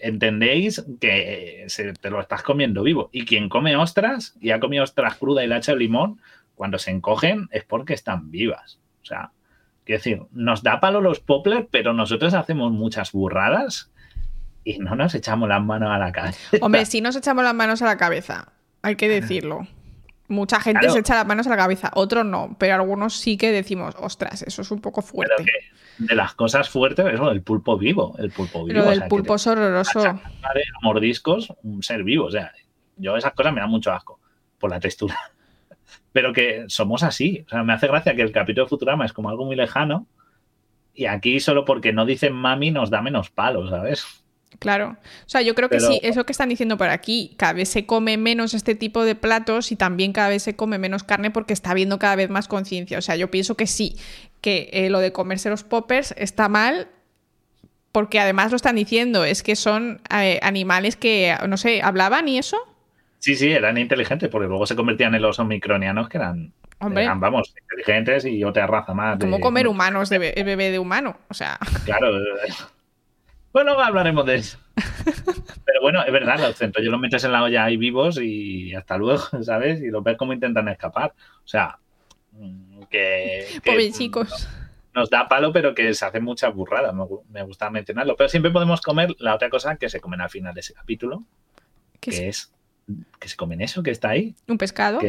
entendéis que te lo estás comiendo vivo. Y quien come ostras y ha comido ostras cruda y le ha hecho limón, cuando se encogen es porque están vivas. O sea, quiero decir, nos da palo los poplars, pero nosotros hacemos muchas burradas y no nos echamos las manos a la cabeza. (laughs) Hombre, si nos echamos las manos a la cabeza, hay que decirlo. Mucha gente se echa las manos a la cabeza, otros no, pero algunos sí que decimos, ostras, eso es un poco fuerte. De las cosas fuertes, eso, el pulpo vivo, el pulpo vivo. Lo del pulpo es horroroso. De mordiscos, un ser vivo, o sea, yo esas cosas me dan mucho asco por la textura. (laughs) Pero que somos así, o sea, me hace gracia que el capítulo de Futurama es como algo muy lejano y aquí solo porque no dicen mami nos da menos palo, ¿sabes? Claro. O sea, yo creo que sí, eso que están diciendo por aquí, cada vez se come menos este tipo de platos y también cada vez se come menos carne porque está habiendo cada vez más conciencia. O sea, yo pienso que sí, que eh, lo de comerse los poppers está mal porque además lo están diciendo, es que son eh, animales que, no sé, hablaban y eso. Sí, sí, eran inteligentes porque luego se convertían en los omicronianos que eran, vamos, inteligentes y otra raza más. ¿Cómo comer humanos de bebé de humano? O sea. (laughs) Claro. Bueno, hablaremos de eso. Pero bueno, es verdad, los yo los metes en la olla ahí vivos y hasta luego, (laughs) ¿sabes? Y los ves cómo intentan escapar. O sea, que. (laughs) Pobre chicos. Nos da palo, pero que se hacen muchas burradas. Me, gusta mencionarlo. Pero siempre podemos comer la otra cosa que se comen al final de ese capítulo, que es? que se comen eso que está ahí. ¿Un pescado?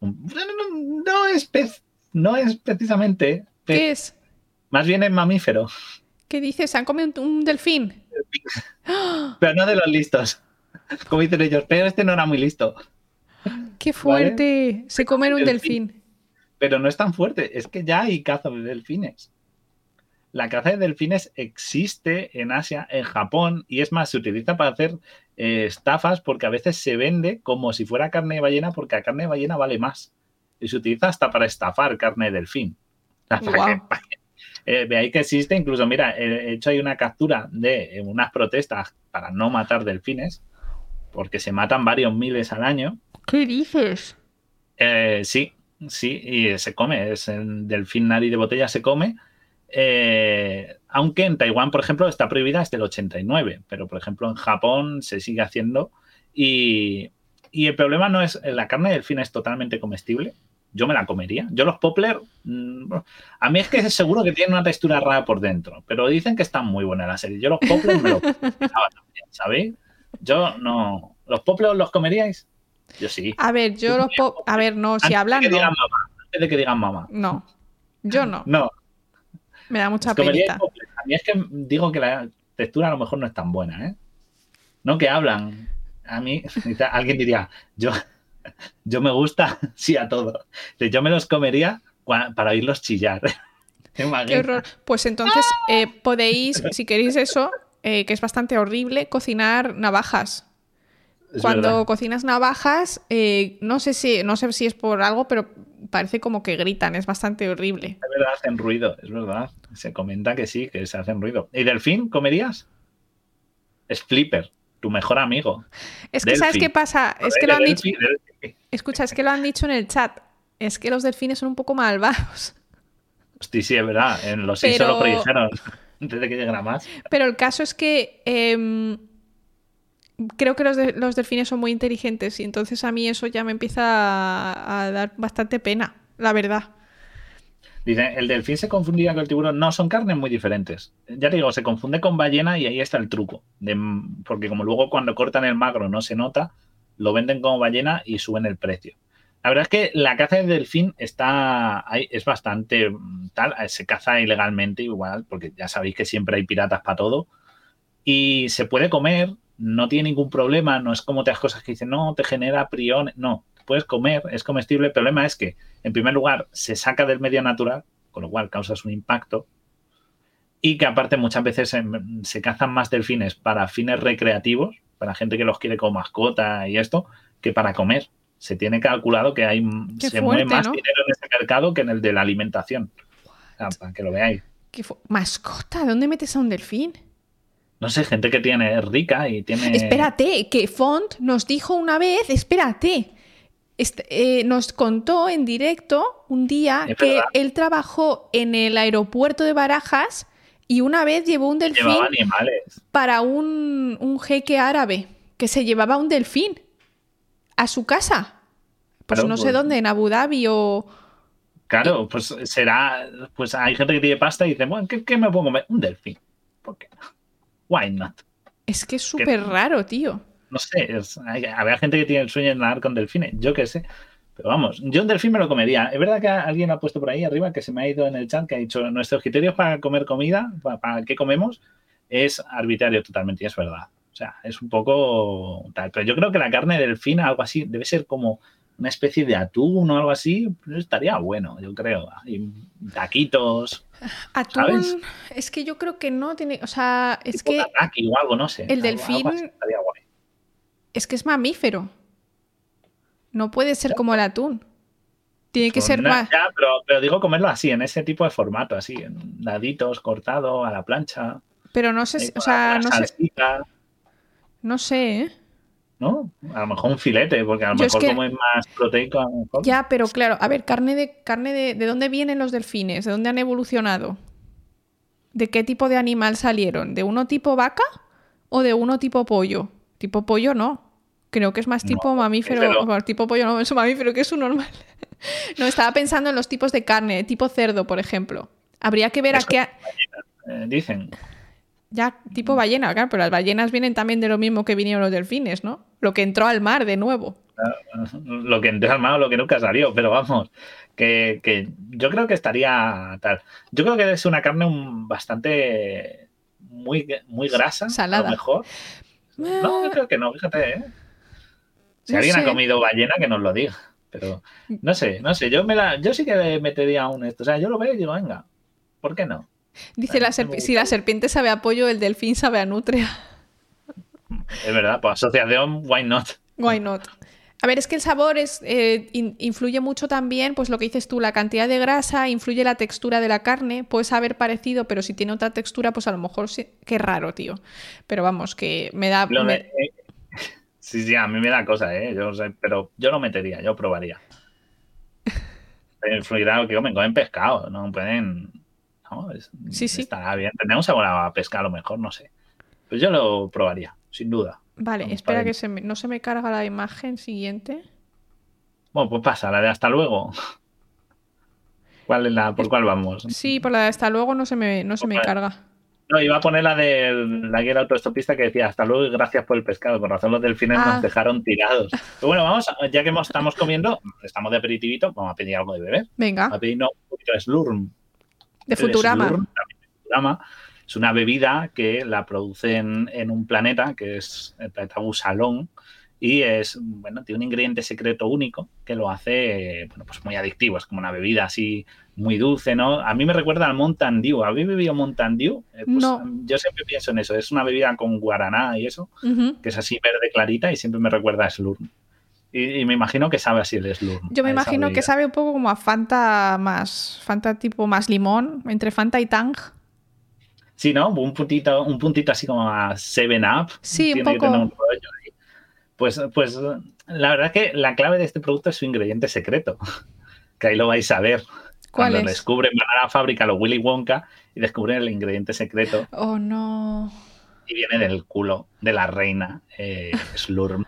no, es pez, no es precisamente. ¿Qué es? Más bien es mamífero. ¿Qué dices? ¿Se han comido un, delfín? (laughs) Pero no de los listos. Como dicen ellos, pero este no era muy listo. (gasps) ¡Qué fuerte! Se comen un delfín. Pero no es tan fuerte, es que ya hay caza de delfines. La caza de delfines existe en Asia, en Japón, y es más, se utiliza para hacer eh, estafas porque a veces se vende como si fuera carne de ballena porque la carne de ballena vale más. Y se utiliza hasta para estafar carne de delfín. (laughs) Eh, veáis que existe, incluso, mira, he hecho ahí una captura de eh, unas protestas para no matar delfines, porque se matan varios miles al año. ¿Qué dices? Eh, sí, sí, y se come, es el delfín nariz de botella se come. aunque en Taiwán, por ejemplo, está prohibida hasta el 89, pero por ejemplo en Japón se sigue haciendo y, y el problema no es, la carne de delfín es totalmente comestible, yo me la comería. Yo los popler, mm, a mí es que seguro que tienen una textura rara por dentro, pero dicen que están muy buenas la serie. Yo los también, (laughs) ¿sabéis? Yo no. ¿Los popler los comeríais? Yo sí. A ver, yo los pop... A ver, no, si hablan. De que digan mamá, antes de que digan mamá. No. Yo no. No. Me da mucha pena. A mí es que digo que la textura a lo mejor no es tan buena, ¿eh? No que hablan. A mí, (laughs) alguien diría, yo, yo me gusta, (laughs) sí, a todo. Yo me los comería para oírlos chillar. (laughs) Qué horror. Pues entonces eh, podéis, si queréis eso, eh, que es bastante horrible, cocinar navajas. Cuando cocinas navajas, eh, no sé si, no sé si es por algo, pero parece como que gritan, es bastante horrible. Es verdad, hacen ruido, es verdad. Se comenta que sí, que se hacen ruido. ¿Y delfín comerías? Es flipper tu mejor amigo. Es que, ¿sabes qué pasa? Es que lo han dicho. Escucha, es que lo han dicho en el chat. Es que los delfines son un poco malvados. Hostia, sí, es verdad. En los Pero... lo predijeron (laughs) antes de que llegara más. Pero el caso es que. Em, creo que los, los, delfines son muy inteligentes y entonces a mí eso ya me empieza a dar bastante pena, la verdad. Dice, el delfín se confundía con el tiburón. No, son carnes muy diferentes. Ya te digo, se confunde con ballena y ahí está el truco. porque como luego cuando cortan el magro no se nota, lo venden como ballena y suben el precio. La verdad es que la caza de delfín está es bastante mm, tal, eh, se caza ilegalmente igual, porque ya sabéis que siempre hay piratas para todo. Y se puede comer, no tiene ningún problema, no es como otras cosas que dicen, no, te genera priones, no, puedes comer, es comestible. El problema es que, en primer lugar, se saca del medio natural, con lo cual causas un impacto. Y que aparte muchas veces se cazan más delfines para fines recreativos, para gente que los quiere como mascota y esto, que para comer. Se tiene calculado que hay se mueve más dinero en ese mercado que en el de la alimentación. para que lo veáis. ¿Mascota? ¿Dónde metes a un delfín? No sé, gente que tiene rica y tiene. Espérate, que Font nos dijo una vez, espérate, este, eh, nos contó en directo un día que él trabajó en el aeropuerto de Barajas y una vez llevó un delfín para un, un, jeque árabe que se llevaba un delfín a su casa. Pues no sé pues dónde, en Abu Dhabi o... Claro, pues será... Pues hay gente que tiene pasta y dice, bueno, ¿qué, qué me puedo comer? Un delfín. ¿Por qué no? Why not? Es que es súper raro, tío. No sé, había gente que tiene el sueño de nadar con delfines, yo qué sé. Pero vamos, yo un delfín me lo comería. Es verdad que alguien ha puesto por ahí arriba que se me ha ido en el chat que ha dicho nuestros criterios para comer comida, para, qué comemos, es arbitrario totalmente, y es verdad. O sea, es un poco tal. Pero yo creo que la carne de delfín, algo así, debe ser como una especie de atún o algo así, pues estaría bueno, yo creo. Y taquitos. Atún, es que yo creo que no tiene, o sea, es que... o algo, no sé. El delfín... Es que es mamífero. No puede ser como el atún. Tiene que ser más. pero, digo comerlo así, en ese tipo de formato, así, en daditos, cortado, a la plancha. Pero no sé, o sea, no sé. No sé, ¿eh? ¿No? A lo mejor un filete, porque a lo mejor como es más proteico, a lo mejor. Ya, pero claro, a ver, carne de. carne de. ¿De dónde vienen los delfines? ¿De dónde han evolucionado? ¿De qué tipo de animal salieron? ¿De uno tipo vaca o de uno tipo pollo? Tipo pollo no. Creo que es más tipo mamífero. tipo pollo no es un mamífero, que es un normal. (laughs) no, estaba pensando en los tipos de carne, tipo cerdo, por ejemplo. Habría que ver a qué. Eh, dicen. Ya, tipo ballena, claro, pero las ballenas vienen también de lo mismo que vinieron los delfines, ¿no? Lo que entró al mar de nuevo. Lo que entró al mar o lo que nunca salió, pero vamos, que, yo creo que estaría tal. Yo creo que es una carne bastante muy, muy grasa, Salada. a lo mejor. No, yo creo que no, fíjate, ¿eh? Si alguien ha comido ballena, que nos lo diga. Pero no sé, no sé. Yo, me la, yo sí que metería un esto. O sea, yo lo veo y digo, venga, ¿por qué no? Dice, la si la serpiente sabe a pollo, el delfín sabe a nutria. Es verdad, pues asociación, why not? Why not? A ver, es que el sabor es, eh, influye mucho también, pues lo que dices tú, la cantidad de grasa, influye la textura de la carne, puede saber parecido, pero si tiene otra textura, pues a lo mejor sí, qué raro, tío. Pero vamos, que me da... (laughs) Sí, sí, a mí me da cosa, ¿eh? Yo sé, pero yo lo metería, yo probaría. (laughs) Influirá que comen, comen pescado, no pueden. No, sí, sí. Estará bien. Tendremos sabor a pescado a lo mejor, no sé. Pues yo lo probaría, sin duda. Vale, espera que se no se me carga la imagen siguiente. Bueno, pues pasa, la de hasta luego. (laughs) ¿Cuál es la, ¿Por cuál vamos? Sí, por la de hasta luego no se me, no se me carga. No, iba a poner la de la guía autoestopista que decía hasta luego y gracias por el pescado. Con razón los delfines nos ah. dejaron tirados. (laughs) Pero bueno, vamos, ya que estamos comiendo, estamos de aperitivito, vamos a pedir algo de beber. Venga. Vamos a pedir un poquito de Slurm. De Futurama. Es una bebida que la producen en un planeta que es el planeta Busalón y es, bueno, tiene un ingrediente secreto único que lo hace, bueno, pues muy adictivo. Es como una bebida así muy dulce, ¿no? A mí me recuerda al Mountain Dew. ¿Habéis bebido Mountain Dew? Eh, pues, no. Yo siempre pienso en eso. Es una bebida con guaraná y eso, que es así verde clarita y siempre me recuerda a Slurm. Y, me imagino que sabe así el Slurm. Yo me imagino que sabe un poco como a Fanta más, Fanta tipo más limón, entre Fanta y Tang. Sí, ¿no? Un puntito, un puntito así como a Seven Up. Sí, un poco. Pues, pues la verdad es que la clave de este producto es su ingrediente secreto, (laughs) que ahí lo vais a ver. Cuando descubren, van a la fábrica los Willy Wonka y descubren el ingrediente secreto. Oh, no. Y viene del culo de la reina eh, Slurm.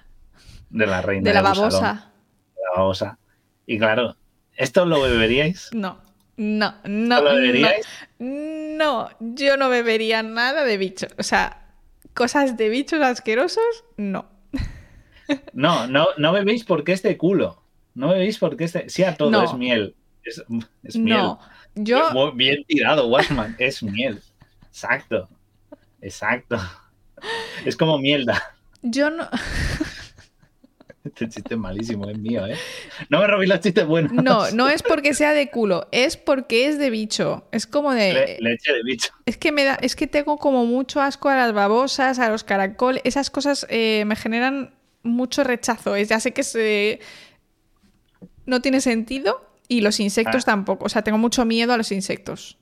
De la reina. De la babosa. De la babosa. Y claro, ¿esto lo beberíais? No. No, no. ¿Lo beberíais? No, yo no bebería nada de bichos. O sea, cosas de bichos asquerosos, no. (laughs) No, no, no bebéis porque es de culo. No bebéis porque es de... Sí, a todo es miel. Es, miel. No, yo... Bien tirado, Washman. (laughs) Es miel. Exacto. Exacto. Es como mielda. Yo no. (laughs) (laughs) Este chiste es malísimo, es mío, ¿eh? No me robéis los chistes buenos. No, no es porque sea de culo, es porque es de bicho. Es como de. leche de bicho. Es que me da, es que tengo como mucho asco a las babosas, a los caracoles. Esas cosas eh, me generan mucho rechazo. Ya sé que se... no tiene sentido, y los insectos ah. tampoco. O sea, tengo mucho miedo a los insectos.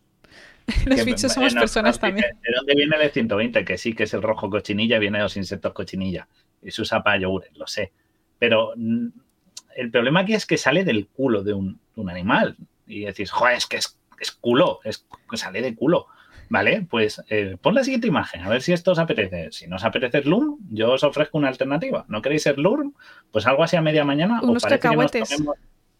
(laughs) los bichos somos personas también. ¿De dónde viene el 120? Que sí, que es el rojo cochinilla, viene de los insectos cochinilla. Y se usa para yogures, lo sé. Pero mm, el problema aquí es que sale del culo de un, animal. Y decís, joder, es que es, culo, es que sale de culo. Vale, pues eh, pon la siguiente imagen, a ver si esto os apetece. Si no os apetece Slurm, yo os ofrezco una alternativa. ¿No queréis Slurm? Pues algo así a media mañana. Unos cacahuetes.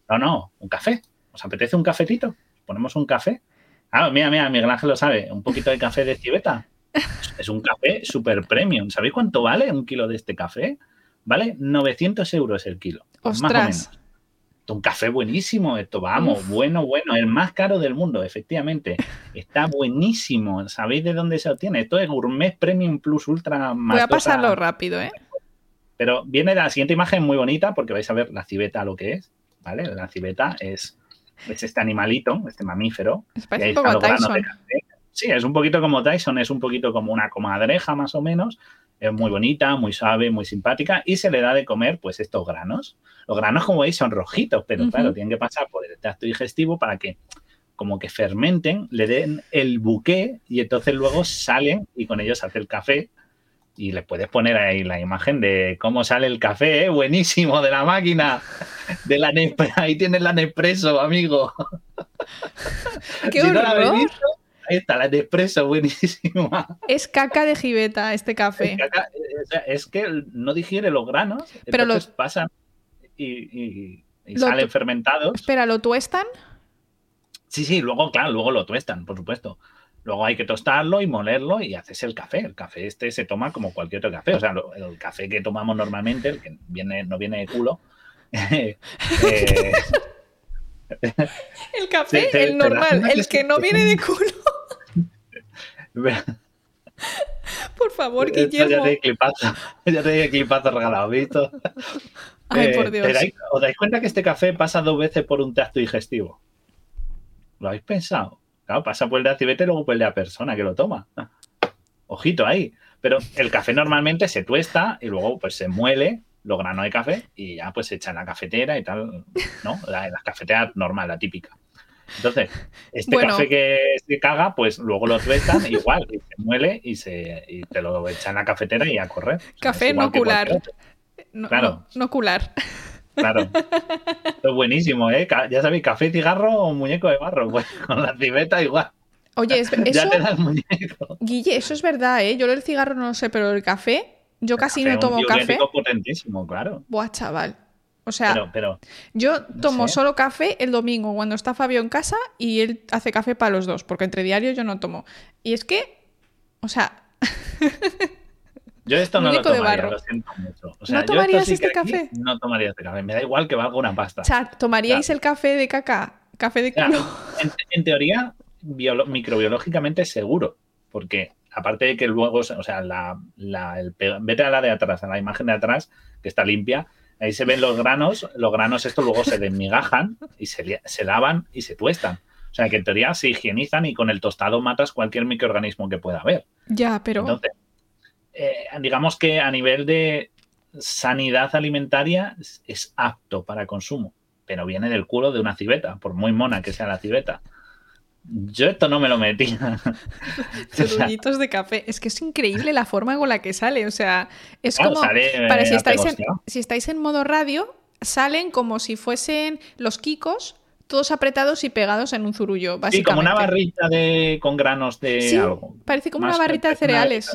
No, no, un café. ¿Os apetece un cafetito? Ponemos un café. Ah, mira, mira, Miguel Ángel lo sabe. Un poquito de café de civeta. (laughs) Es un café super premium. ¿Sabéis cuánto vale un kilo de este café? Vale 900 euros el kilo. Más o menos. Un café buenísimo, esto vamos, bueno, bueno, el más caro del mundo, efectivamente. (laughs) Está buenísimo. ¿Sabéis de dónde se obtiene? Esto es Gourmet Premium Plus Ultra. Voy a pasarlo rápido, ¿eh? Pero viene la siguiente imagen muy bonita porque vais a ver la civeta lo que es, ¿vale? La civeta es, es este animalito, este mamífero. Es un poco Tyson. Sí, es un poquito como Tyson, es un poquito como una comadreja más o menos, es muy bonita, muy suave, muy simpática y se le da de comer pues estos granos. Los granos, como veis, son rojitos, pero claro, tienen que pasar por el tracto digestivo para que como que fermenten, le den el buque y entonces luego salen y con ellos hace el café y le puedes poner ahí la imagen de cómo sale el café, ¿eh? buenísimo, de la máquina, de la ahí tienes la Nespresso, amigo. (laughs) ¡Qué horror! Está, la Nespresso, buenísima. Es caca de jibeta este café. Es, que no digiere los granos, pero los pasan y, salen fermentados. Espera, ¿lo tuestan? Sí, sí, luego, claro, luego lo tuestan, por supuesto. Luego hay que tostarlo y molerlo y haces el café. El café este se toma como cualquier otro café. O sea, el café que tomamos normalmente, el que viene, no viene de culo. (laughs) Eh, (laughs) el café, el normal, el que no viene de culo. (laughs) Por favor, Guillermo. Ya te clipazo, ya te clipazo regalado, ¿visto? (laughs) Ay, por eh, Dios. ¿Os dais cuenta que este café pasa dos veces por un tracto digestivo? ¿Lo habéis pensado? Claro, pasa por el de acibete y luego por el de la persona que lo toma. Ojito ahí. Pero el café normalmente se tuesta y luego pues se muele los granos de café y ya pues se echa en la cafetera y tal, ¿no? (laughs) La, la cafetera normal, la típica. Entonces, este café que se caga, pues luego lo tuestan (laughs) igual, y se muele y, se, y te lo echa en la cafetera y a correr. Café no ocular. claro. No, ocular. Claro. (laughs) Esto es buenísimo, ¿eh? Ya sabéis, café, cigarro o muñeco de barro. Pues con la civeta igual. Oye, eso, ya te das muñeco. Guille, eso es verdad, ¿eh? Yo el cigarro no lo sé, pero el café, yo casi no tomo café. potentísimo, claro. Buah, chaval. O sea, yo tomo solo café el domingo cuando está Fabio en casa y él hace café para los dos, porque entre diarios yo no tomo. Y es que, o sea... (laughs) yo esto no lo tomaría, lo siento mucho. ¿No tomarías este café? No tomaría este café, me da igual que valga una pasta. Chat, ¿tomaríais el café de caca? ¿Café de culo? en, teoría, microbiológicamente seguro, porque aparte de que luego, o sea, la, el, vete a la de atrás, a la imagen de atrás, que está limpia, Ahí se ven los granos, los granos estos luego se desmigajan y se, se lavan y se tuestan. O sea, que en teoría se higienizan y con el tostado matas cualquier microorganismo que pueda haber. Ya, pero... Entonces, eh, digamos que a nivel de sanidad alimentaria es apto para consumo, pero viene del culo de una civeta, por muy mona que sea la civeta. Yo esto no me lo metí. (laughs) (laughs) Cerullitos de café. Es que es increíble la forma con la que sale. O sea, es como. para si estáis, en, si estáis en modo radio, salen como si fuesen los kikos, todos apretados y pegados en un zurullo, básicamente. Sí, como una barrita de, con granos de sí, algo. Parece como una barrita de cereales.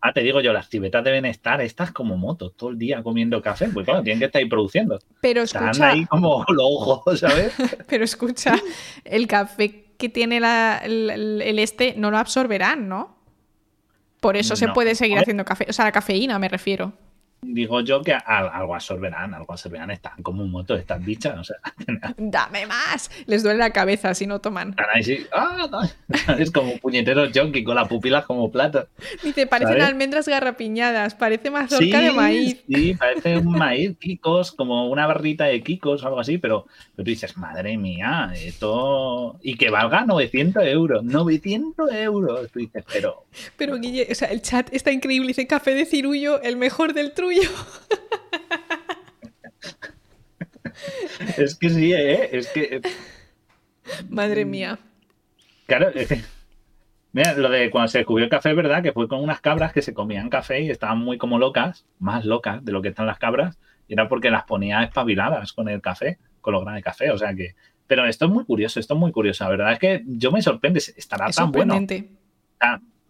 Ah, te digo yo, las civetas deben estar estas como motos, todo el día comiendo café, pues claro, tienen que estar ahí produciendo. Pero escucha... Están ahí como (laughs) los ojos, ¿sabes? Pero escucha, el café que tiene el, este no lo absorberán, ¿no? Por eso se puede seguir haciendo café. O sea, la cafeína me refiero. Digo yo que algo absorberán, algo absorberán. Están como un moto estas bichas. O sea, (laughs) Dame más. Les duele la cabeza si no toman. ¡Ah, (laughs) es como puñeteros junkie con las pupilas como platos. Dice, parecen almendras garrapiñadas. Parece mazorca de maíz. Sí, parece un maíz, kikos, como una barrita de kikos o algo así. Pero, pero tú dices, madre mía, esto. Y que valga 900 euros. 900 euros. Tú dices, pero. Pero, Guille, o sea, el chat está increíble. Dice café de cirullo, el mejor del truco es que sí, ¿eh? Es que. Eh, Madre mía. Claro, Mira, lo de cuando se descubrió el café, ¿verdad? Que fue con unas cabras que se comían café y estaban muy como locas, más locas de lo que están las cabras, y era porque las ponía espabiladas con el café, con los granos de café, o sea que... Pero esto es muy curioso, esto es muy curioso, la verdad es que yo me sorprende, estará tan bueno.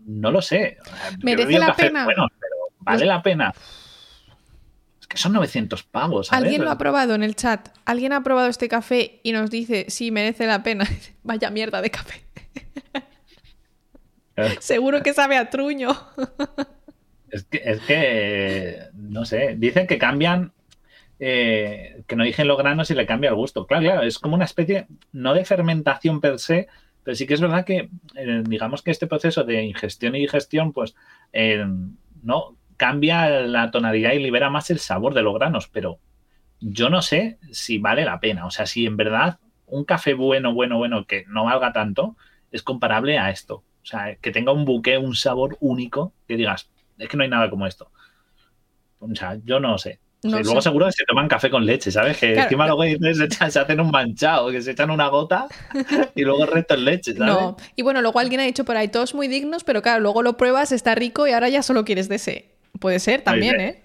no lo sé. Merece la pena. Bueno, pero vale la pena que son 900 pavos. Alguien lo ha probado en el chat. Alguien ha probado este café y nos dice si merece la pena. (laughs) Vaya mierda de café. Eh. (laughs) Seguro que sabe a truño. (laughs) es, que, no sé, dicen que cambian, eh, que no dicen los granos y le cambia el gusto. Claro, claro, es como una especie, no de fermentación per se, pero sí que es verdad que, eh, digamos que este proceso de ingestión y digestión, pues, no cambia la tonalidad y libera más el sabor de los granos, pero yo no sé si vale la pena. O sea, si en verdad un café bueno, bueno, bueno, que no valga tanto, es comparable a esto. O sea, que tenga un buque, un sabor único, que digas, es que no hay nada como esto. O sea, yo no sé. luego seguro que se toman café con leche, ¿sabes? Que encima luego se, se, hacen un manchado, que se echan una gota y luego el resto es leche, (laughs) ¿sabes? No. Y bueno, luego alguien ha dicho por ahí, todos muy dignos, pero claro, luego lo pruebas, está rico y ahora ya solo quieres de ese. Puede ser también, ¿eh?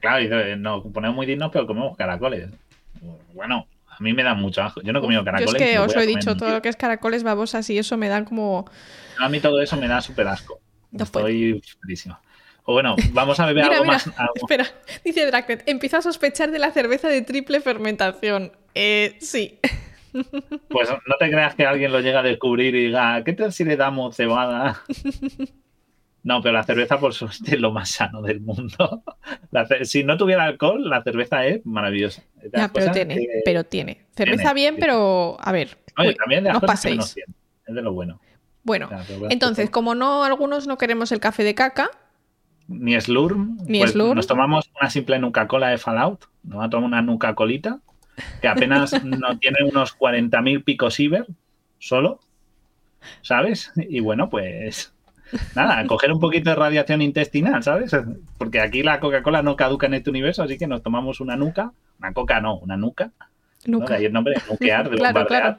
Claro, no, ponemos muy dignos, pero comemos caracoles. Bueno, a mí me da mucho asco. Yo no he comido caracoles. Yo es que os he dicho, todo lo que es caracoles, babosas y eso me da como. A mí todo eso me da súper asco. Estoy feliz. O bueno, vamos a beber algo más. Espera, dice Dragnet, empieza a sospechar de la cerveza de triple fermentación. Eh, sí. Pues no te creas que alguien lo llega a descubrir y diga, ¿qué tal si le damos cebada? (laughs) No, pero la cerveza, por suerte, (laughs) es lo más sano del mundo. si no tuviera alcohol, la cerveza es maravillosa. pero tiene, pero tiene. Cerveza bien, pero a ver. Oye, también de no paséis. es de lo bueno. Bueno, entonces, como no algunos no queremos el café de caca. Ni Slurm. Ni pues Nos tomamos una simple Nuca-Cola de Fallout. Nos vamos a tomar una Nuca-Colita, que apenas (laughs) no tiene unos 40.000 picos Iber solo. ¿Sabes? Y bueno, pues nada, coger un poquito de radiación intestinal, ¿sabes? Porque aquí la Coca-Cola no caduca en este universo, así que nos tomamos una nuca, una coca no, una nuca. nuca. ahí el nombre nuclear, de (laughs) claro, claro.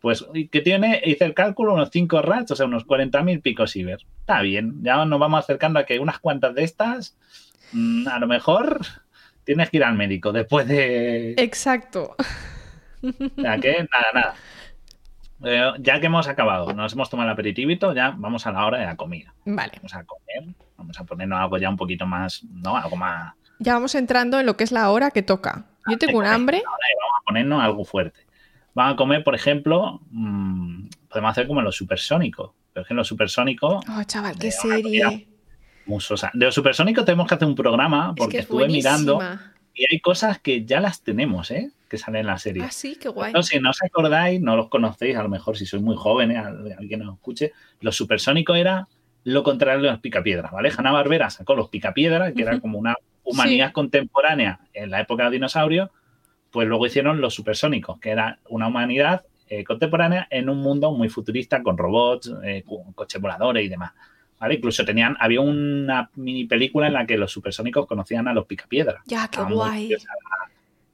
Pues, ¿qué tiene? Hice el cálculo, unos 5 rats, o sea, unos 40.000 picos ciber. Está bien, ya nos vamos acercando a que unas cuantas de estas, mm, a lo mejor tienes que ir al médico después de... Exacto. O sea, que nada, nada. Eh, ya que hemos acabado, nos hemos tomado el aperitivito, ya vamos a la hora de la comida. Vale. Vamos a comer, vamos a ponernos algo ya un poquito más, ¿no? Algo más. Ya vamos entrando en lo que es la hora que toca. Yo tengo un hambre. vamos a ponernos algo fuerte. Vamos a comer, por ejemplo, mmm, podemos hacer como los supersónicos. Por ejemplo, los supersónicos. Oh, chaval, qué serie. Musosa. De los supersónicos tenemos que hacer un programa porque estuve mirando y hay cosas que ya las tenemos, ¿eh? Que salen en la serie. Ah, sí, qué guay. si no os acordáis, no los conocéis, a lo mejor si sois muy jóvenes, alguien nos escuche, los supersónicos era lo contrario de los picapiedras, ¿vale? Hanna Barbera sacó los picapiedras, que era como una humanidad contemporánea en la época de dinosaurios, pues luego hicieron los supersónicos, que era una humanidad eh, contemporánea en un mundo muy futurista con robots, eh, coches voladores y demás. Incluso tenían, había una mini película en la que los supersónicos conocían a los picapiedras. Ya, qué guay.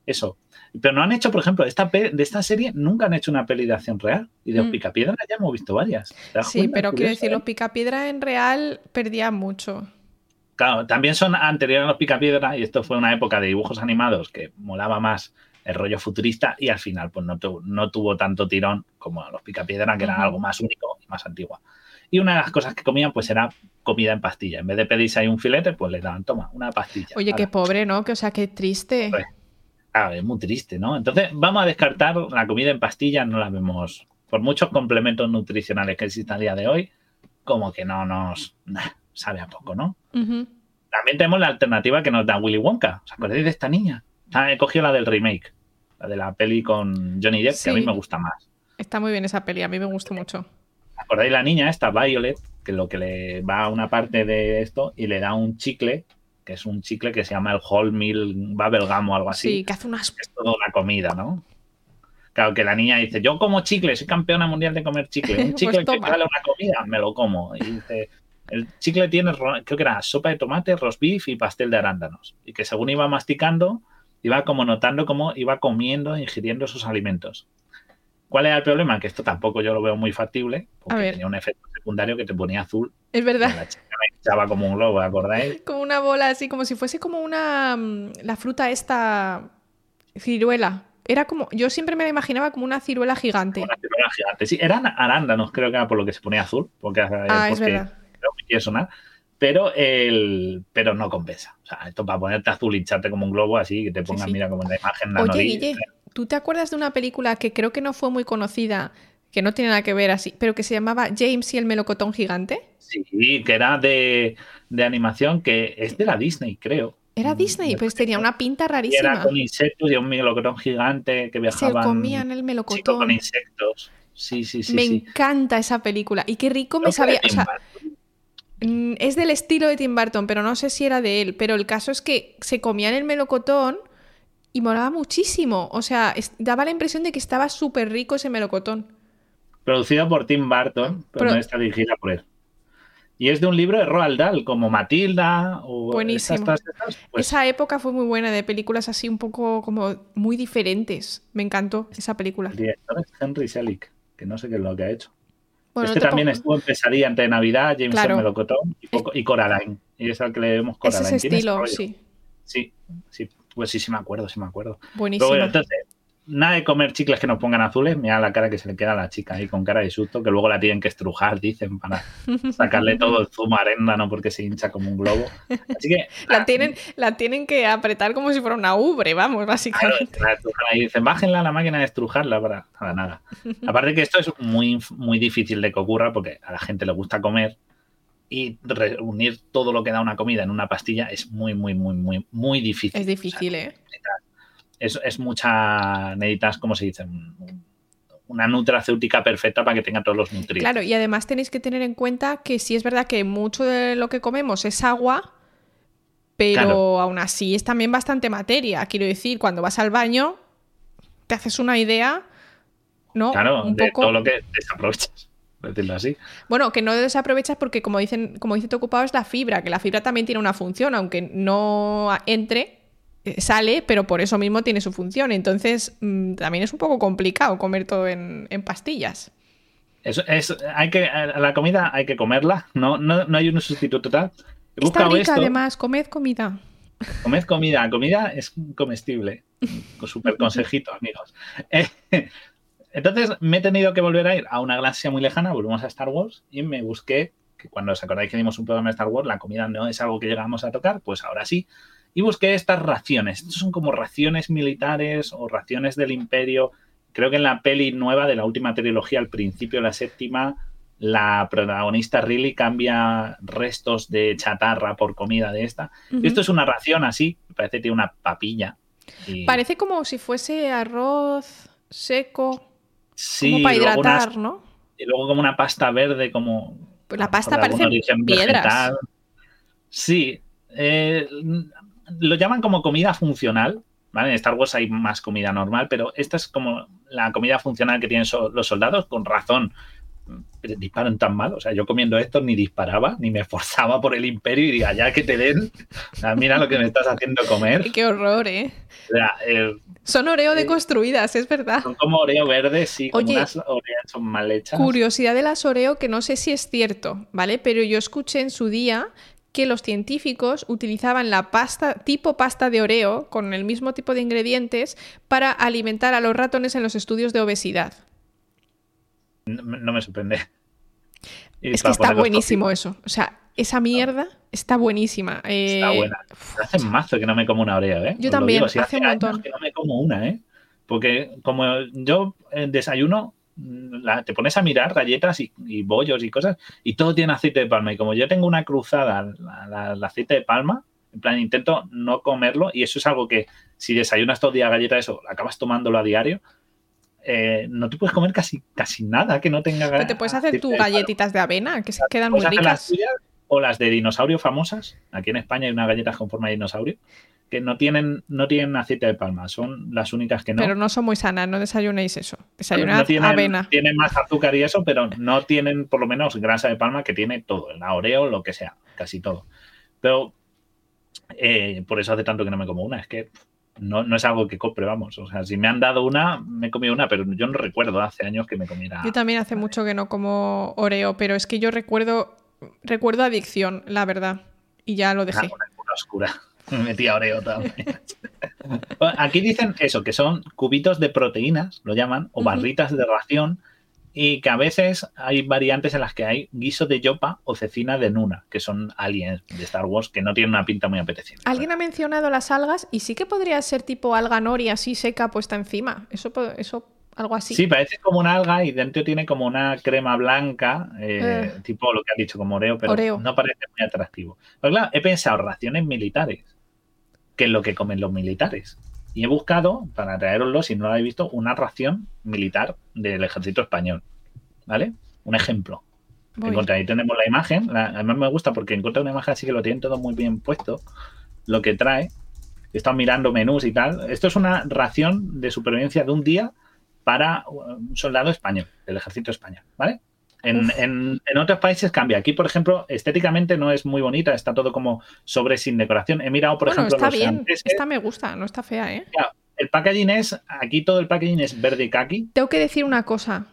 Eso. Pero no han hecho, por ejemplo, de esta, de esta serie nunca han hecho una peli de acción real. Y de los mm. picapiedras ya hemos visto varias. Sí, pero quiero decir, los picapiedras en real perdían mucho. Claro, también son anteriores a los picapiedras y esto fue una época de dibujos animados que molaba más el rollo futurista y al final pues no, no tuvo tanto tirón como a los picapiedras, que eran algo más único y más antiguo. Y una de las cosas que comían, pues era comida en pastilla. En vez de pedirse ahí un filete, pues le daban, toma, una pastilla. Oye, qué pobre, ¿no? Que, o sea, qué triste. Ah, es muy triste, ¿no? Entonces, vamos a descartar la comida en pastillas, no la vemos. Por muchos complementos nutricionales que existen a día de hoy, como que no nos sabe a poco, ¿no? También tenemos la alternativa que nos da Willy Wonka. ¿Os acordáis de esta niña? he cogido la del remake, la de la peli con Johnny Depp, que a mí me gusta más. Está muy bien esa peli, a mí me gustó mucho acordáis la niña esta, Violet, que lo que le va a una parte de esto y le da un chicle, que es un chicle que se llama el Whole Meal Bubblegum o algo así. Sí, que hace unas... Es toda una comida, ¿no? Claro, que la niña dice, yo como chicle, soy campeona mundial de comer chicle. (laughs) Un chicle pues que vale una comida, me lo como. Y dice, el chicle tiene, creo que era sopa de tomate, roast beef y pastel de arándanos. Y que según iba masticando, iba como notando cómo iba comiendo, ingiriendo esos alimentos. ¿Cuál era el problema? Que esto tampoco yo lo veo muy factible, porque tenía un efecto secundario que te ponía azul. Es verdad. Echaba como un globo, ¿acordáis? (laughs) Como una bola así, como si fuese como una. mm, La fruta esta. ciruela. Era como. Yo siempre me la imaginaba como una ciruela gigante. Una ciruela gigante. Sí, eran arándanos, creo que era por lo que se ponía azul. Porque, Ah, es porque verdad. creo que quiere sonar. Pero, el, pero no compensa. O sea, esto para ponerte azul y hincharte como un globo así, que te pongan, sí. mira, como en la imagen. la Oye, nariz. Guille, ¿tú te acuerdas de una película que creo que no fue muy conocida, que no tiene nada que ver así, pero que se llamaba James y el melocotón gigante? Sí, que era de, de animación, que es de la Disney, creo. Era Disney, pues tenía una pinta Y era rarísima. con insectos y un melocotón gigante que Se viajaban. comían el melocotón. con insectos. Sí, sí, sí. me sí. encanta esa película. Y qué rico me Creo sabía. O sea, mm, es del estilo de Tim Burton, pero no sé si era de él. Pero el caso es que se comían el melocotón y molaba muchísimo. O sea, daba la impresión de que estaba súper rico ese melocotón. Producido por Tim Burton, pero Pro- no está dirigida por él. Y es de un libro de Roald Dahl, como Matilda o Buenísimo. estas, estas, estas, pues, esa época fue muy buena de películas así un poco como muy diferentes. Me encantó esa película. el director es Henry Selick, que no sé qué es lo que ha hecho. Bueno, este no también pongo- estuvo en Pesadilla antes de Navidad, James Claro. Melocotón y, poco- y Coraline. Y es al que le vemos Coraline. ese estilo. Sí, sí, pues sí, sí me acuerdo, sí me acuerdo. Pero Buenísimo. bueno, entonces, nada de comer chicles que nos pongan azules, mira la cara que se le queda a la chica ahí con cara de susto, que luego la tienen que estrujar, dicen, para (laughs) sacarle todo el zumo aréndano porque se hincha como un globo. Así que La tienen, la tienen que apretar como si fuera una ubre, vamos, Claro, básicamente. la estrujan ahí, dicen, bájenla a la máquina de estrujarla para nada, nada. Aparte que esto es muy, muy difícil de que ocurra porque a la gente le gusta comer y reunir todo lo que da una comida en una pastilla es muy, muy, muy, muy, muy difícil. Es difícil, ¿eh? Es, es mucha, necesitas, ¿cómo se dice? Un- Una nutracéutica perfecta para que tenga todos los nutrientes. Claro, y además tenéis que tener en cuenta que sí es verdad que mucho de lo que comemos es agua, pero Claro. aún así es también bastante materia. Quiero decir, cuando vas al baño, te haces una idea, ¿no? Claro, Un de poco. todo lo que desaprovechas, decirlo así. Bueno, que no desaprovechas porque, como dicen, como dice tu ocupado, es la fibra, que la fibra también tiene una función, aunque no entre, eh, sale, pero por eso mismo tiene su función. Entonces, mm, también es un poco complicado comer todo en, en pastillas. Eso es, hay que, la comida hay que comerla, no, no, no hay un sustituto total. He Está buscado rica, esto. además, comed comida. Comed comida, comida es comestible. (laughs) Con super consejito, amigos. Eh, entonces me he tenido que volver a ir a una galaxia muy lejana, volvemos a Star Wars, y me busqué, que cuando os acordáis que dimos un programa de Star Wars, la comida no es algo que llegamos a tocar, pues ahora sí. Y busqué estas raciones. Estos son como raciones militares o raciones del imperio. Creo que en la peli nueva de la última trilogía, al principio de la séptima, la protagonista Riley cambia restos de chatarra por comida de esta. Esto es una ración así, parece que tiene una papilla. Y- Parece como si fuese arroz seco, sí, como para unas- hidratar, ¿no? y luego como una pasta verde, como. Pues la pasta parece piedras. vegetal. Sí. eh, lo llaman como comida funcional. ¿vale? En Star Wars hay más comida normal, pero esta es como la comida funcional que tienen so- los soldados, con razón. Disparan tan mal. O sea, yo comiendo esto ni disparaba, ni me esforzaba por el imperio y diga, ya que te den, mira lo que me estás haciendo comer. (laughs) Qué horror, ¿eh? O sea, eh, Son Oreo deconstruidas, es verdad. son como Oreo verdes, sí, como unas Oreas son mal hechas. Curiosidad de las Oreo que no sé si es cierto, ¿vale? Pero yo escuché en su día que los científicos utilizaban la pasta, tipo pasta de Oreo, con el mismo tipo de ingredientes, para alimentar a los ratones en los estudios de obesidad. No, no me sorprende. (laughs) Y Es que está buenísimo eso. O sea, esa mierda está buenísima. Está Eh, buena. Hace mazo que no me como una Oreo, ¿eh? Yo Os también, si hace un montón. que no me como una, ¿eh? Porque como yo eh, desayuno, mm, la- te pones a mirar galletas y, y bollos y cosas, y todo tiene aceite de palma. Y como yo tengo una cruzada al aceite de palma, en plan, intento no comerlo, y eso es algo que si desayunas todo el día galleta, eso, acabas tomándolo a diario, eh, no te puedes comer casi, casi nada que no tenga pero te puedes hacer tus galletitas de avena, que se quedan muy hacer las ricas. tuyas o las de dinosaurio famosas. Aquí en España hay unas galletas con forma de dinosaurio que no tienen, no tienen aceite de palma. Son las únicas que no. Pero no son muy sanas, no desayunéis eso. Desayunad no tienen, avena. tienen más azúcar y eso, pero no tienen por lo menos grasa de palma que tiene todo, la oreo, lo que sea, casi todo. Pero eh, por eso hace tanto que no me como una, es que no, no es algo que compre, vamos. O sea, si me han dado una, me he comido una, pero yo no recuerdo hace años que me comiera. Yo también hace mucho que no como Oreo, pero es que yo recuerdo recuerdo adicción, la verdad. Y ya lo dejé. una oscura. (laughs) Me metí a Oreo también. (laughs) Aquí dicen eso, que son cubitos de proteínas, lo llaman, o barritas de ración, y que a veces hay variantes en las que hay guiso de yopa o cecina de nuna, que son aliens de Star Wars que no tienen una pinta muy apetecible. Alguien ha mencionado las algas y sí que podría ser tipo alga nori así seca puesta encima. Eso, eso algo así. Sí, parece como una alga y dentro tiene como una crema blanca, eh, eh. tipo lo que han dicho como Oreo, pero no parece muy atractivo. Pero claro, he pensado raciones militares, que es lo que comen los militares. Y he buscado, para traeroslo, si no lo habéis visto, una ración militar del ejército español. ¿Vale? Un ejemplo. ahí tenemos la imagen. además me gusta porque encuentro una imagen así que lo tienen todo muy bien puesto. Lo que trae. He estado mirando menús y tal. Esto es una ración de supervivencia de un día para un soldado español, del ejército español. ¿Vale? En, otros países cambia. Aquí, por ejemplo, estéticamente no es muy bonita, está todo como sobre sin decoración. He mirado, por ejemplo, está bien. Esta me gusta, no está fea, ¿eh? el packaging es, aquí todo el packaging es verde y kaki. Tengo que decir una cosa.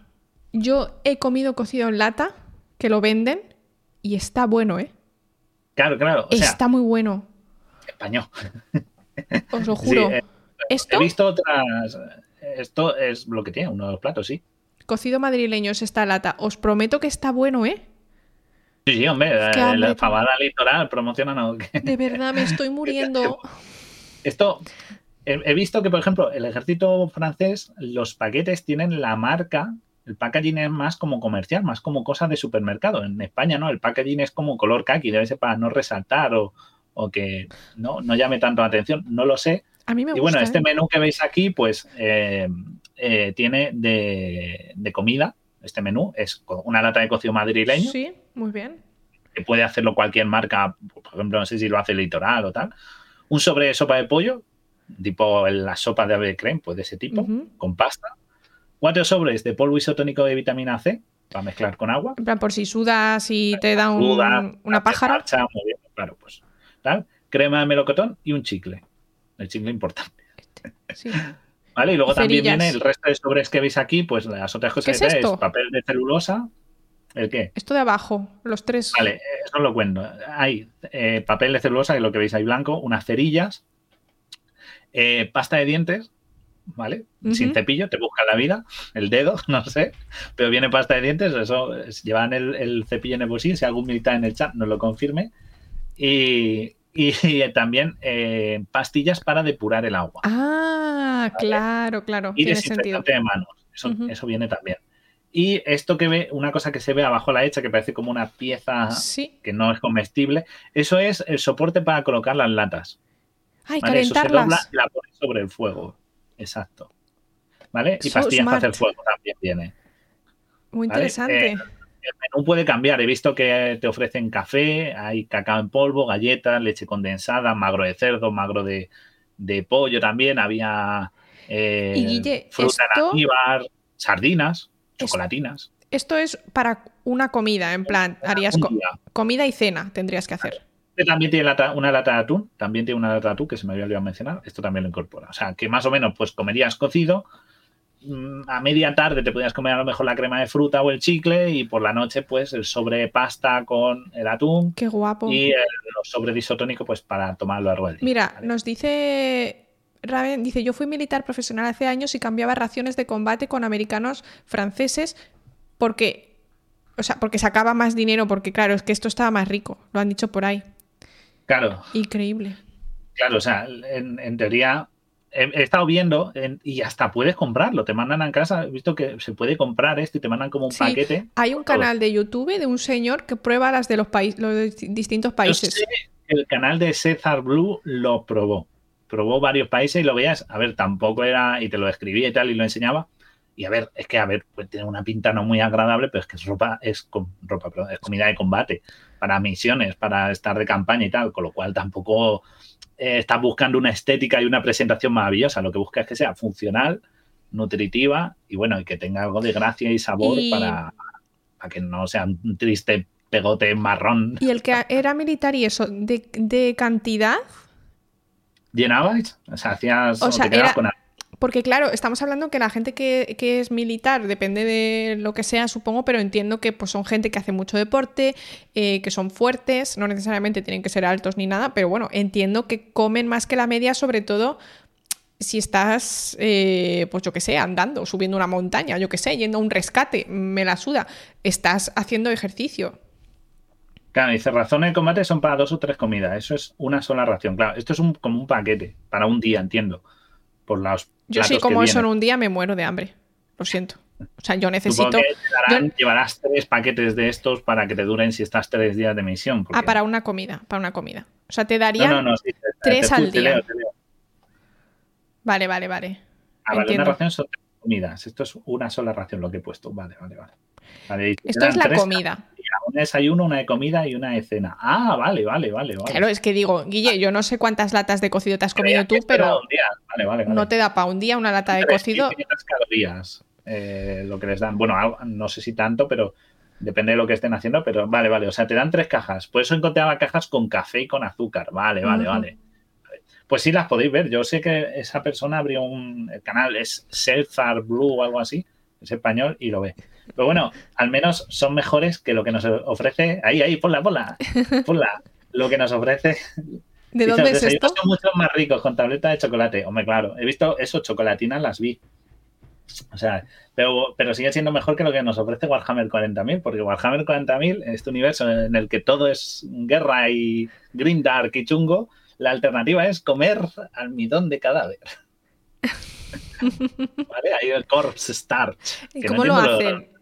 Yo he comido cocido en lata, que lo venden, y está bueno, ¿eh? Claro, claro. está muy bueno. Español. Os lo juro. Eh, he visto otras. Esto es lo que tiene, uno de los platos, sí. Cocido madrileño es esta lata. Os prometo que está bueno, ¿eh? Sí, sí, hombre, la, fabada litoral promociona no. De verdad, me estoy muriendo. (laughs) Esto, he, visto que, por ejemplo, el ejército francés, los paquetes tienen la marca, el packaging es más como comercial, más como cosa de supermercado. En España, ¿no? El packaging es como color kaki, debe ser para no resaltar o, que no, no llame tanto la atención. No lo sé. A mí me y bueno, este ¿eh? menú que veis aquí, pues eh, eh, tiene de, comida, este menú, es una lata de cocido madrileño. Sí, muy bien. Que puede hacerlo cualquier marca, por ejemplo, no sé si lo hace Litoral o tal. Un sobre de sopa de pollo, tipo la sopa de ave creme, pues de ese tipo, con pasta. Cuatro sobres de polvo isotónico de vitamina C, para mezclar con agua. En plan, por si sudas y te da una pájara. claro, pues. Crema de melocotón y un chicle. El chicle importante. Sí. (laughs) ¿Vale? Y luego también viene el resto de sobres que veis aquí, pues las otras cosas que es, es papel de celulosa. ¿El qué? Esto de abajo, los tres. Vale, eso lo cuento. Hay eh, papel de celulosa, que es lo que veis ahí blanco, unas cerillas, eh, pasta de dientes, ¿vale? Sin cepillo, te busca la vida, el dedo, (laughs) no sé, pero viene pasta de dientes, eso, llevan el, el cepillo en el bolsillo, si algún militar en el chat nos lo confirme. Y, y, (laughs) también eh, pastillas para depurar el agua. Ah, claro, claro. Y desinfectante de manos. Eso, viene también. Y esto que ve, una cosa que se ve abajo a la hecha, que parece como una pieza que no es comestible, eso es el soporte para colocar las latas. Ay, calentarlas. la pones sobre el fuego. Exacto. ¿Vale? Y pastillas para hacer fuego también viene. Muy interesante. Eh, el menú puede cambiar. He visto que te ofrecen café, hay cacao en polvo, galletas, leche condensada, magro de cerdo, magro de, pollo también. Había eh, fruta en sardinas, chocolatinas. Esto es para una comida, en plan, harías comida y cena, tendrías que hacer. Este también tiene una lata de atún, también tiene una lata de atún que se me había olvidado mencionar, esto también lo incorpora. O sea, que más o menos pues comerías cocido, a media tarde te podías comer a lo mejor la crema de fruta o el chicle y por la noche pues el sobre pasta con el atún. Qué guapo. Y el, sobre disotónico pues para tomarlo a largo Mira, nos dice Raven, dice, yo fui militar profesional hace años y cambiaba raciones de combate con americanos franceses porque, o sea, porque sacaba más dinero, porque claro, es que esto estaba más rico, lo han dicho por ahí. Claro. Increíble. Claro, o sea, en teoría he, estado viendo y hasta puedes comprarlo. Te mandan a casa, he visto que se puede comprar esto y te mandan como un paquete. Hay un canal de YouTube de un señor que prueba las de los, países, los distintos países. el canal de César Blue lo probó. Probó varios países y lo veías. A ver, tampoco era, y te lo escribía y tal, y lo enseñaba. Y a ver, es que a ver, pues tiene una pinta no muy agradable, pero es que es ropa, es ropa, es comida de combate, para misiones, para estar de campaña y tal, con lo cual tampoco eh, estás buscando una estética y una presentación maravillosa. Lo que buscas es que sea funcional, nutritiva y bueno, y que tenga algo de gracia y sabor Para, que no sea un triste pegote marrón. ¿Y el que (laughs) era militar y eso, de, cantidad? ¿Llenabais? O sea, hacías. O sea, era, Porque claro, estamos hablando que la gente que, es militar, depende de lo que sea, supongo, pero entiendo que pues, son gente que hace mucho deporte, eh, que son fuertes, no necesariamente tienen que ser altos ni nada, pero bueno, entiendo que comen más que la media, sobre todo si estás, eh, pues yo que sé, andando, subiendo una montaña, yo que sé, yendo a un rescate, me la suda, estás haciendo ejercicio. Claro, dice, razones de combate son para dos o tres comidas, eso es una sola ración. Claro, esto es como un paquete, para un día, entiendo. Por yo sí, como eso en un día me muero de hambre. Lo siento. O sea, yo necesito. Llevarás tres paquetes de estos para que te duren si estás tres días de misión. Ah, para una comida, para una comida. O sea, te darían tres al día. Vale, vale, vale. Ah, vale, una ración son tres comidas. Esto es una sola ración lo que he puesto. Vale, vale, vale. Esto es la comida. Un desayuno, una de comida y una de cena. Ah, vale, vale, vale, Claro, es que digo, Guille, yo no sé cuántas latas de cocido te has comido tú, pero no te da para un día una lata de cocido. calorías eh, lo que les dan. Bueno, no sé si tanto, pero depende de lo que estén haciendo, pero vale, vale. O sea, te dan tres cajas. Por eso encontraba cajas con café y con azúcar. Vale, vale, vale. Pues sí las podéis ver. Yo sé que esa persona abrió un canal, es Selfar Blue o algo así, es español y lo ve. Pero bueno, al menos son mejores que lo que nos ofrece. Ahí, ahí, ponla, ponla. Ponla. Lo que nos ofrece. ¿De dónde es esto? Son mucho más ricos con tableta de chocolate. Hombre, claro, he visto eso, chocolatinas las vi. O sea, pero, pero sigue siendo mejor que lo que nos ofrece Warhammer 40.000, porque Warhammer 40.000, este universo en el que todo es guerra y green dark y chungo, la alternativa es comer almidón de cadáver. (laughs) ¿Vale? Ahí el corpse starch. ¿Y cómo lo hacen?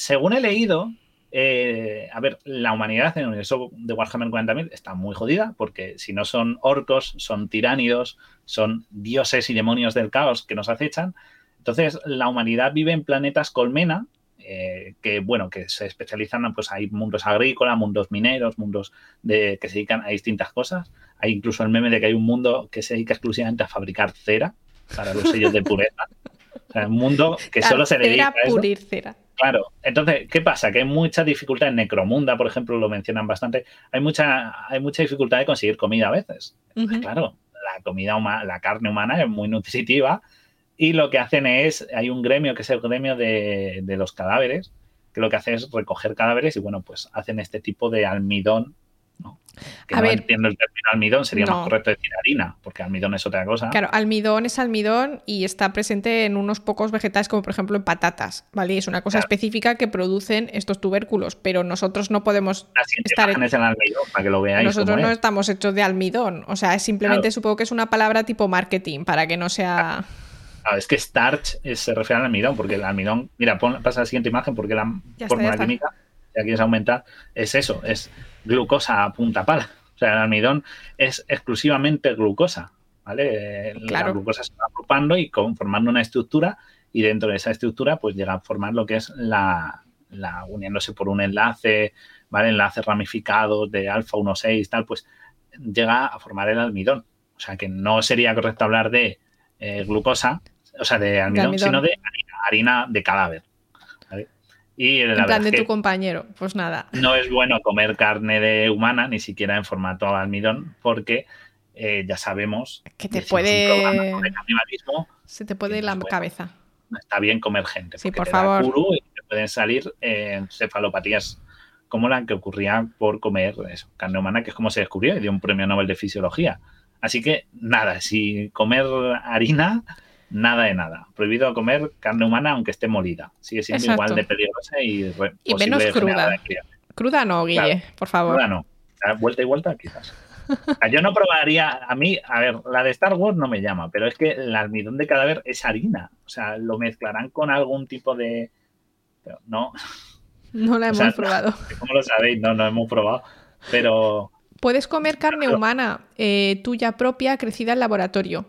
según he leído, eh, a ver, la humanidad en el universo de Warhammer 40.000 está muy jodida porque si no son orcos, son tiránidos, son dioses y demonios del caos que nos acechan. Entonces, la humanidad vive en planetas colmena, eh, que bueno, que se especializan, pues hay mundos agrícolas, mundos mineros, mundos de, que se dedican a distintas cosas. Hay incluso el meme de que hay un mundo que se dedica exclusivamente a fabricar cera para los sellos de pureza. O sea, un mundo que solo se dedica a eso. cera. Claro, entonces, ¿qué pasa? Que hay mucha dificultad en Necromunda, por ejemplo, lo mencionan bastante. Hay mucha, hay mucha dificultad de conseguir comida a veces. claro, la comida humana, la carne humana es muy nutritiva y lo que hacen es, hay un gremio que es el gremio de, de los cadáveres, que lo que hace es recoger cadáveres y bueno, pues hacen este tipo de almidón que no entiendo el término almidón, sería más correcto decir harina, porque almidón es otra cosa. Claro, almidón es almidón y está presente en unos pocos vegetales, como por ejemplo en patatas, ¿vale? Es una cosa específica que producen estos tubérculos, pero nosotros no podemos estar en el almidón, para que lo veáis. Nosotros no estamos hechos de almidón, o sea, es simplemente supongo que es una palabra tipo marketing, para que no sea... es que starch se refiere al almidón, porque el almidón, mira, pasa la siguiente imagen, porque la fórmula química, aquí es aumentar, es eso, es glucosa a punta pala. O sea, el almidón es exclusivamente glucosa, ¿vale? La glucosa se va agrupando y conformando una estructura y dentro de esa estructura pues llega a formar lo que es la, uniéndose por un enlace, ¿vale? Enlaces ramificados de alfa 1,6 tal, pues llega a formar el almidón. O sea, que no sería correcto hablar de eh, glucosa, o sea, de almidón, sino de harina de cadáver. Y en plan de tu compañero, pues nada. No es bueno comer carne de humana, ni siquiera en formato almidón, porque eh, ya sabemos que te puede. Se te puede la cabeza. Está bien comer gente. Sí, por favor. y te pueden salir eh, cefalopatías como la que ocurría por comer carne humana, que es como se descubrió y dio un premio Nobel de Fisiología. Así que nada, si comer harina nada de nada. Prohibido comer carne humana aunque esté molida. Sigue siendo igual de peligrosa y, y menos cruda. Cruda no, Guille, por favor. Cruda no. Vuelta y vuelta, quizás. Yo no probaría, a mí, a ver, la de Star Wars no me llama, pero es que el almidón de cadáver es harina. O sea, lo mezclarán con algún tipo de. no. No la hemos probado. (laughs) ¿Cómo lo sabéis? No, no hemos probado. Pero. Puedes comer carne humana eh, tuya propia crecida en laboratorio.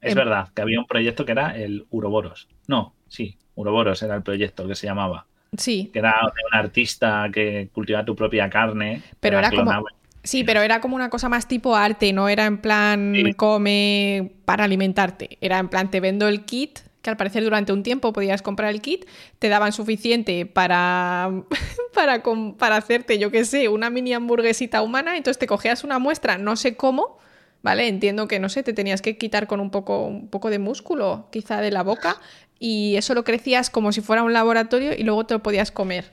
Es em, verdad que había un proyecto que era el Uroboros. No, sí, Uroboros era el proyecto que se llamaba. Sí. Que era de un artista que cultivaba tu propia carne. Pero era como. Sí, pero era como una cosa más tipo arte, no era en plan come para alimentarte. Era en plan te vendo el kit, que al parecer durante un tiempo podías comprar el kit, te daban suficiente para, (laughs) para, para hacerte, yo qué sé, una mini hamburguesita humana, entonces te cogías una muestra, no sé cómo, ¿vale? Entiendo que, no sé, te tenías que quitar con un poco, un poco de músculo, quizá de la boca, y eso lo crecías como si fuera un laboratorio y luego te lo podías comer.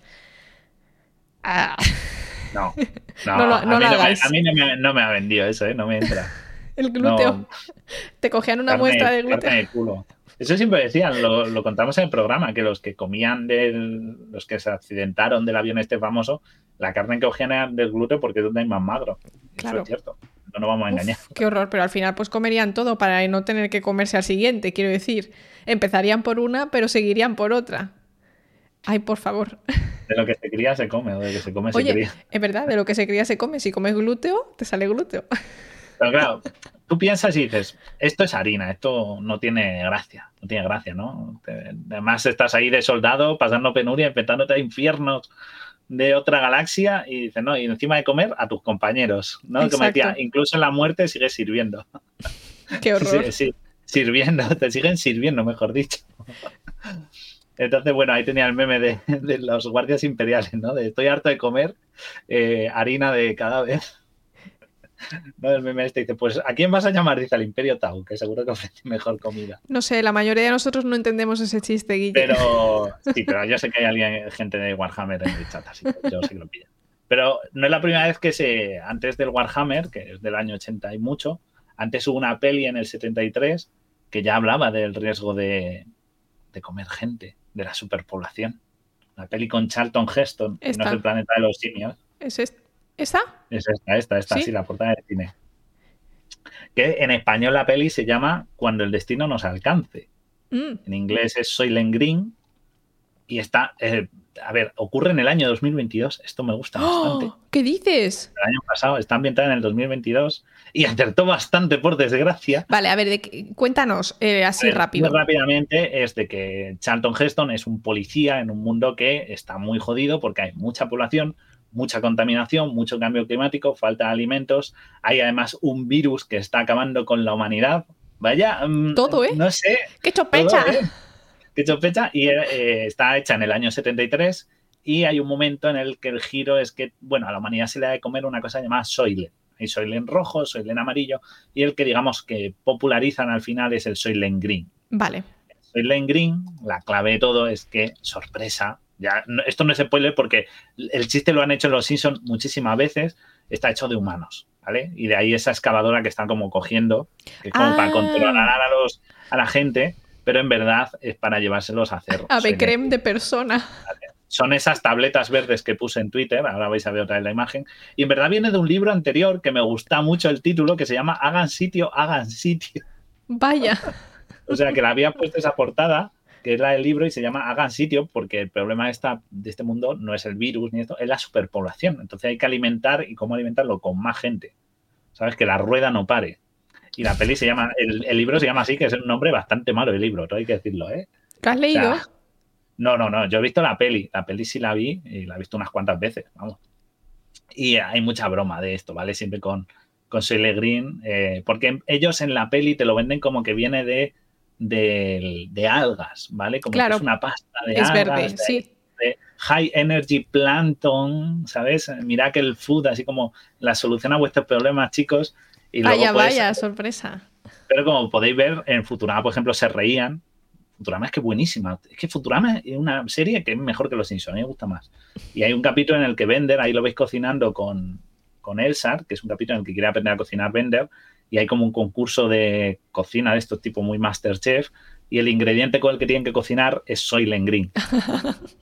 Ah. No, (laughs) no, no, a, mí a, mí no me, ha vendido eso, ¿eh? no me entra. (laughs) El glúteo. Te cogían una muestra de glúteo. Eso siempre decían, lo, contamos en el programa, que los que comían del, los que se accidentaron del avión este famoso, la carne que cogían del glúteo porque es donde hay más magro. Claro. Eso es cierto. No nos vamos a engañar. qué horror, pero al final pues comerían todo para no tener que comerse al siguiente, quiero decir. Empezarían por una, pero seguirían por otra. Ay, por favor. De lo que se cría se come, o de lo que se come Oye, se cría. Es verdad, de lo que se cría se come. Si comes glúteo, te sale glúteo. Pero claro, tú piensas y dices, esto es harina, esto no tiene gracia, no tiene gracia, ¿no? Además estás ahí de soldado, pasando penuria, enfrentándote a infiernos de otra galaxia y dices, no, y encima de comer a tus compañeros, ¿no? Que me decía, incluso en la muerte sigues sirviendo. (laughs) Qué horror. Sí, sirviendo, (laughs) te siguen sirviendo, mejor dicho. (laughs) Entonces, bueno, ahí tenía el meme de, los guardias imperiales, ¿no? De estoy harto de comer eh, harina de cadáver. No, el meme este dice, pues ¿a quién vas a llamar? Dice al Imperio Tau, que seguro que ofrece mejor comida. No sé, la mayoría de nosotros no entendemos ese chiste, Guille. Pero (laughs) sí, pero yo sé que hay alguien, gente de Warhammer en el chat, así que yo sé que lo pillo. Pero no es la primera vez que se, antes del Warhammer, que es del año 80 y mucho, antes hubo una peli en el 73 que ya hablaba del riesgo de, comer gente, de la superpoblación. La peli con Charlton Heston, que no es el planeta de los simios. ¿Es este? ¿Esta? Es esta, esta, esta, ¿Sí? la portada de cine. Que en español la peli se llama Cuando el destino nos alcance. Mm. En inglés es Soylent Green. Y está, eh, a ver, ocurre en el año 2022. Esto me gusta ¡Oh! bastante. ¿Qué dices? El año pasado, está ambientada en el 2022 y acertó bastante por desgracia. Vale, a ver, cuéntanos eh, así rápido. Muy rápidamente es de que Charlton Heston es un policía en un mundo que está muy jodido porque hay mucha población, mucha contaminación, mucho cambio climático, falta de alimentos. Hay además un virus que está acabando con la humanidad. Vaya, mm, todo, ¿eh? No sé. ¡Qué chopecha! ¿eh? ¡Qué chopecha! Y eh, está hecha en el año 73 y hay un momento en el que el giro es que, bueno, a la humanidad se le da de comer una cosa llamada Soylent. Hay Soylent rojo, Soylent amarillo y el que digamos que popularizan al final es el Soylent green. Vale. Soylent green, la clave de todo es que, sorpresa, ya, esto no es spoiler porque el chiste lo han hecho los Simpsons muchísimas veces, está hecho de humanos, ¿vale? Y de ahí esa excavadora que están como cogiendo, que es como para ah. controlar a, los, a la gente, pero en verdad es para llevárselos a hacer. A creme de persona. Son esas tabletas verdes que puse en Twitter, ahora vais a ver otra vez la imagen, y en verdad viene de un libro anterior que me gusta mucho el título, que se llama Hagan sitio, hagan sitio. Vaya. (laughs) o sea, que la había puesto esa portada que es la del libro y se llama Hagan sitio, porque el problema de, esta, de este mundo no es el virus ni esto, es la superpoblación. Entonces hay que alimentar y cómo alimentarlo con más gente. ¿Sabes? Que la rueda no pare. Y la peli se llama, el, libro se llama así, que es un nombre bastante malo el libro, hay que decirlo, ¿eh? ¿Lo has leído? no, no, no, yo he visto la peli, la peli sí la vi y la he visto unas cuantas veces, vamos. Y hay mucha broma de esto, ¿vale? Siempre con, con Green, eh, porque ellos en la peli te lo venden como que viene de de, algas, ¿vale? Como que es una pasta de es algas. Verde, sí. high energy plankton, ¿sabes? Miracle food, así como la solución a vuestros problemas, chicos. Y vaya, vaya, sorpresa. Pero como podéis ver, en Futurama, por ejemplo, se reían. Futurama es que buenísima. Es que Futurama es una serie que es mejor que Los Simpsons, a mí me gusta más. Y hay un capítulo en el que Bender, ahí lo veis cocinando con, con Elsar, que es un capítulo en el que quiere aprender a cocinar Bender, y hay como un concurso de cocina de estos tipo muy Masterchef y el ingrediente con el que tienen que cocinar es Soylent Green. (laughs)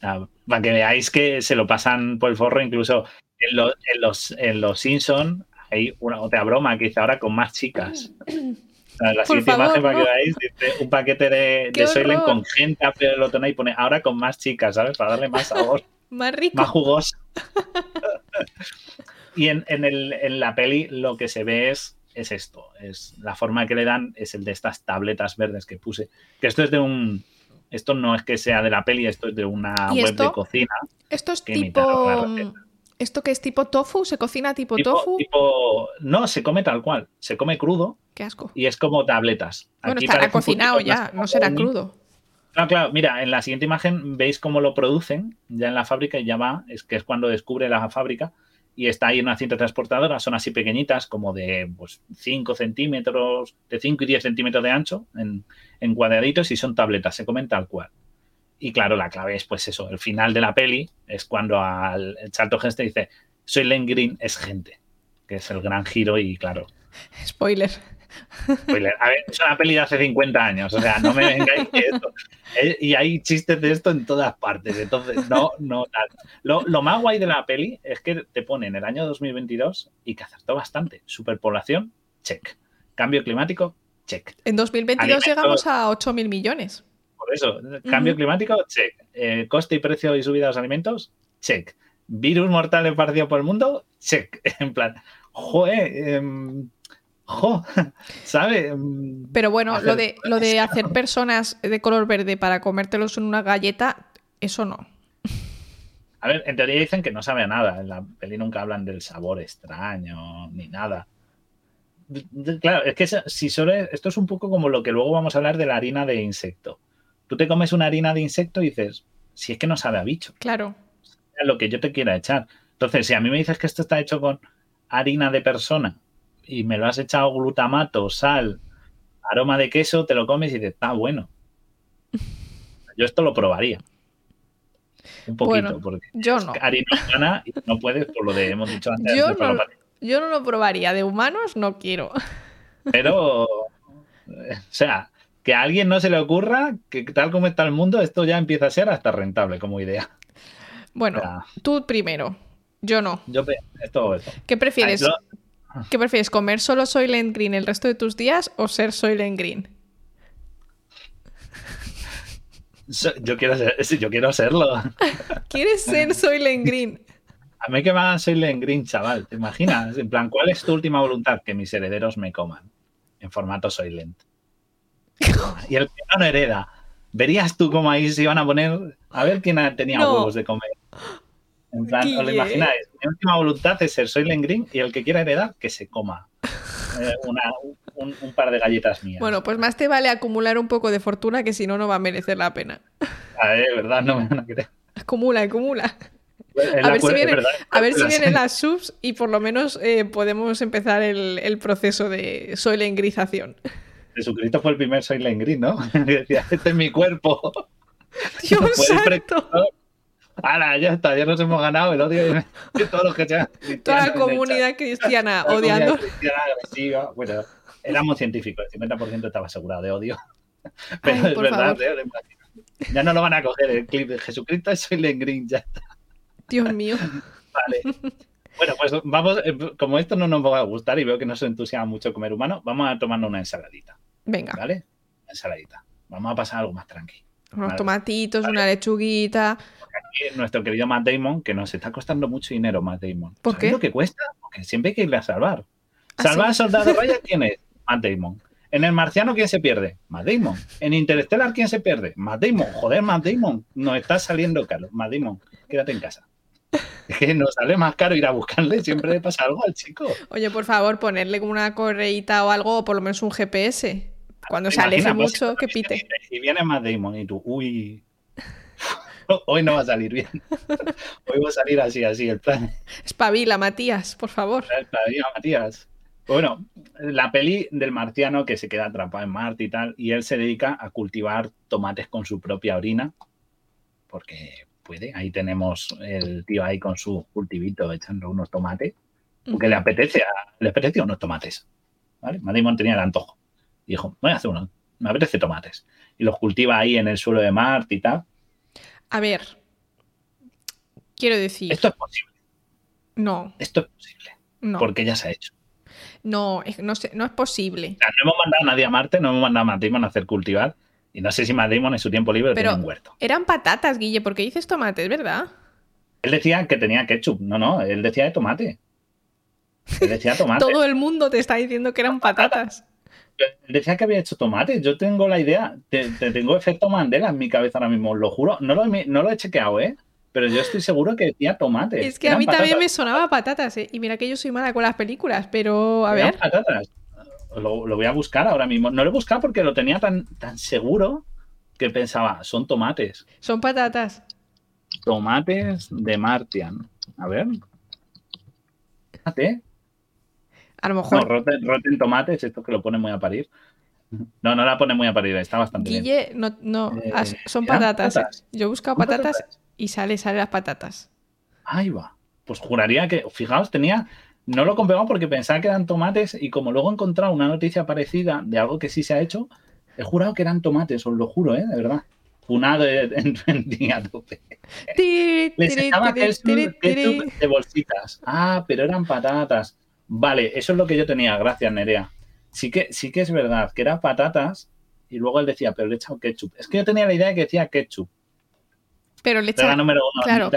para que veáis que se lo pasan por el forro, incluso en, los, en los Simpsons hay una otra broma que hice ahora con más chicas. (clears throat) La siguiente imagen para que veáis, dice un paquete de, de Soylent con gente a el y pone ahora con más chicas, ¿sabes? Para darle más sabor. (laughs) más rico. Más jugoso. (laughs) y en, en, el, en la peli lo que se ve es es esto, es la forma que le dan es el de estas tabletas verdes que puse, que esto es de un, esto no es que sea de la peli, esto es de una web de cocina. Esto es tipo, esto que es tipo tofu, se cocina tipo, tofu. no, se come tal cual, se come crudo. Qué asco. Y es como tabletas. Bueno, estará cocinado ya, no será crudo. Claro, claro, mira, en la siguiente imagen veis cómo lo producen ya en la fábrica y ya va, es que es cuando descubre la fábrica y está ahí en una cinta transportadora, son así pequeñitas, como de pues, 5 centímetros, de 5 y 10 centímetros de ancho, en, en cuadraditos, y son tabletas, se comen tal cual. Y claro, la clave es pues eso, el final de la peli es cuando al el Charlton Heston dice, soy Len Green, es gente, que es el gran giro y claro. (laughs) Spoiler. Spoiler. A ver, es una peli de hace 50 años, o sea, no me vengáis que esto. Y hay chistes de esto en todas partes, entonces no, no. Lo, lo, más guay de la peli es que te pone en el año 2022 y que acertó bastante. Superpoblación, check. Cambio climático, check. En 2022 Alimentos, llegamos a 8.000 millones. Por eso, cambio uh -huh. climático, check. Eh, coste y precio y subida de los alimentos, check. Virus mortal esparcido por el mundo, check. (laughs) En plan, joder, eh, jo, ¿sabe? Pero bueno, hacer, lo de, lo de hacer personas de color verde para comértelos en una galleta, eso no. (laughs) A ver, en teoría dicen que no sabe a nada. En la peli nunca hablan del sabor extraño ni nada. Claro, es que si solo es, esto es un poco como lo que luego vamos a hablar de la harina de insecto. Tú te comes una harina de insecto y dices, si es que no sabe a bicho. Claro. Lo que yo te quiera echar. Entonces, si a mí me dices que esto está hecho con harina de persona y me lo has echado glutamato, sal, aroma de queso, te lo comes y dices, está bueno. (laughs) Yo esto lo probaría. Un poquito, bueno, porque yo no. harina humana y no puedes, por lo de hemos dicho antes. Yo no, yo no lo probaría. De humanos no quiero. (laughs) Pero, o sea, que a alguien no se le ocurra que tal como está el mundo, esto ya empieza a ser hasta rentable como idea. Bueno, o sea, tú primero. Yo no. Yo esto, esto. ¿Qué prefieres? Ay, yo... ¿Qué prefieres? ¿Comer solo Soylent Green el resto de tus días o ser Soylent Green? Yo quiero, ser, yo quiero serlo. (laughs) ¿Quieres ser Soylent Green? A mí que me hagan Soylent Green, chaval. ¿Te imaginas? En plan, ¿cuál es tu última voluntad? Que mis herederos me coman. En formato Soylent. y el que no hereda. Verías tú cómo ahí se iban a poner. A ver quién tenía no. huevos de comer. En plan, ¿os lo imagináis? Mi última voluntad es ser Soylent Green y el que quiera heredar, que se coma. (laughs) Eh, una, un, un, par de galletas mías. Bueno, pues más te vale acumular un poco de fortuna que si no, no va a merecer la pena. A ver, ¿verdad? No me van a creer. Acumula, acumula. A ver, si vienen, a ver, si vienen, las subs y por lo menos eh, podemos empezar el, el proceso de soylengrización. Jesucristo fue el primer Soylent Green, ¿no? (laughs) Decía, este es mi cuerpo. Dios (laughs) santo. Ahora, ya está, ya nos hemos ganado el odio de, todos los que sean Toda la comunidad cristiana la odiando. Comunidad cristiana agresiva. Bueno, éramos científicos, el 50% estaba asegurado de odio. Pero Ay, es verdad, ¿eh? ya no lo van a coger el clip de Jesucristo es Soylent Green, ya está. Dios mío. Vale. Bueno, pues vamos, eh, como esto no nos va a gustar y veo que no se entusiasma mucho comer humano, vamos a tomarnos una ensaladita. Venga. ¿Vale? Una ensaladita. Vamos a pasar algo más tranquilo. Unos ¿vale? tomatitos, ¿vale? una lechuguita. Nuestro querido Matt Damon, que nos está costando mucho dinero, Matt Damon. ¿Por qué? lo que cuesta? Porque siempre hay que irle a salvar. ¿Ah, Salvar sí? a Soldado Ryan, ¿quién es? Matt Damon. En El Marciano, ¿quién se pierde? Matt Damon. En Interstellar, ¿quién se pierde? Matt Damon. Joder, Matt Damon. Nos está saliendo caro. Matt Damon, quédate en casa. (laughs) Es que nos sale más caro ir a buscarle, siempre le pasa algo al chico. Oye, por favor, ponerle como una correíta o algo, o por lo menos un GPS. Cuando se aleje mucho, que pite. Y viene más Damon y tú, uy, (laughs) hoy no va a salir bien. (laughs) Hoy va a salir así, así el plan. Espabila, Matías, por favor. Espabila, Matías. Bueno, la peli del marciano que se queda atrapado en Marte y tal, y él se dedica a cultivar tomates con su propia orina, porque puede. Ahí tenemos el tío ahí con su cultivito echando unos tomates, porque uh -huh. le apetece, le apetece unos tomates. ¿vale? Madimon tenía el antojo. Y dijo, voy a hacer uno, me apetece tomates. Y los cultiva ahí en el suelo de Marte y tal. A ver, quiero decir... Esto es posible. No. Esto es posible. No. Porque ya se ha hecho. No, no, no es posible. O sea, no hemos mandado a nadie a Marte, no hemos mandado a Matt Damon a hacer cultivar. Y no sé si Matt Damon en su tiempo libre Pero tenía un huerto. Eran patatas, Guille, porque dices tomates, ¿verdad? Él decía que tenía ketchup. No, no, él decía de tomate. Él decía tomate. (laughs) Todo el mundo te está diciendo que eran patatas. Él decía que había hecho tomate. Yo tengo la idea, te, te tengo efecto Mandela en mi cabeza ahora mismo, lo juro. No lo, no lo he chequeado, ¿eh? Pero yo estoy seguro que decía tomate. Es que a mí patatas. también me sonaba patatas, ¿eh? Y mira que yo soy mala con las películas, pero a Eran ver. patatas. Lo, lo, voy a buscar ahora mismo. No lo he buscado porque lo tenía tan, tan seguro que pensaba, son tomates. Son patatas. Tomates de Martian. A ver. Fíjate. A lo mejor. No, roten, tomates, esto que lo pone muy a parir. No, no la pone muy a parir, está bastante Guille, bien. no, no, eh, son patatas. Yo he buscado patatas, y sale, sale las patatas. Ahí va. Pues juraría que, fijaos, tenía, no lo comprobado porque pensaba que eran tomates y como luego he encontrado una noticia parecida de algo que sí se ha hecho, he jurado que eran tomates, os lo juro, ¿eh? De verdad. Funado (laughs) en, en día tope. Les echaba de bolsitas. Ah, pero eran patatas. Vale, eso es lo que yo tenía, gracias Nerea. Sí que, sí que es verdad, que eran patatas y luego él decía, pero le he echado ketchup. Es que yo tenía la idea de que decía ketchup. Pero le echaba... claro,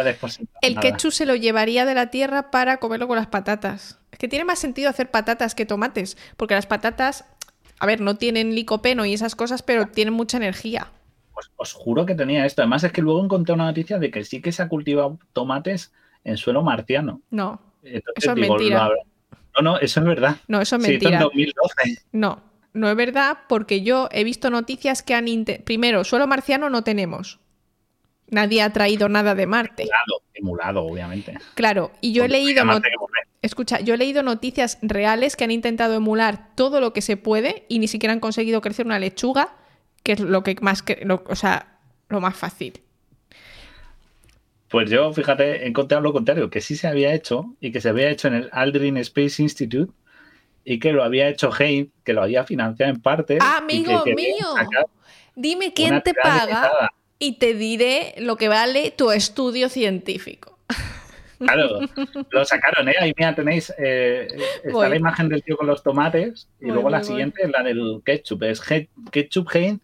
el ketchup se lo llevaría de la tierra para comerlo con las patatas. Es que tiene más sentido hacer patatas que tomates, porque las patatas, a ver, no tienen licopeno y esas cosas, pero tienen mucha energía. Pues os juro que tenía esto. Además es que luego encontré una noticia de que sí que se ha cultivado tomates en suelo marciano. No, eso es mentira. No, no, eso es verdad. No, eso es mentira. No, no es verdad porque yo he visto noticias que han... Primero, suelo marciano no tenemos. Nadie ha traído nada de Marte. Emulado, emulado obviamente. Claro, y yo he leído... Escucha, yo he leído noticias reales que han intentado emular todo lo que se puede y ni siquiera han conseguido crecer una lechuga, que es lo que más... o sea, lo más fácil. Pues yo, fíjate, he encontrado lo contrario, que sí se había hecho y que se había hecho en el Aldrin Space Institute y que lo había hecho Haynes, que lo había financiado en parte. Amigo mío, dime quién te paga y te diré lo que vale tu estudio científico. Claro, lo sacaron, ¿eh? Ahí mira, tenéis eh, está la imagen del tío con los tomates y luego la siguiente es la del ketchup. Es Ketchup Haynes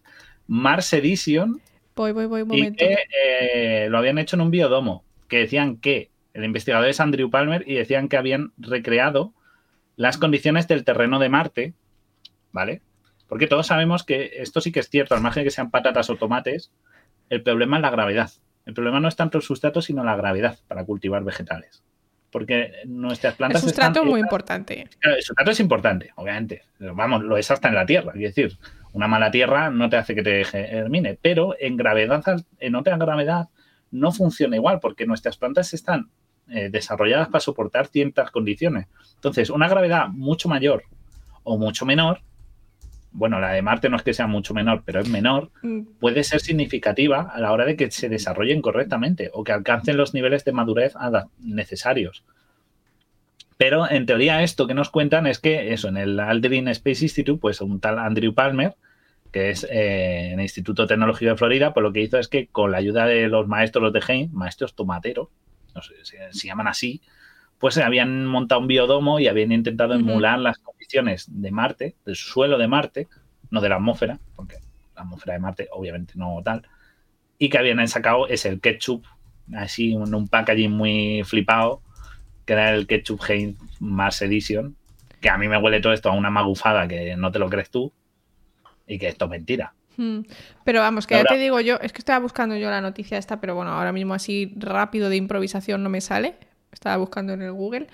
Mars Edition Voy, voy, voy, un momento. Y que eh, lo habían hecho en un biodomo, que decían que el investigador es Andrew Palmer y decían que habían recreado las condiciones del terreno de Marte, ¿vale? Porque todos sabemos que esto sí que es cierto, al margen de que sean patatas o tomates, el problema es la gravedad. El problema no es tanto el sustrato, sino la gravedad para cultivar vegetales. Porque nuestras plantas. El sustrato es muy importante. el sustrato es importante, obviamente. Vamos, lo es hasta en la tierra. Es decir, una mala tierra no te hace que te germine, pero en gravedad, en otra gravedad, no funciona igual porque nuestras plantas están eh, desarrolladas para soportar ciertas condiciones. Entonces, una gravedad mucho mayor o mucho menor, bueno, la de Marte no es que sea mucho menor, pero es menor, mm. puede ser significativa a la hora de que se desarrollen correctamente o que alcancen los niveles de madurez necesarios. Pero en teoría esto que nos cuentan es que eso, en el Aldrin Space Institute, pues un tal Andrew Palmer que es eh, en el Instituto Tecnológico de Florida, pues lo que hizo es que con la ayuda de los maestros de Haynes, maestros tomateros, no sé se llaman así, pues habían montado un biodomo y habían intentado emular las condiciones de Marte, del suelo de Marte, no de la atmósfera, porque la atmósfera de Marte obviamente no tal, y que habían sacado es el ketchup, así en un packaging muy flipado, que era el ketchup Haynes Mars Edition, que a mí me huele todo esto a una magufada que no te lo crees tú, y que esto es mentira. Hmm. Pero vamos, que ya te digo yo, es que estaba buscando yo la noticia esta, pero bueno, ahora mismo así rápido de improvisación no me sale. Estaba buscando en el Google.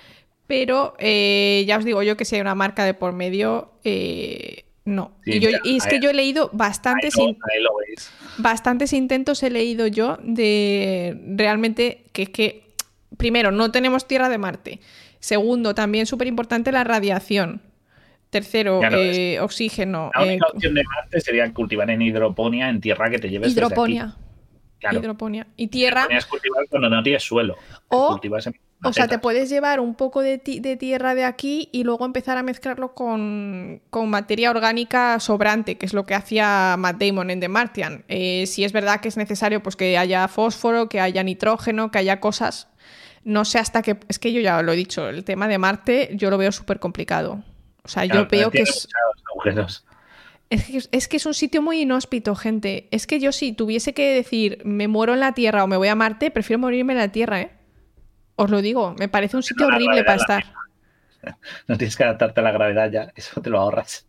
Pero eh, ya os digo yo que si hay una marca de por medio, eh, no. y, es que yo he leído bastantes, bastantes intentos, he leído yo de realmente que es que, primero, no tenemos tierra de Marte. Segundo, también súper importante la radiación. Tercero, eh, oxígeno. La única eh, opción de Marte sería cultivar en hidroponía en tierra que te lleves hidroponía. Desde aquí. Claro. Hidroponía. Y tierra. Es cultivar cuando no tienes suelo. O, o sea, te puedes llevar un poco de, de, tierra de aquí y luego empezar a mezclarlo con, con, materia orgánica sobrante, que es lo que hacía Matt Damon en The Martian. Eh, si es verdad que es necesario pues, que haya fósforo, que haya nitrógeno, que haya cosas. No sé hasta qué. Es que yo ya lo he dicho, el tema de Marte yo lo veo súper complicado. O sea, yo veo que es... Es que, es un sitio muy inhóspito, gente. Es que yo si tuviese que decir me muero en la Tierra o me voy a Marte, prefiero morirme en la Tierra, ¿eh? Os lo digo, me parece un sitio horrible para estar. (laughs) No tienes que adaptarte a la gravedad ya, (laughs) eso te lo ahorras.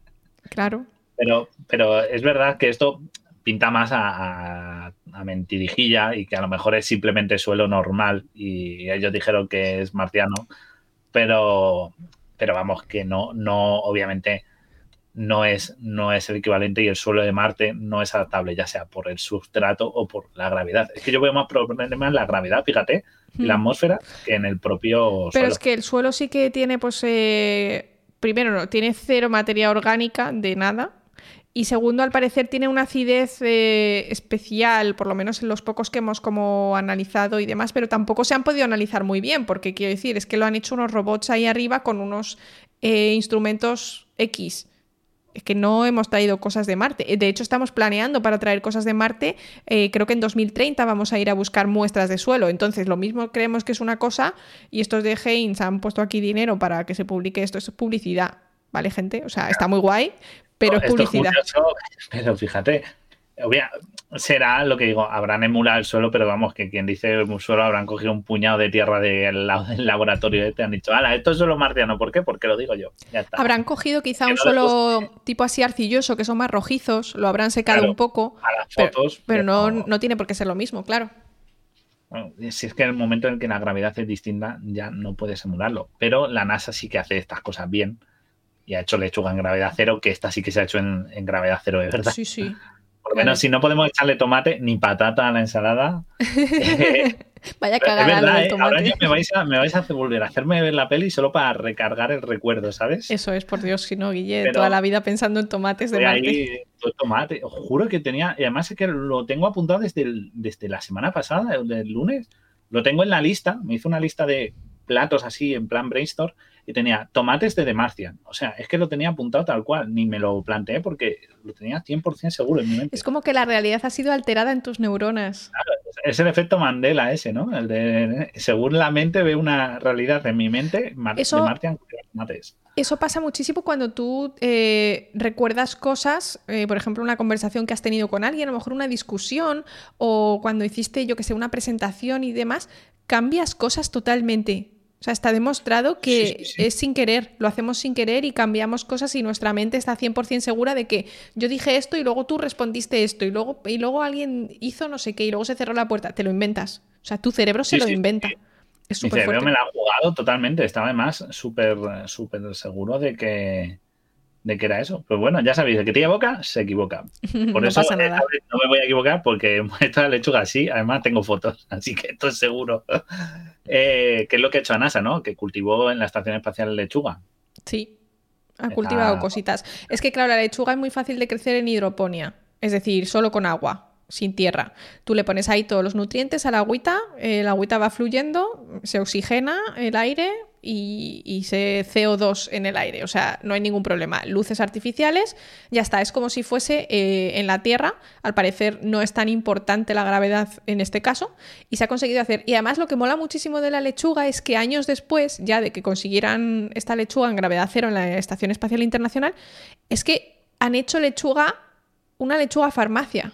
Claro. Pero, pero es verdad que esto pinta más a, a, mentirijilla y que a lo mejor es simplemente suelo normal y ellos dijeron que es marciano, pero pero vamos, que no, no, obviamente, no es, no es el equivalente y el suelo de Marte no es adaptable, ya sea por el sustrato o por la gravedad. Es que yo veo más problemas en la gravedad, fíjate, la hmm. atmósfera que en el propio Pero es que el suelo sí que tiene, pues, eh, primero, no, tiene cero materia orgánica de nada. Y segundo, al parecer tiene una acidez eh, especial, por lo menos en los pocos que hemos como analizado y demás, pero tampoco se han podido analizar muy bien, porque quiero decir, es que lo han hecho unos robots ahí arriba con unos eh, instrumentos X es que no hemos traído cosas de Marte. De hecho, estamos planeando para traer cosas de Marte. Eh, creo que en 2030 vamos a ir a buscar muestras de suelo. Entonces, lo mismo creemos que es una cosa y estos de Heinz han puesto aquí dinero para que se publique esto. es publicidad, ¿vale, gente? O sea, está muy guay, pero es publicidad. pero fíjate, será lo que digo, habrán emulado el suelo, pero vamos, que quien dice el suelo habrán cogido un puñado de tierra del, (laughs) laboratorio y te han dicho, ala, esto es suelo marciano, ¿por qué? Porque lo digo yo. Habrán cogido quizá un suelo tipo así arcilloso, que son más rojizos, lo habrán secado un poco. A las fotos. Pero, no, no tiene por qué ser lo mismo, claro. si es que en el momento en que la gravedad es distinta, ya no puedes emularlo. Pero la NASA sí que hace estas cosas bien y ha hecho lechuga en gravedad cero, que esta sí que se ha hecho en, en gravedad cero, de verdad. Sí, sí. Por lo menos si no podemos echarle tomate ni patata a la ensalada. (laughs) Vaya cagada ¿eh? Ahora ya me vais, a, me vais a hacer volver a hacerme ver la peli solo para recargar el recuerdo, ¿sabes? Eso es, por Dios, si no, Guille, toda la vida pensando en tomates de Marte. Ahí, tomate, os juro que tenía, y además es que lo tengo apuntado desde, desde la semana pasada, del lunes, lo tengo en la lista, me hizo una lista de platos así en plan brainstorm y tenía tomates de Demarcian. O sea, es que lo tenía apuntado tal cual, ni me lo planteé porque lo tenía 100% seguro en mi mente. Es como que la realidad ha sido alterada en tus neuronas. Claro, es el efecto Mandela ese, ¿no? El de, según la mente ve una realidad en mi mente, eso, Demarcian tomates. Eso pasa muchísimo cuando tú eh, recuerdas cosas, eh, por ejemplo, una conversación que has tenido con alguien, a lo mejor una discusión, o cuando hiciste, yo que sé, una presentación y demás, cambias cosas totalmente. O sea, está demostrado que es sin querer, lo hacemos sin querer y cambiamos cosas y nuestra mente está 100% segura de que yo dije esto y luego tú respondiste esto y luego, y luego alguien hizo no sé qué y luego se cerró la puerta. Te lo inventas. O sea, tu cerebro se lo inventa. Es súper Mi cerebro me la ha jugado totalmente. Estaba además súper súper seguro de que, de que era eso. Pues bueno, ya sabéis, el que tiene boca se equivoca. (laughs) Por eso eh, no me voy a equivocar porque (laughs) esta lechuga así, además tengo fotos, (laughs) así que esto es seguro. eh, que es lo que ha hecho a NASA, ¿no? Que cultivó en la Estación Espacial lechuga. Sí, ha cultivado cositas. Es que claro, la lechuga es muy fácil de crecer en hidroponía, es decir, solo con agua sin tierra. Tú le pones ahí todos los nutrientes a la agüita, el agüita va fluyendo, se oxigena el aire y, se CO2 en el aire. O sea, no hay ningún problema. Luces artificiales, ya está. Es como si fuese eh, en la Tierra. Al parecer no es tan importante la gravedad en este caso y se ha conseguido hacer. Y además lo que mola muchísimo de la lechuga es que años después, ya de que consiguieran esta lechuga en gravedad cero en la Estación Espacial Internacional, es que han hecho lechuga, una lechuga farmacia.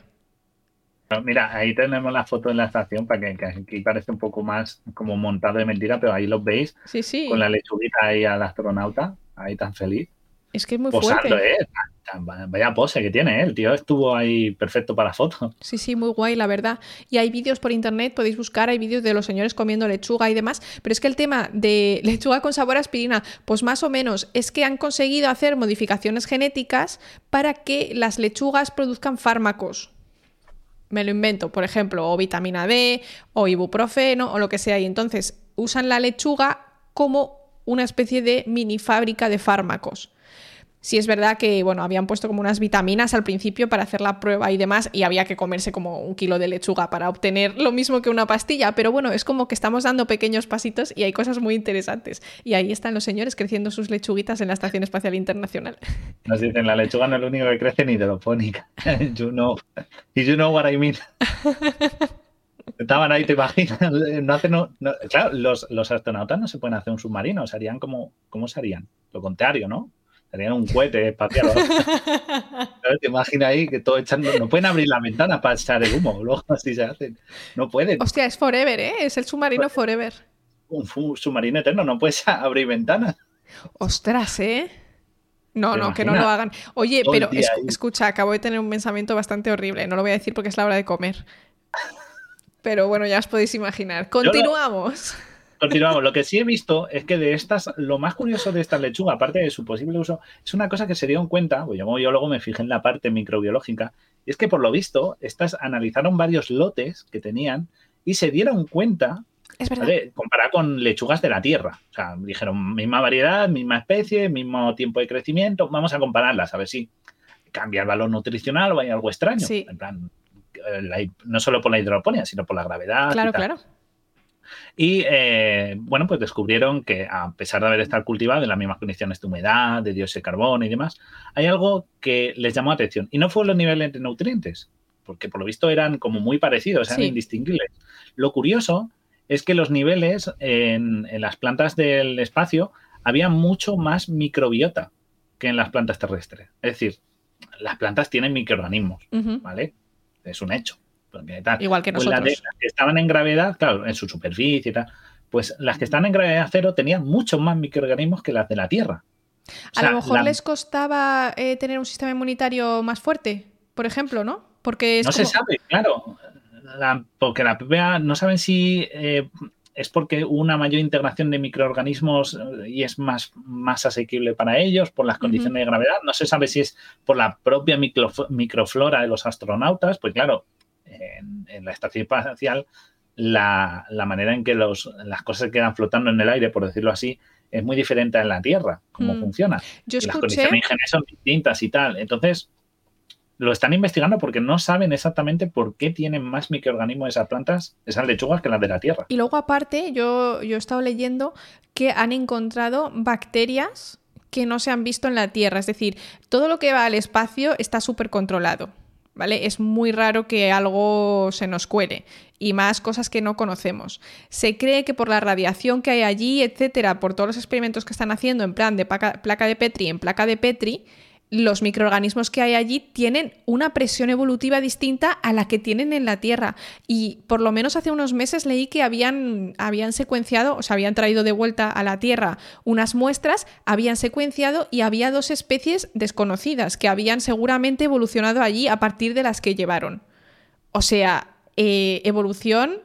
Mira, ahí tenemos la foto en la estación para que, aquí parece un poco más como montado de mentira, pero ahí los veis sí, sí. con la lechuguita ahí al astronauta, ahí tan feliz. Es que es muy fuerte. ¿eh? Vaya pose que tiene, ¿eh? el tío estuvo ahí perfecto para la foto. Sí, sí, muy guay, la verdad. Y hay vídeos por internet, podéis buscar, hay vídeos de los señores comiendo lechuga y demás, pero es que el tema de (laughs) lechuga con sabor a aspirina, pues más o menos es que han conseguido hacer modificaciones genéticas para que las lechugas produzcan fármacos me lo invento, por ejemplo, o vitamina D, o ibuprofeno, o lo que sea, y entonces usan la lechuga como una especie de mini fábrica de fármacos. Si es verdad que, bueno, habían puesto como unas vitaminas al principio para hacer la prueba y demás, y había que comerse como un kilo de lechuga para obtener lo mismo que una pastilla, pero bueno, es como que estamos dando pequeños pasitos y hay cosas muy interesantes. Y ahí están los señores creciendo sus lechuguitas en la Estación Espacial Internacional. (laughs) Nos dicen, la lechuga no es lo único que crece ni hidropónica. (laughs) you know. You know what I mean. (laughs) Estaban ahí, te imaginas. No hacen, claro, los, los, astronautas no se pueden hacer un submarino, serían como, ¿cómo serían? Lo contrario, ¿no? Tenían un cohete espacial. (laughs) Te imaginas ahí que todo echando. No pueden abrir la ventana para echar el humo. Luego así se hacen. No pueden. Hostia, es forever, ¿eh? Es el submarino forever. Un, submarino eterno, no puedes (laughs) abrir ventanas. Ostras, ¿eh? No, no, que no lo hagan. Oye, pero escucha, acabo de tener un pensamiento bastante horrible. No lo voy a decir porque es la hora de comer. Pero bueno, ya os podéis imaginar. Continuamos. Continuamos. Lo que sí he visto es que de estas, lo más curioso de esta lechuga, aparte de su posible uso, es una cosa que se dieron cuenta, pues yo, yo luego me fijé en la parte microbiológica, y es que por lo visto, estas analizaron varios lotes que tenían y se dieron cuenta Es verdad. ¿vale? Comparada con lechugas de la tierra. O sea, dijeron misma variedad, misma especie, mismo tiempo de crecimiento. Vamos a compararlas a ver si cambia el valor nutricional o hay algo extraño. Sí. En plan, eh, no solo por la hidroponía, sino por la gravedad. Claro, claro. Y eh, bueno, pues descubrieron que a pesar de haber estado cultivado en las mismas condiciones de humedad, de dióxido de carbono y demás, hay algo que les llamó la atención. Y no fue los niveles de nutrientes, porque por lo visto eran como muy parecidos, eran Sí. indistinguibles. Lo curioso es que los niveles en, en las plantas del espacio había mucho más microbiota que en las plantas terrestres. Es decir, las plantas tienen microorganismos. ¿vale? Es un hecho. Tal, Igual que pues las de- nosotros. las que estaban en gravedad, claro, en su superficie y tal, pues las que están en gravedad cero tenían muchos más microorganismos que las de la Tierra. O A sea, lo mejor la- les costaba eh, tener un sistema inmunitario más fuerte, por ejemplo, ¿no? Porque es No se sabe, claro. La- porque la PPA no saben si eh, es porque una mayor integración de microorganismos eh, y es más, más asequible para ellos por las condiciones de gravedad. No se sabe si es por la propia micro- microflora de los astronautas. Pues claro, en, en la estación espacial la, la manera en que los, las cosas quedan flotando en el aire, por decirlo así, es muy diferente a en la Tierra, cómo Mm. funciona. Yo las condiciones son distintas y tal. Entonces, lo están investigando porque no saben exactamente por qué tienen más microorganismos esas plantas, esas lechugas, que las de la Tierra. y luego aparte, yo, yo he estado leyendo que han encontrado bacterias que no se han visto en la Tierra. Es decir, todo lo que va al espacio está súper controlado. ¿Vale? Es muy raro que algo se nos cuele y más cosas que no conocemos. Se cree que por la radiación que hay allí, etcétera, por todos los experimentos que están haciendo en plan de placa, placa de Petri en placa de Petri, los microorganismos que hay allí tienen una presión evolutiva distinta a la que tienen en la Tierra. Y por lo menos hace unos meses leí que habían, habían secuenciado, o sea, habían traído de vuelta a la Tierra unas muestras, habían secuenciado y había dos especies desconocidas que habían seguramente evolucionado allí a partir de las que llevaron. O sea, eh, evolución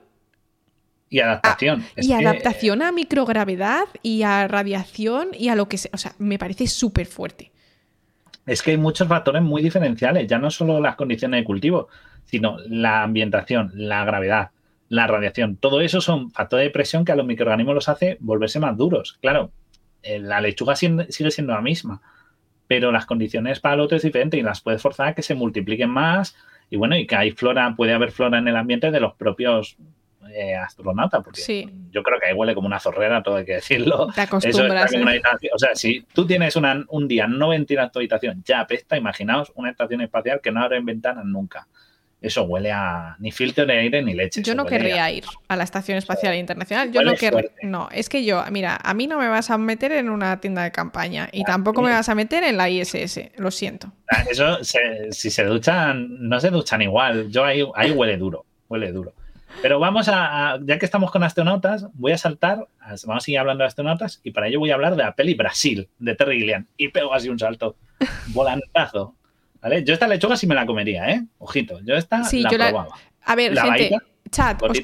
Y adaptación. Es y que, adaptación a microgravedad y a radiación y a lo que sea. O sea, me parece súper fuerte. Es que hay muchos factores muy diferenciales, ya no solo las condiciones de cultivo, sino la ambientación, la gravedad, la radiación. Todo eso son factores de presión que a los microorganismos los hace volverse más duros. Claro, eh, la lechuga sigue siendo la misma, pero las condiciones para el otro es diferente y las puedes forzar a que se multipliquen más. Y bueno, y que hay flora, puede haber flora en el ambiente de los propios eh, astronautas, porque Sí. yo creo que ahí huele como una zorrera, todo hay que decirlo. Te Eso acostumbras. en ¿eh? una. O sea, si tú tienes una- un día no ventilas tu habitación, ya apesta, imaginaos una estación espacial que no abre ventanas nunca. Eso huele a ni filtro de aire ni leche. Yo eso no querría a- ir a la Estación Espacial Internacional. Yo no querría. No, es que yo, mira, a mí no me vas a meter en una tienda de campaña y Ah, tampoco me vas a meter en la ISS. Lo siento. Eso, se- si se duchan, no se duchan igual. Yo ahí, ahí huele duro, huele duro. Pero vamos a, a- ya que estamos con astronautas, voy a saltar, vamos a seguir hablando de astronautas y para ello voy a hablar de la peli Brasil, de Terry Gilliam. Y pego así un salto, (laughs) volantazo. ¿Vale? Yo esta lechuga sí me la comería, ¿eh? Ojito, yo esta Sí, la yo la- probaba. A ver, La gente, chat, os, de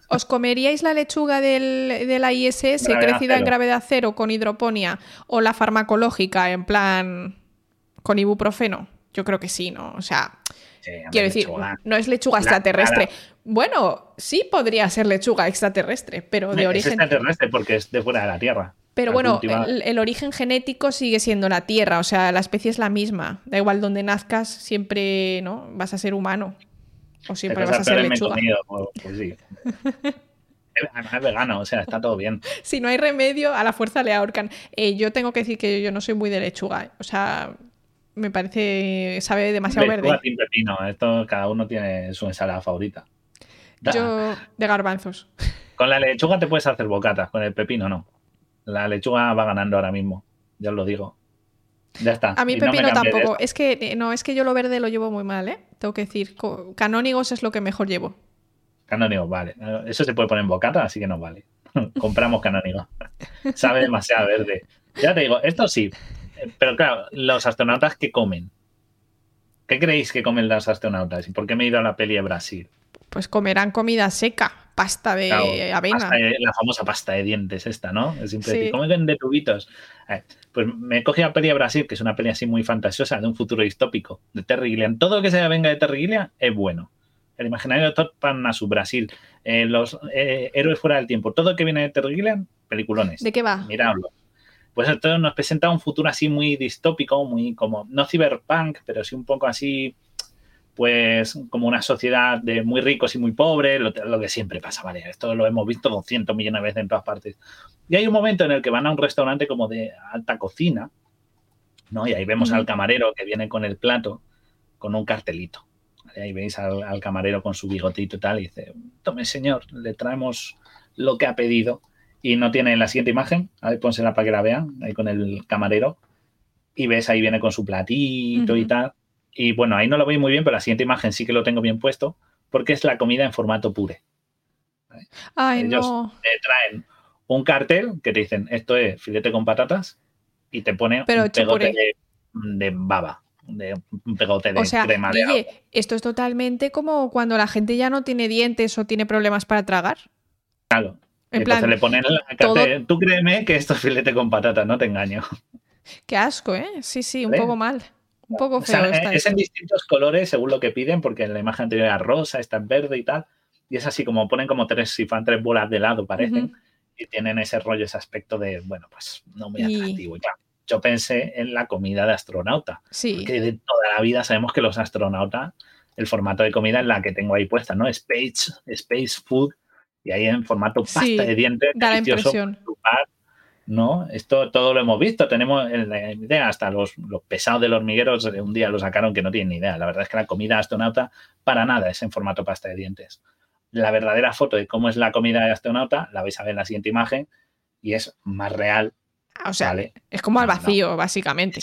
(laughs) comeríais la lechuga del, de la ISS Gravedad crecida en cero. gravedad cero con hidroponía o la farmacológica en plan con ibuprofeno? Yo creo que sí, ¿no? O sea, Sí, quiero decir, lechuga. no es lechuga La extraterrestre. cara. Bueno, sí podría ser lechuga extraterrestre, pero de es origen extraterrestre porque es de fuera de la Tierra. Pero bueno, el, el origen genético sigue siendo la Tierra, o sea, la especie es la misma. Da igual donde nazcas, siempre ¿no? vas a ser humano. O siempre vas a ser lechuga. comido, pues, pues sí. Además (laughs) es vegano, o sea, está todo bien. Si no hay remedio, a la fuerza le ahorcan. Eh, yo tengo que decir que yo no soy muy de lechuga. ¿eh? O sea, me parece. sabe demasiado Lechuga verde. sin pepino, esto cada uno tiene su ensalada favorita. Yo de garbanzos. Con la lechuga te puedes hacer bocatas, con el pepino no. La lechuga va ganando ahora mismo, ya os lo digo. Ya está. A mí Y pepino tampoco. Es que eh, no, es que yo lo verde lo llevo muy mal, ¿eh? Tengo que decir. Canónigos es lo que mejor llevo. Canónigo, vale. Eso se puede poner en bocata, así que no vale. (laughs) Compramos canónigo. (laughs) Sabe demasiado verde. Ya te digo, esto sí. Pero claro, los astronautas que comen. ¿Qué creéis que comen los astronautas? ¿Y por qué me he ido a la peli de Brasil? Pues comerán comida seca, pasta de avena. la famosa pasta de dientes esta, ¿no? Es siempre decir, ¿cómo de tubitos? Eh, pues me cogí la peli a Brasil, que es una peli así muy fantasiosa, de un futuro distópico, de Terry Gilliam. Todo lo que se venga de Terry Gilliam es bueno. El imaginario de Todd su Brasil, eh, los eh, héroes fuera del tiempo, todo lo que viene de Terry Gilliam, peliculones. ¿De qué va? Miradlo. Pues esto nos presenta un futuro así muy distópico, muy como, no cyberpunk, pero sí un poco así pues como una sociedad de muy ricos y muy pobres, lo, que siempre pasa, ¿vale? Esto lo hemos visto 200 millones de veces en todas partes. Y hay un momento en el que van a un restaurante como de alta cocina, ¿no? Y ahí vemos al camarero que viene con el plato, con un cartelito. Ahí veis al, camarero con su bigotito y tal, y dice, tome señor, le traemos lo que ha pedido. Y no tiene la siguiente imagen, a ver, pónsela para que la vean, ahí con el camarero. Y ves, ahí viene con su platito y tal y bueno, ahí no lo veis muy bien, pero la siguiente imagen sí que lo tengo bien puesto, porque es la comida en formato pure. Ay, Ellos te traen un cartel que te dicen esto es filete con patatas y te pone un pegote de, baba, de un pegote de crema de Esto es totalmente como cuando la gente ya no tiene dientes o tiene problemas para tragar. Claro. Entonces le ponen el cartel, tú créeme que esto es filete con patatas, no te engaño. Qué asco, ¿eh? Sí, sí, un poco mal. Un poco feo. es en distintos colores según lo que piden, porque en la imagen anterior era rosa, está en verde y tal. Y es así como ponen como tres, si fan tres bolas de lado, parecen. Y tienen ese rollo, ese aspecto de, bueno, pues no muy atractivo. Y... yo pensé en la comida de astronauta. Sí. Porque de toda la vida sabemos que los astronautas, el formato de comida es la que tengo ahí puesta, ¿no? Space, space food. Y ahí en formato pasta de dientes. Da la impresión. ¿No? Esto todo lo hemos visto, tenemos la idea, hasta los, pesados del hormiguero un día lo sacaron que no tienen ni idea. La verdad es que la comida astronauta para nada es en formato pasta de dientes. La verdadera foto de cómo es la comida de astronauta la vais a ver en la siguiente imagen y es más real. Ah, o sea, es como al vacío, básicamente.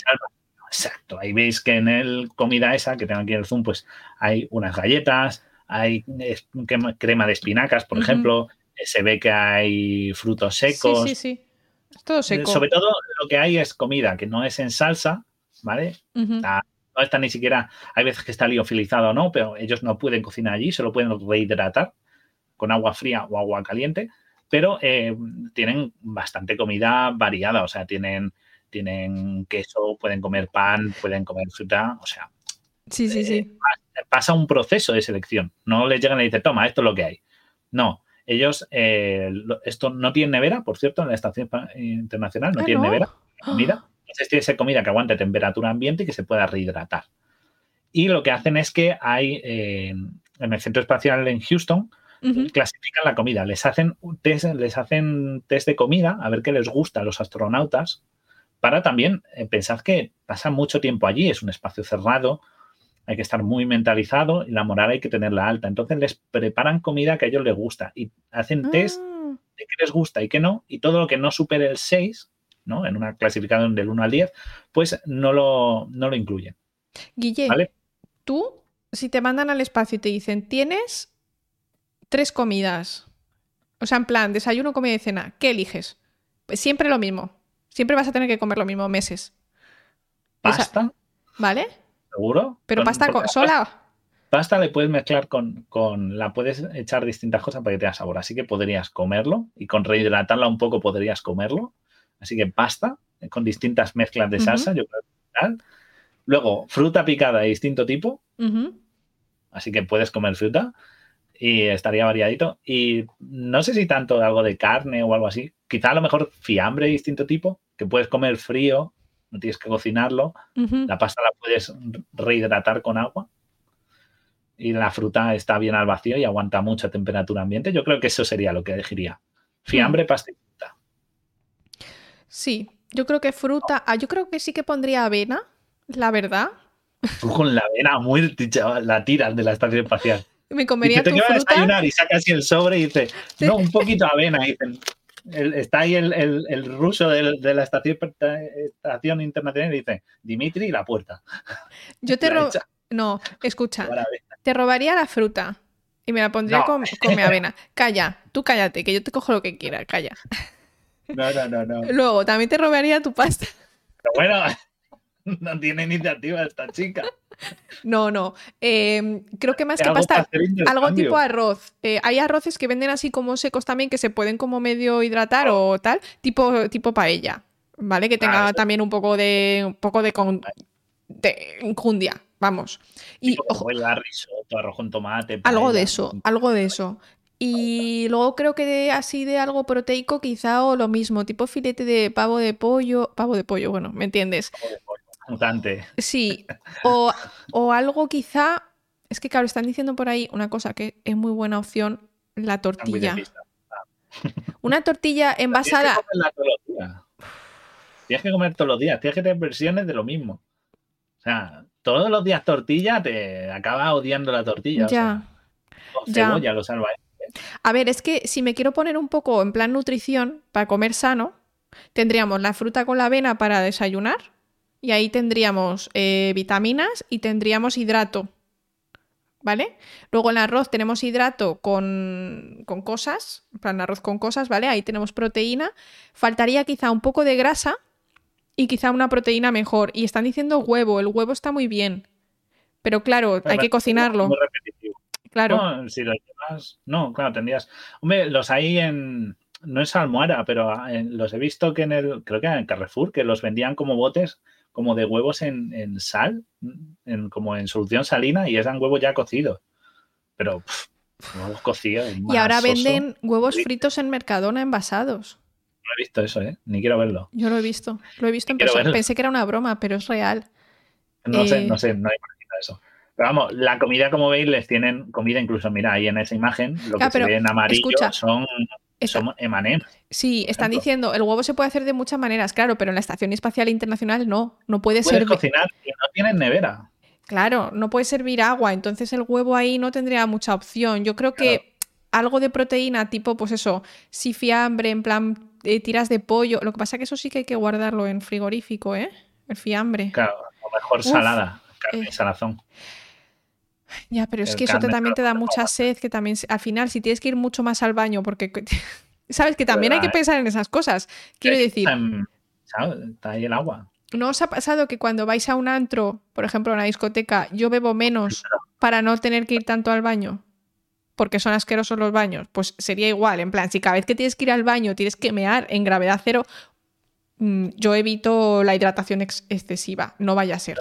Exacto. Ahí veis que en el comida esa, que tengo aquí el zoom, pues hay unas galletas, hay crema de espinacas, por ejemplo, se ve que hay frutos secos. Sí, sí, sí. Seco. Sobre todo lo que hay es comida que no es en salsa, ¿vale? no está ni siquiera, hay veces que está liofilizado o no, pero ellos no pueden cocinar allí, solo pueden rehidratar con agua fría o agua caliente, pero eh, tienen bastante comida variada, o sea, tienen, tienen queso, pueden comer pan, pueden comer fruta, o sea. Sí, sí, sí. Eh, pasa un proceso de selección. No les llegan y dicen, toma, esto es lo que hay. No, ellos, eh, esto no tiene nevera, por cierto, en la estación internacional no ah, tiene nevera, (gasps) comida. Entonces tiene que ser comida que aguante temperatura ambiente y que se pueda rehidratar. Y lo que hacen es que hay eh, en el centro espacial en Houston, clasifican la comida, les hacen test, les hacen test de comida a ver qué les gusta a los astronautas para también eh, pensar que pasan mucho tiempo allí, es un espacio cerrado, hay que estar muy mentalizado y la moral hay que tenerla alta. Entonces les preparan comida que a ellos les gusta y hacen test ah. de qué les gusta y qué no, y todo lo que no supere el 6, ¿no? En una clasificación del 1 al 10, pues no lo, no lo incluyen. Guille, tú, si te mandan al espacio y te dicen, tienes tres comidas, o sea, en plan, desayuno, comida y cena, ¿qué eliges? Pues siempre lo mismo. Siempre vas a tener que comer lo mismo meses. ¿Pasta? ¿Vale? ¿Seguro? ¿Pero pasta sola? Pasta le puedes mezclar con, con, La puedes echar distintas cosas para que tenga sabor. Así que podrías comerlo y con rehidratarla un poco podrías comerlo. Así que pasta eh, con distintas mezclas de salsa, yo creo que Luego, fruta picada de distinto tipo. Así que puedes comer fruta y estaría variadito. Y no sé si tanto algo de carne o algo así. Quizá a lo mejor fiambre de distinto tipo, que puedes comer frío no tienes que cocinarlo. La pasta la puedes rehidratar con agua. Y la fruta está bien al vacío y aguanta mucha temperatura ambiente. Yo creo que eso sería lo que elegiría. Fiambre, mm. pasta y fruta. Sí, yo creo que fruta. Ah, yo creo que sí que pondría avena, la verdad. Tú con la avena muy la tiras de la estación espacial. Me comería y te tu fruta. a desayunar y sacas el sobre y dices, no, un poquito de avena. Y dicen, está ahí el, ruso de, la estación, estación, internacional y dice, Dimitri, la puerta. (laughs) Yo te robo... No, escucha. Te robaría la fruta y me la pondría con, mi avena. (laughs) Calla, tú cállate, que yo te cojo lo que quiera, calla. No, no, no, no. Luego, también te robaría tu pasta. Pero bueno, (laughs) no tiene iniciativa esta chica. No, no. Em, creo que más que pasta, algo tipo arroz. Eh, hay arroces que venden así como secos también, que se pueden como medio hidratar oh. o tal, tipo, tipo paella, ¿vale? Que tenga también un poco de, un poco de, con, de vamos. Y ojo, el risotto, arroz con tomate. Algo de eso, algo de eso. Y luego creo que de, así de algo proteico quizá o lo mismo, tipo filete de pavo de pollo, pavo de pollo, bueno, ¿me entiendes? Pavo de pollo, mutante. Sí, o, o algo quizá, es que claro, están diciendo por ahí una cosa que es muy buena opción, la tortilla. (laughs) Una tortilla envasada. Tienes que comer todos los días, tienes que tener versiones de lo mismo. O sea, todos los días tortilla te acaba odiando la tortilla. Ya. O sea, cebolla lo salva. A ver, es que si me quiero poner un poco en plan nutrición para comer sano, tendríamos la fruta con la avena para desayunar y ahí tendríamos eh, vitaminas y tendríamos hidrato. ¿Vale? Luego en el arroz tenemos hidrato con, con cosas, en plan arroz con cosas, ¿vale? Ahí tenemos proteína. Faltaría quizá un poco de grasa y quizá una proteína mejor. Y están diciendo huevo, el huevo está muy bien. Pero claro, hay que cocinarlo. Claro. No, si no, claro, tendrías. Hombre, los hay en. No es almohada, pero los he visto que en el. Creo que en Carrefour, que los vendían como botes como de huevos en, sal, en, como en solución salina, y eran huevos ya cocidos. Pero huevos cocidos. Y ahora venden huevos fritos en Mercadona envasados. No he visto eso, ¿eh? Ni quiero verlo. Yo lo he visto. Lo he visto en persona. Pensé que era una broma, pero es real. No sé, no eh, sé, no hay eso. Pero vamos, la comida, como veis, les tienen comida incluso, mira, ahí en esa imagen, lo que se ve en amarillo son, son Sí, están diciendo, el huevo se puede hacer de muchas maneras, claro, pero en la Estación Espacial Internacional no, no puede ser... cocinar y no tienen nevera. Claro, no puede servir agua, entonces el huevo ahí no tendría mucha opción. Yo creo que algo de proteína, tipo, pues eso, si fiambre, en plan, eh, tiras de pollo. Lo que pasa es que eso sí que hay que guardarlo en frigorífico, ¿eh? El fiambre. Claro, o mejor salada, carne eh. salazón. Ya, pero es que eso también te da mucha sed, que también al final si tienes que ir mucho más al baño, porque (laughs) sabes que también hay que pensar en esas cosas. Quiero decir... Está ahí el agua. ¿No os ha pasado que cuando vais a un antro, por ejemplo, a una discoteca, yo bebo menos para no tener que ir tanto al baño? Porque son asquerosos los baños. Pues sería igual, en plan, si cada vez que tienes que ir al baño tienes que mear en gravedad cero, mm, yo evito la hidratación excesiva, no vaya a ser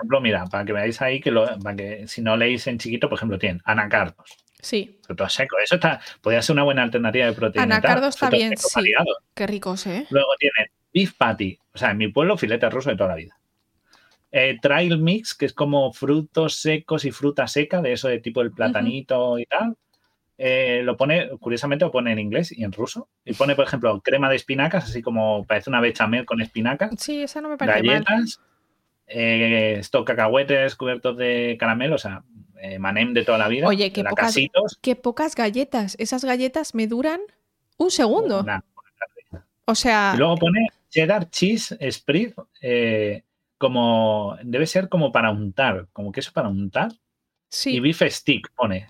ejemplo, mira, para que veáis ahí que, lo, para que si no leéis en chiquito, por ejemplo, tienen anacardos. Sí. Todo seco. Eso está, podría ser una buena alternativa de proteína. Anacardos está bien, sí. Qué ricos, ¿eh? Luego tienen beef patty. O sea, en mi pueblo, filete ruso de toda la vida. Eh, trail mix, que es como frutos secos y fruta seca, de eso de tipo el platanito y tal. Eh, lo pone, curiosamente lo pone en inglés y en ruso. Y pone, por ejemplo, crema de espinacas, así como parece una bechamel con espinacas. Sí, esa no me parece Galletas, eh, estos cacahuetes cubiertos de caramelo, o sea, eh, manem de toda la vida. Oye, qué pocas, qué pocas galletas. Esas galletas me duran un segundo. o sea. Y luego pone cheddar cheese spread, eh, como debe ser como para untar, como queso para untar. Sí. Y beef stick pone.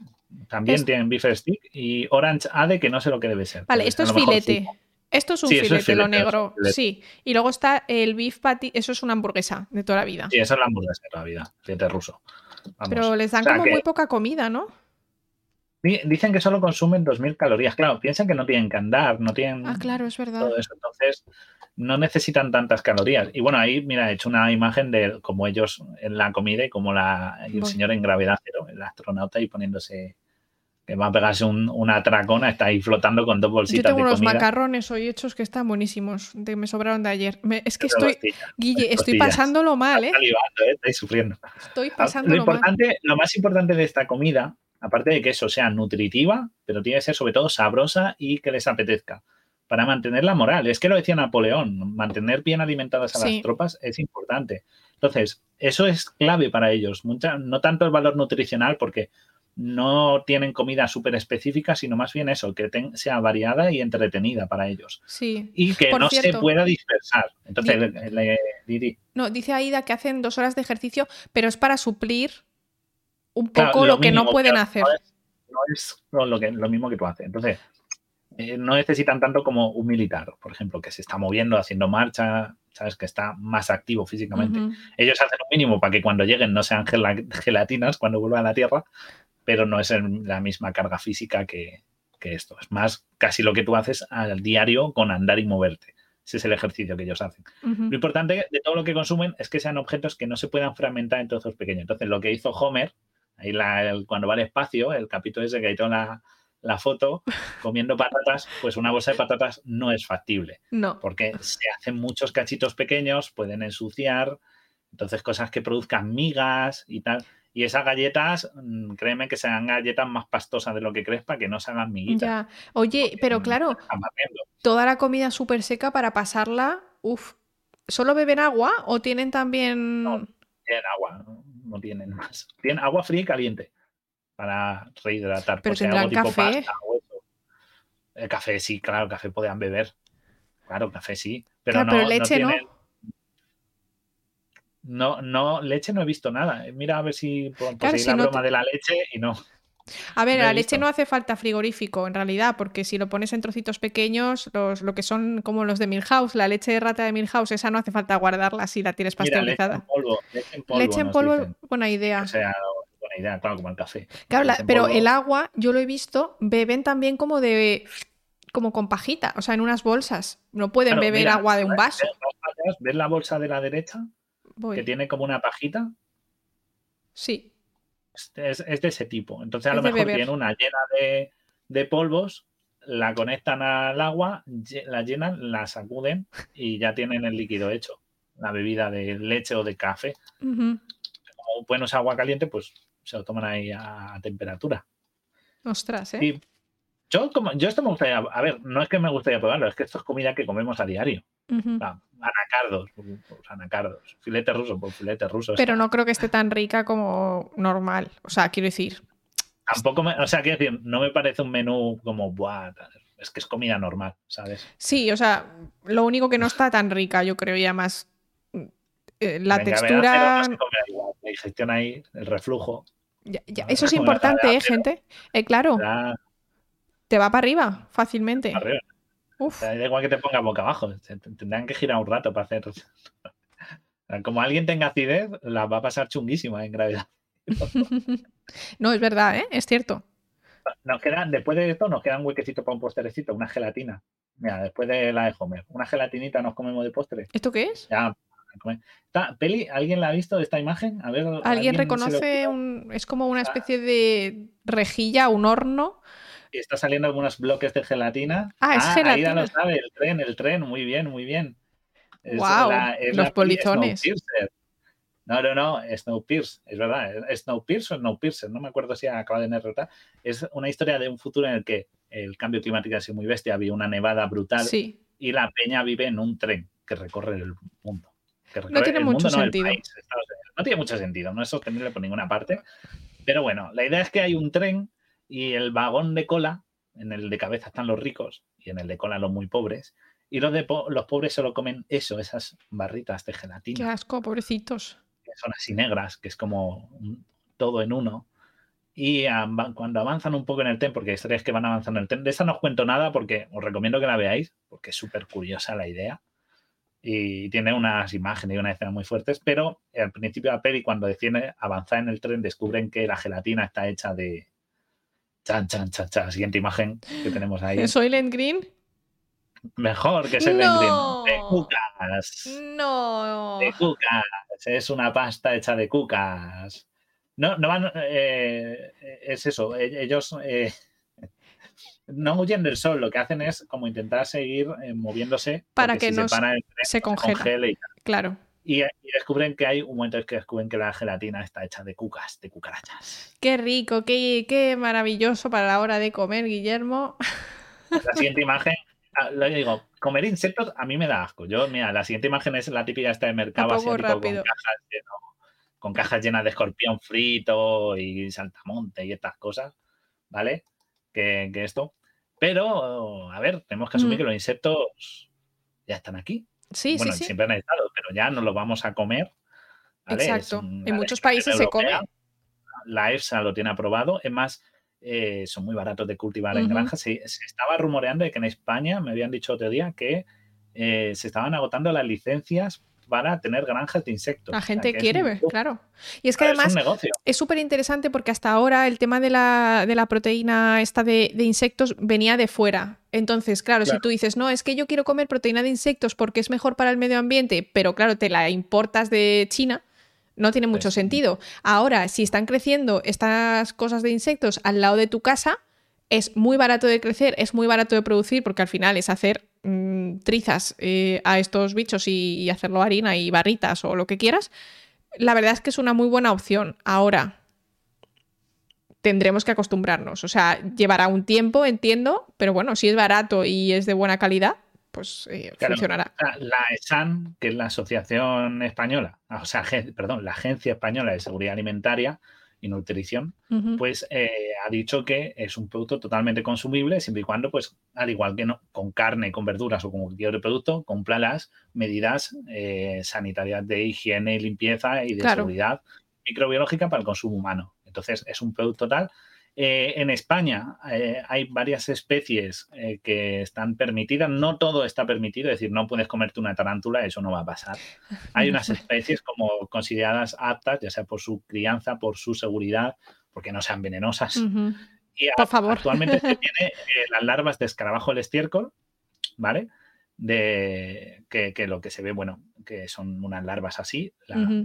También tienen beef stick y orange ade, que no sé lo que debe ser. Vale, esto es filete. Esto es un filete, lo negro. Sí. Y luego está el beef patty, eso es una hamburguesa de toda la vida. Sí, esa es la hamburguesa de toda la vida, filete ruso. Pero les dan como muy poca comida, ¿no? Dicen que solo consumen 2.000 calorías. Claro, piensan que no tienen que andar, no tienen. Ah, claro, es verdad. Todo eso. Entonces, no necesitan tantas calorías. Y bueno, ahí, mira, he hecho una imagen de cómo ellos en la comida y como la, el señor en gravedad cero, el astronauta, ahí poniéndose que va a pegarse una tracona, está ahí flotando con dos bolsitas. Yo tengo unos macarrones hoy hechos que están buenísimos, de, me sobraron de ayer. es que estoy, Guille, estoy pasándolo mal, ¿eh? ¿eh? Estoy sufriendo. Estoy pasándolo lo importante, mal. Lo más importante de esta comida, aparte de que eso sea nutritiva, pero tiene que ser sobre todo sabrosa y que les apetezca. Para mantener la moral. Es que lo decía Napoleón, mantener bien alimentadas a las tropas es importante. Entonces, eso es clave para ellos. Mucha, no tanto el valor nutricional, porque no tienen comida súper específica, sino más bien eso, que sea variada y entretenida para ellos. Sí. Y que no se pueda dispersar. Entonces, No, dice Aida que hacen dos horas de ejercicio, pero es para suplir un poco lo, que no pueden hacer. No es, lo, que, lo mismo que tú haces. Entonces, eh, no necesitan tanto como un militar, por ejemplo, que se está moviendo, haciendo marcha, ¿sabes? Que está más activo físicamente. Ellos hacen un mínimo para que cuando lleguen no sean gelatinas cuando vuelvan a la Tierra, pero no es la misma carga física que, esto. Es más casi lo que tú haces al diario con andar y moverte. Ese es el ejercicio que ellos hacen. Lo importante de todo lo que consumen es que sean objetos que no se puedan fragmentar en trozos pequeños. Entonces, lo que hizo Homer, ahí cuando va al espacio, el capítulo ese que hay toda la, la foto (laughs) comiendo patatas, pues una bolsa de patatas no es factible. No. Porque se hacen muchos cachitos pequeños, pueden ensuciar, entonces cosas que produzcan migas y tal. Y esas galletas, mm, créeme que sean galletas más pastosas de lo que crees para que no se hagan miguitas. Ya. Oye, pero claro, toda la comida súper seca para pasarla, uff, ¿solo beben agua o tienen también...? No, tienen agua, no tienen más. Tienen agua fría y caliente para rehidratar. Pero tendrán café. El café sí, claro, el café podían beber. Claro, café sí. Pero, no, leche no, no. No, leche no he visto nada. Mira a ver si puedo la broma de la leche y no. A ver, la leche no hace falta frigorífico en realidad, porque si lo pones en trocitos pequeños, los, lo que son como los de Milhouse, la leche de rata de Milhouse, esa no hace falta guardarla si la tienes pasteurizada. leche en polvo. Leche en polvo, buena idea. O sea, idea, claro, como el café. Claro, pero el agua, yo lo he visto, beben también como de como con pajita, o sea, en unas bolsas. No pueden beber agua de un vaso. ¿Ves la bolsa de la derecha? Que tiene como una pajita. Sí. Es, de ese tipo. Entonces, a lo mejor tiene una llena de, de, polvos, la conectan al agua, la llenan, la sacuden y ya tienen el líquido hecho. La bebida de leche o de café. Como bueno es agua caliente, pues se lo toman ahí a temperatura. Ostras, ¿eh? yo, como, yo esto me gustaría, a ver, no es que me gustaría probarlo, es que esto es comida que comemos a diario. Anacardos, anacardos, filete ruso, por filete ruso. Pero no creo que esté tan rica como normal. O sea, quiero decir. Tampoco me, o sea, quiero decir, no me parece un menú como, buah, es que es comida normal, ¿sabes? Sí, o sea, lo único que no está tan rica, yo creo, ya más eh, la textura. la digestión ahí, el reflujo. Eso es importante, ¿eh, gente? Eh, claro. Te va para arriba fácilmente. Da igual que te ponga boca abajo. Tendrán que girar un rato para hacer. Como alguien tenga acidez, la va a pasar chunguísima en gravedad. (laughs) no, es verdad, ¿eh? Es cierto. Nos quedan, después de esto, nos queda un huequecito para un posterecito, una gelatina. Mira, después de la de Homer, una gelatinita nos comemos de postre. ¿Esto qué es? Ya, peli, ¿alguien la ha visto esta imagen? A ver, ¿Alguien, reconoce un, es como una especie de rejilla, un horno? Y está saliendo algunos bloques de gelatina. Ah, es gelatina. Ahí lo sabe, el tren, el tren, muy bien, muy bien. wow, los polizones. No, no, no, Snowpiercer, es verdad, Snowpiercer o Snowpiercer, no me acuerdo si acaba de derrotar. Es una historia de un futuro en el que el cambio climático ha sido muy bestia, había una nevada brutal y la peña vive en un tren que recorre el mundo no tiene mucho sentido. no tiene mucho sentido, no es sostenible por ninguna parte. Pero bueno, la idea es que hay un tren y el vagón de cola, en el de cabeza están los ricos y en el de cola los muy pobres. Y los, de los pobres solo comen eso, esas barritas de gelatina. Qué asco, pobrecitos. Que son así negras, que es como todo en uno. Y cuando avanzan un poco en el tren, porque hay historias que van avanzando en el tren, de esa no os cuento nada porque os recomiendo que la veáis, porque es súper curiosa la idea y tiene unas imágenes y una escena muy fuertes, pero al principio de la peli, cuando deciden avanzar en el tren, descubren que la gelatina está hecha de... Chan, chan, chan, chan. Siguiente imagen que tenemos ahí. ¿Es Soylent Green? Mejor que Soylent Green. De cucas. No. De cucas. Es una pasta hecha de cucas. No, no van... Eh, es eso. E-, ellos... Eh, no huyen del sol, lo que hacen es como intentar seguir eh, moviéndose para que no se, congele. claro. Y, descubren que hay un momento en que descubren que la gelatina está hecha de cucas, de cucarachas. Qué rico, qué, qué maravilloso para la hora de comer, Guillermo. La siguiente imagen, ah, lo digo, comer insectos a mí me da asco. Yo, mira, la siguiente imagen es la típica esta de mercado asiático con cajas, con cajas llenas de escorpión frito y saltamonte y estas cosas, ¿vale? Que, que esto. Pero, a ver, tenemos que asumir mm. que los insectos ya están aquí. Sí, bueno, sí, siempre han estado, pero ya no los vamos a comer. Exacto. En muchos países se come. La EFSA lo tiene aprobado. Es más, eh, son muy baratos de cultivar en granjas. Se, estaba rumoreando de que en España, me habían dicho otro día, que eh, se estaban agotando las licencias para tener granjas de insectos. La gente quiere ver, claro. Y es que además es súper interesante porque hasta ahora el tema de la, de la proteína esta de, insectos venía de fuera. Entonces, claro, si tú dices, no, es que yo quiero comer proteína de insectos porque es mejor para el medio ambiente, pero claro, te la importas de China, no tiene mucho sentido. Ahora, si están creciendo estas cosas de insectos al lado de tu casa, es muy barato de crecer, es muy barato de producir, porque al final es hacer mm, trizas eh, a estos bichos y, hacerlo harina y barritas o lo que quieras. La verdad es que es una muy buena opción. Ahora, tendremos que acostumbrarnos. O sea, llevará un tiempo, entiendo, pero bueno, si es barato y es de buena calidad, pues eh, funcionará. La ESAN, que es la Asociación Española, o sea, perdón, la Agencia Española de Seguridad Alimentaria, y nutrición, pues eh, ha dicho que es un producto totalmente consumible siempre y cuando, pues, al igual que no, con carne, con verduras o con cualquier otro producto, cumpla las medidas eh, sanitarias de higiene y limpieza y de seguridad microbiológica para el consumo humano. Entonces, es un producto tal eh, en España eh, hay varias especies eh, que están permitidas, no todo está permitido, es decir, no puedes comerte una tarántula, eso no va a pasar. Hay unas (laughs) especies como consideradas aptas, ya sea por su crianza, por su seguridad, porque no sean venenosas. Y por favor. actualmente se (laughs) tiene las larvas de escarabajo del estiércol, ¿vale? De que, lo que se ve, bueno, que son unas larvas así,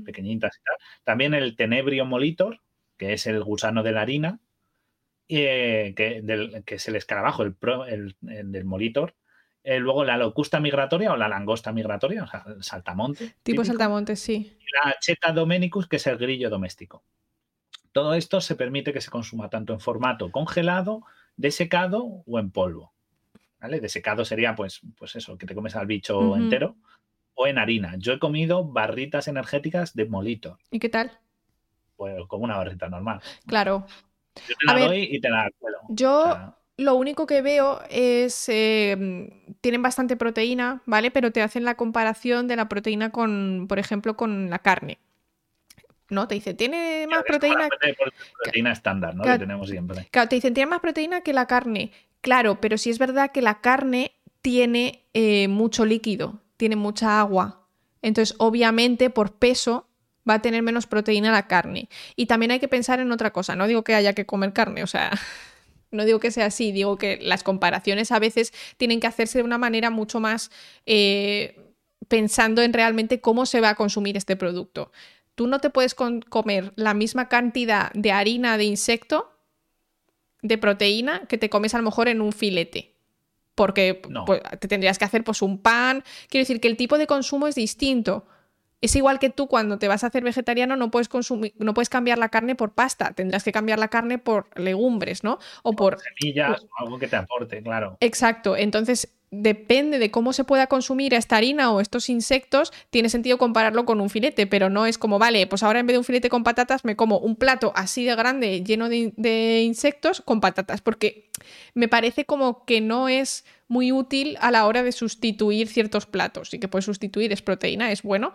pequeñitas y tal. También el tenebrio molitor, que es el gusano de la harina, eh, que, es el escarabajo, el, del molitor. Eh, luego la locusta migratoria o la langosta migratoria, o sea, el saltamonte. Tipo saltamonte, sí. Y la cheta domenicus, que es el grillo doméstico. Todo esto se permite que se consuma tanto en formato congelado, desecado o en polvo. ¿Vale? Desecado sería, pues, pues eso, que te comes al bicho entero, o en harina. Yo he comido barritas energéticas de molitor. ¿Y qué tal? Pues como una barrita normal. Claro. Yo te la doy y te la cuelo. Yo lo único que veo es. Eh, tienen bastante proteína, ¿vale? Pero te hacen la comparación de la proteína con, por ejemplo, con la carne. ¿no? Te dicen, tiene más proteína. Proteína estándar, ¿no? que tenemos siempre. Claro, te dicen, tiene más proteína que la carne. Claro, pero sí es verdad que la carne tiene eh, mucho líquido, tiene mucha agua. Entonces, obviamente, por peso, va a tener menos proteína la carne. Y también hay que pensar en otra cosa, no digo que haya que comer carne, o sea, (laughs) no digo que sea así, digo que las comparaciones a veces tienen que hacerse de una manera mucho más eh, pensando en realmente cómo se va a consumir este producto. Tú no te puedes comer la misma cantidad de harina de insecto, de proteína, que te comes a lo mejor en un filete porque pues, te tendrías que hacer pues un pan. Quiero decir que el tipo de consumo es distinto. Es igual que tú cuando te vas a hacer vegetariano no puedes consumir, no puedes cambiar la carne por pasta, tendrás que cambiar la carne por legumbres, ¿no? O por, semillas o algo que te aporte, claro. Exacto. Entonces, depende de cómo se pueda consumir esta harina o estos insectos, tiene sentido compararlo con un filete, pero no es como, vale, pues ahora en vez de un filete con patatas me como un plato así de grande lleno de, de insectos con patatas, porque me parece como que no es muy útil a la hora de sustituir ciertos platos y que puedes sustituir es proteína, es bueno,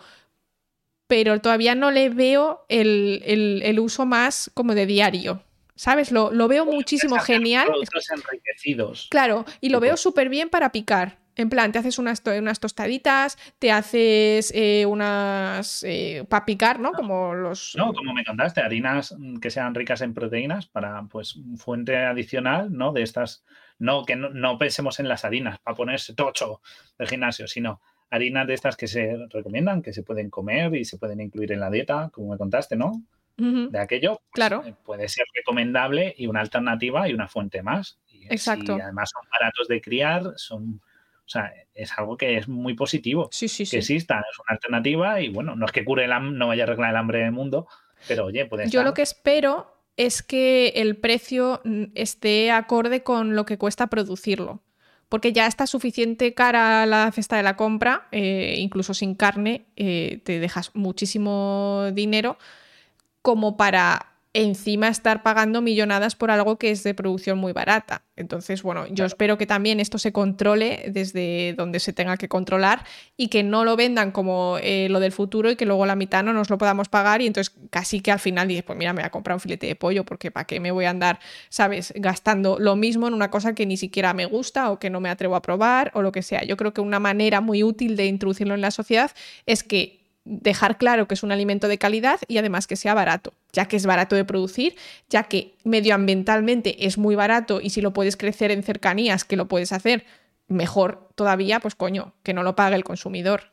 pero todavía no le veo el, uso más como de diario. ¿Sabes? Lo, veo muchísimo genial. Productos enriquecidos. Claro, y lo veo súper bien para picar. En plan, te haces unas, unas tostaditas, te haces eh, unas. Eh, para picar, ¿no? Como los. No, como me contaste, harinas que sean ricas en proteínas para, pues, fuente adicional, ¿no? De estas. No, que no, no pensemos en las harinas para ponerse tocho del gimnasio, sino harinas de estas que se recomiendan, que se pueden comer y se pueden incluir en la dieta, como me contaste, ¿no? De aquello, pues, claro. Eh, puede ser recomendable y una alternativa y una fuente más. Y, Exacto. Y además son baratos de criar, son, o sea, es algo que es muy positivo. Sí, sí, que exista, es una alternativa y bueno, no es que cure el no vaya a arreglar el hambre del mundo, pero oye, puede Yo lo que espero es que el precio mm, esté acorde con lo que cuesta producirlo porque ya está suficiente cara la cesta de la compra, eh, incluso sin carne, eh, te dejas muchísimo dinero como para encima estar pagando millonadas por algo que es de producción muy barata. Entonces, bueno, yo espero que también esto se controle desde donde se tenga que controlar y que no lo vendan como eh, lo del futuro y que luego la mitad no nos lo podamos pagar y entonces casi que al final dices, pues mira, me voy a comprar un filete de pollo porque para qué me voy a andar, sabes, gastando lo mismo en una cosa que ni siquiera me gusta o que no me atrevo a probar o lo que sea. Yo creo que una manera muy útil de introducirlo en la sociedad es que dejar claro que es un alimento de calidad y además que sea barato, ya que es barato de producir, ya que medioambientalmente es muy barato y si lo puedes crecer en cercanías, que lo puedes hacer mejor todavía, pues coño, que no lo pague el consumidor.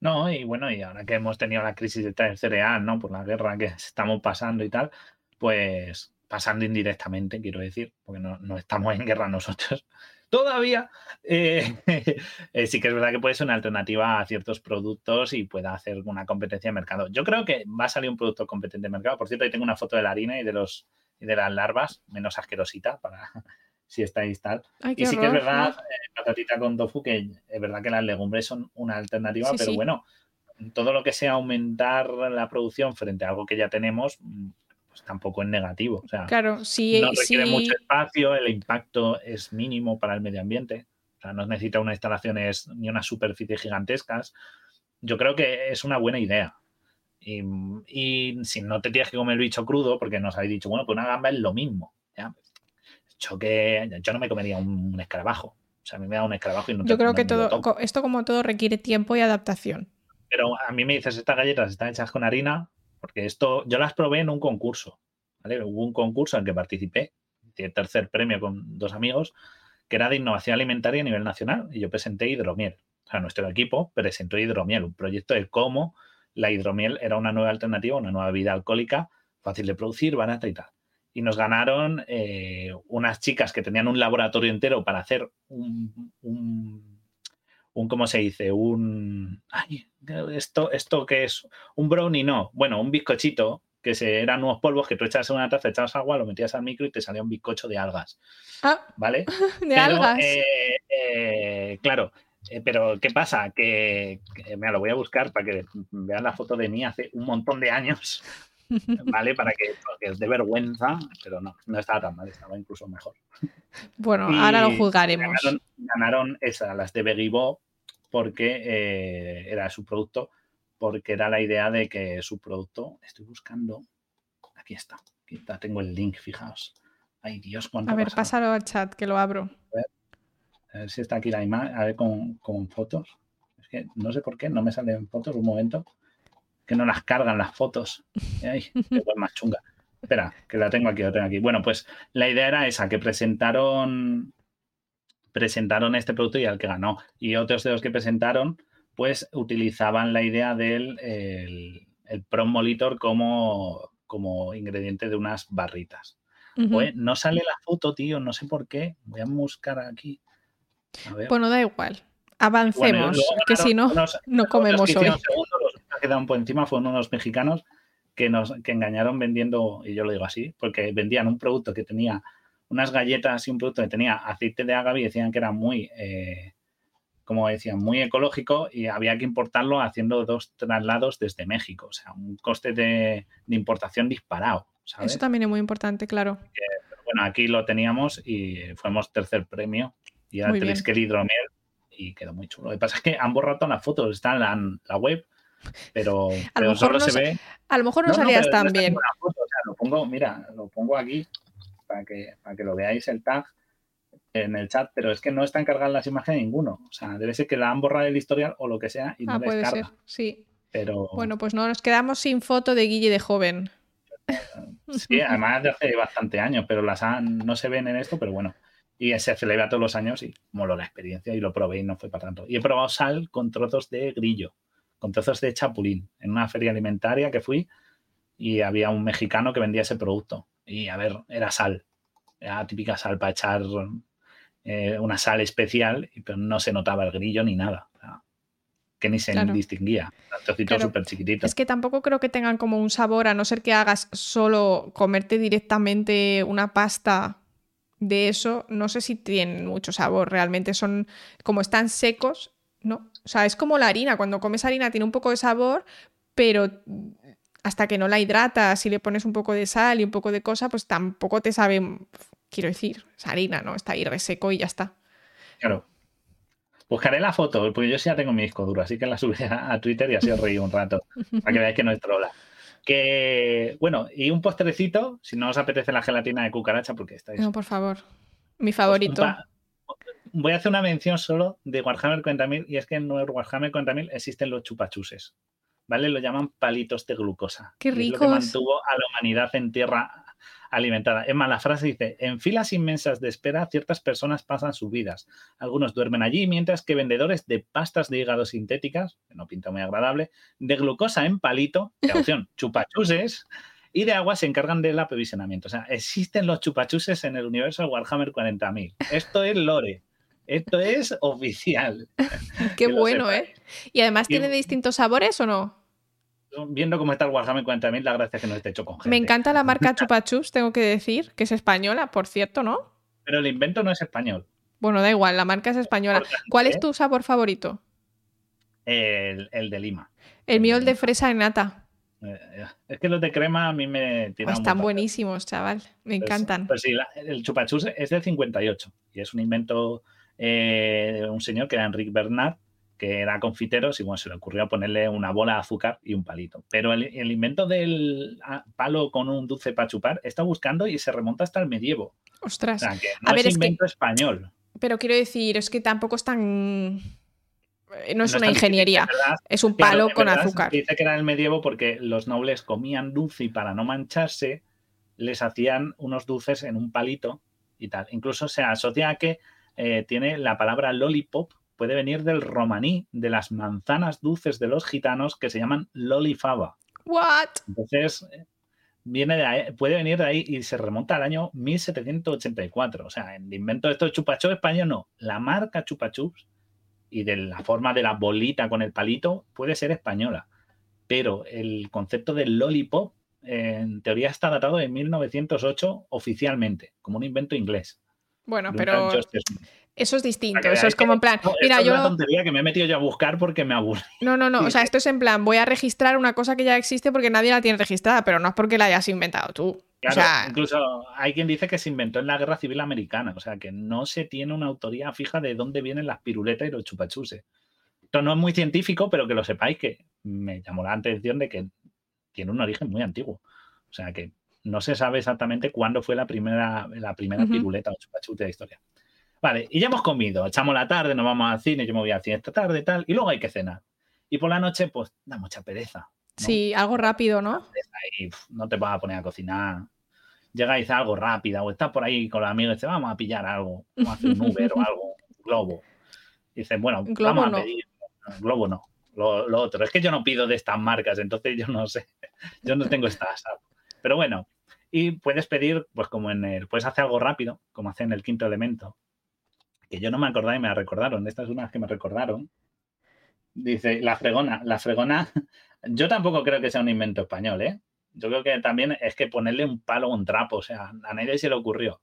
No, y bueno, y ahora que hemos tenido la crisis de cereal, ¿no? Por la guerra que (laughs) estamos pasando y tal, pues pasando indirectamente, quiero decir, porque no estamos en guerra (laughs) nosotros, todavía, eh, (laughs) eh, sí que es verdad que puede ser una alternativa a ciertos productos y pueda hacer una competencia de mercado. Yo creo que va a salir un producto competente de mercado. Por cierto, ahí tengo una foto de la harina y de los y de las larvas, menos asquerosita para (laughs) si estáis tal. y sí que es verdad, eh, patatita con tofu, que es verdad que las legumbres son una alternativa, pero bueno, todo lo que sea aumentar la producción frente a algo que ya tenemos, pues tampoco es negativo. O sea, claro, no requiere mucho espacio, el impacto es mínimo para el medio ambiente. O sea, no necesita unas instalaciones ni unas superficies gigantescas. Yo creo que es una buena idea. Y, si no te tienes que comer el bicho crudo, porque nos habéis dicho, bueno, pues una gamba es lo mismo. ¿ya? Yo, que, yo no me comería un, escarabajo. O sea, a mí me da un escarabajo y no Yo creo que todo, esto como todo requiere tiempo y adaptación. Pero a mí me dices, estas galletas están hechas con harina, porque esto yo las probé en un concurso. Hubo un concurso en que participé, el tercer premio con dos amigos, que era de innovación alimentaria a nivel nacional, y yo presenté hidromiel. O sea, nuestro equipo presentó hidromiel, un proyecto de cómo la hidromiel era una nueva alternativa, una nueva bebida alcohólica, fácil de producir, barata y tal. Y nos ganaron eh, unas chicas que tenían un laboratorio entero para hacer un, un ¿cómo se dice? Un... Ay, esto, esto que es un brownie, no, bueno, un bizcochito que se, eran nuevos polvos que tú echabas en una taza, echabas agua, lo metías al micro y te salía un bizcocho de algas. Ah, ¿Vale? (laughs) De algas. Eh, eh, claro, eh, pero ¿qué pasa? Que, me lo voy a buscar para que vean la foto de mí hace un montón de años, ¿vale? Para que, es de vergüenza, pero no, no estaba tan mal, estaba incluso mejor. Bueno, ahora lo juzgaremos. Ganaron, esas, las de Begibo, porque eh, era su producto, porque era la idea de que su producto, estoy buscando, aquí está, aquí está, tengo el link, fijaos. Ay Dios, cuánto A ver, pásalo al chat, que lo abro. A ver, si está aquí la imagen, a ver con, fotos. Es que no sé por qué, no me salen fotos, un momento, que no las cargan las fotos. (laughs) Ay, qué más chunga. Espera, que la tengo aquí, la tengo aquí. Bueno, pues la idea era esa, que presentaron presentaron este producto y al que ganó. Y otros de los que presentaron, pues utilizaban la idea del el, Prom Molitor como, como ingrediente de unas barritas. pues, no sale la foto, tío, no sé por qué. Voy a buscar aquí. Bueno, da igual. Avancemos, que si no, no comemos hoy. Quedaron por encima fueron unos mexicanos que nos que engañaron vendiendo, y yo lo digo así, porque vendían un producto que tenía unas galletas y un producto que tenía aceite de agave y decían que era muy, eh, como decían, muy ecológico y había que importarlo haciendo dos traslados desde México. O sea, un coste de, importación disparado. Eso también es muy importante, claro. bueno, aquí lo teníamos y fuimos tercer premio y era Triskel Hidromiel y quedó muy chulo. Lo que pasa es que han borrado las fotos, están en la, web, pero, (laughs) solo se ve. A lo mejor no, salías tan bien. lo pongo, mira, lo pongo aquí para que, para que lo veáis el tag en el chat, pero es que no están cargadas las imágenes ninguno. O sea, debe ser que la han borrado el historial o lo que sea y no ah, puede ser, sí. Pero... Bueno, pues no nos quedamos sin foto de Guille de joven. (laughs) Sí, además de hace bastante años, pero las no se ven en esto, pero bueno. Y se celebra todos los años y moló la experiencia y lo probé y no fue para tanto. Y he probado sal con trozos de grillo, con trozos de chapulín, en una feria alimentaria que fui y había un mexicano que vendía ese producto. Y a ver, era sal. Era típica sal para echar eh, una sal especial, pero no se notaba el grillo ni nada. que ni se distinguía. súper chiquitito. Es que tampoco creo que tengan como un sabor, a no ser que hagas solo comerte directamente una pasta de eso, no sé si tienen mucho sabor. Realmente son, como están secos, ¿no? O sea, es como la harina. Cuando comes harina tiene un poco de sabor, pero hasta que no la hidratas y le pones un poco de sal y un poco de cosa, pues tampoco te sabe, quiero decir, es harina, ¿no? Está ahí reseco y ya está. Claro. Buscaré la foto, porque yo sí ya tengo mi disco duro, así que la subiré a Twitter y así os reí un rato, para que veáis que no es trola. Que, bueno, y un postrecito, si no os apetece la gelatina de cucaracha, porque estáis... No, por favor. Mi favorito. Voy a hacer una mención solo de Warhammer 40.000 y es que en Warhammer 40.000 existen los chupachuses. ¿Vale? Lo llaman palitos de glucosa. Qué rico. que mantuvo a la humanidad en tierra alimentada. Es más, la frase dice, en filas inmensas de espera ciertas personas pasan sus vidas. Algunos duermen allí, mientras que vendedores de pastas de hígado sintéticas, que no pinta muy agradable, de glucosa en palito, de opción, (laughs) chupachuses, y de agua se encargan del aprovisionamiento. O sea, existen los chupachuses en el universo de Warhammer 40.000. Esto es lore. Esto es oficial. (laughs) Qué bueno, ¿eh? Y además tiene distintos sabores o no? viendo cómo está el Warhammer 40.000, la gracia es que no esté hecho con gente. Me encanta la marca (laughs) Chupachups, tengo que decir, que es española, por cierto, ¿no? Pero el invento no es español. Bueno, da igual, la marca es española. ¿Cuál es ¿eh? tu sabor favorito? El, de Lima. El, mío, el de fresa en nata. Eh, es que los de crema a mí me tiran. están buenísimos, chaval. Me pues, encantan. Pues sí, el chupachups es del 58 y es un invento eh, un señor que era Enrique Bernard que era confitero, y bueno, se le ocurrió ponerle una bola de azúcar y un palito. Pero el, invento del ah, palo con un dulce para chupar está buscando y se remonta hasta el medievo. Ostras. O sea, que no a es invento español. Pero quiero decir, es que tampoco es tan. Eh, no es una ingeniería, es un palo con azúcar. Dice que era el medievo porque los nobles comían dulce y para no mancharse les hacían unos dulces en un palito y tal. Incluso se asocia a que eh, tiene la palabra lollipop, puede venir del romaní, de las manzanas dulces de los gitanos que se llaman lolifaba. What? Entonces, viene de puede venir de ahí y se remonta al año 1784. O sea, el invento de estos chupachups español no. La marca chupachups y de la forma de la bolita con el palito puede ser española. Pero el concepto del lollipop en teoría está datado de 1908 oficialmente, como un invento inglés. Bueno, pero eso es distinto, eso es como en plan, mira, es yo... una tontería que me he metido yo a buscar porque me aburre. No, no, no, o sea, esto es en plan, voy a registrar una cosa que ya existe porque nadie la tiene registrada, pero no es porque la hayas inventado tú. incluso hay quien dice que se inventó en la Guerra Civil Americana, o sea, que no se tiene una autoría fija de dónde vienen las piruletas y los chupachuses. Esto no es muy científico, pero que lo sepáis que me llamó la atención de que tiene un origen muy antiguo. O sea, que no se sabe exactamente cuándo fue la primera, la primera piruleta o chupachute de la historia. Vale, y ya hemos comido, echamos la tarde, nos vamos al cine, yo me voy al cine esta tarde y tal, y luego hay que cenar. Y por la noche, pues da mucha pereza. Sí, algo rápido, ¿no? Y, no te vas a poner a cocinar. Llega y dice algo rápido, o estás por ahí con los amigos y dices, vamos a pillar algo, vamos a hacer un Uber o algo, un globo. Y dices, bueno, vamos a pedir. globo no, lo, otro. Es que yo no pido de estas marcas, entonces yo no sé, yo no tengo estas. Pero bueno, y puedes pedir, pues como en el, puedes hacer algo rápido, como hace en el quinto elemento, que yo no me acordaba y me la recordaron. Esta es una que me recordaron. Dice, la fregona, la fregona, (laughs) yo tampoco creo que sea un invento español, ¿eh? Yo creo que también es que ponerle un palo o un trapo, o sea, a nadie se le ocurrió.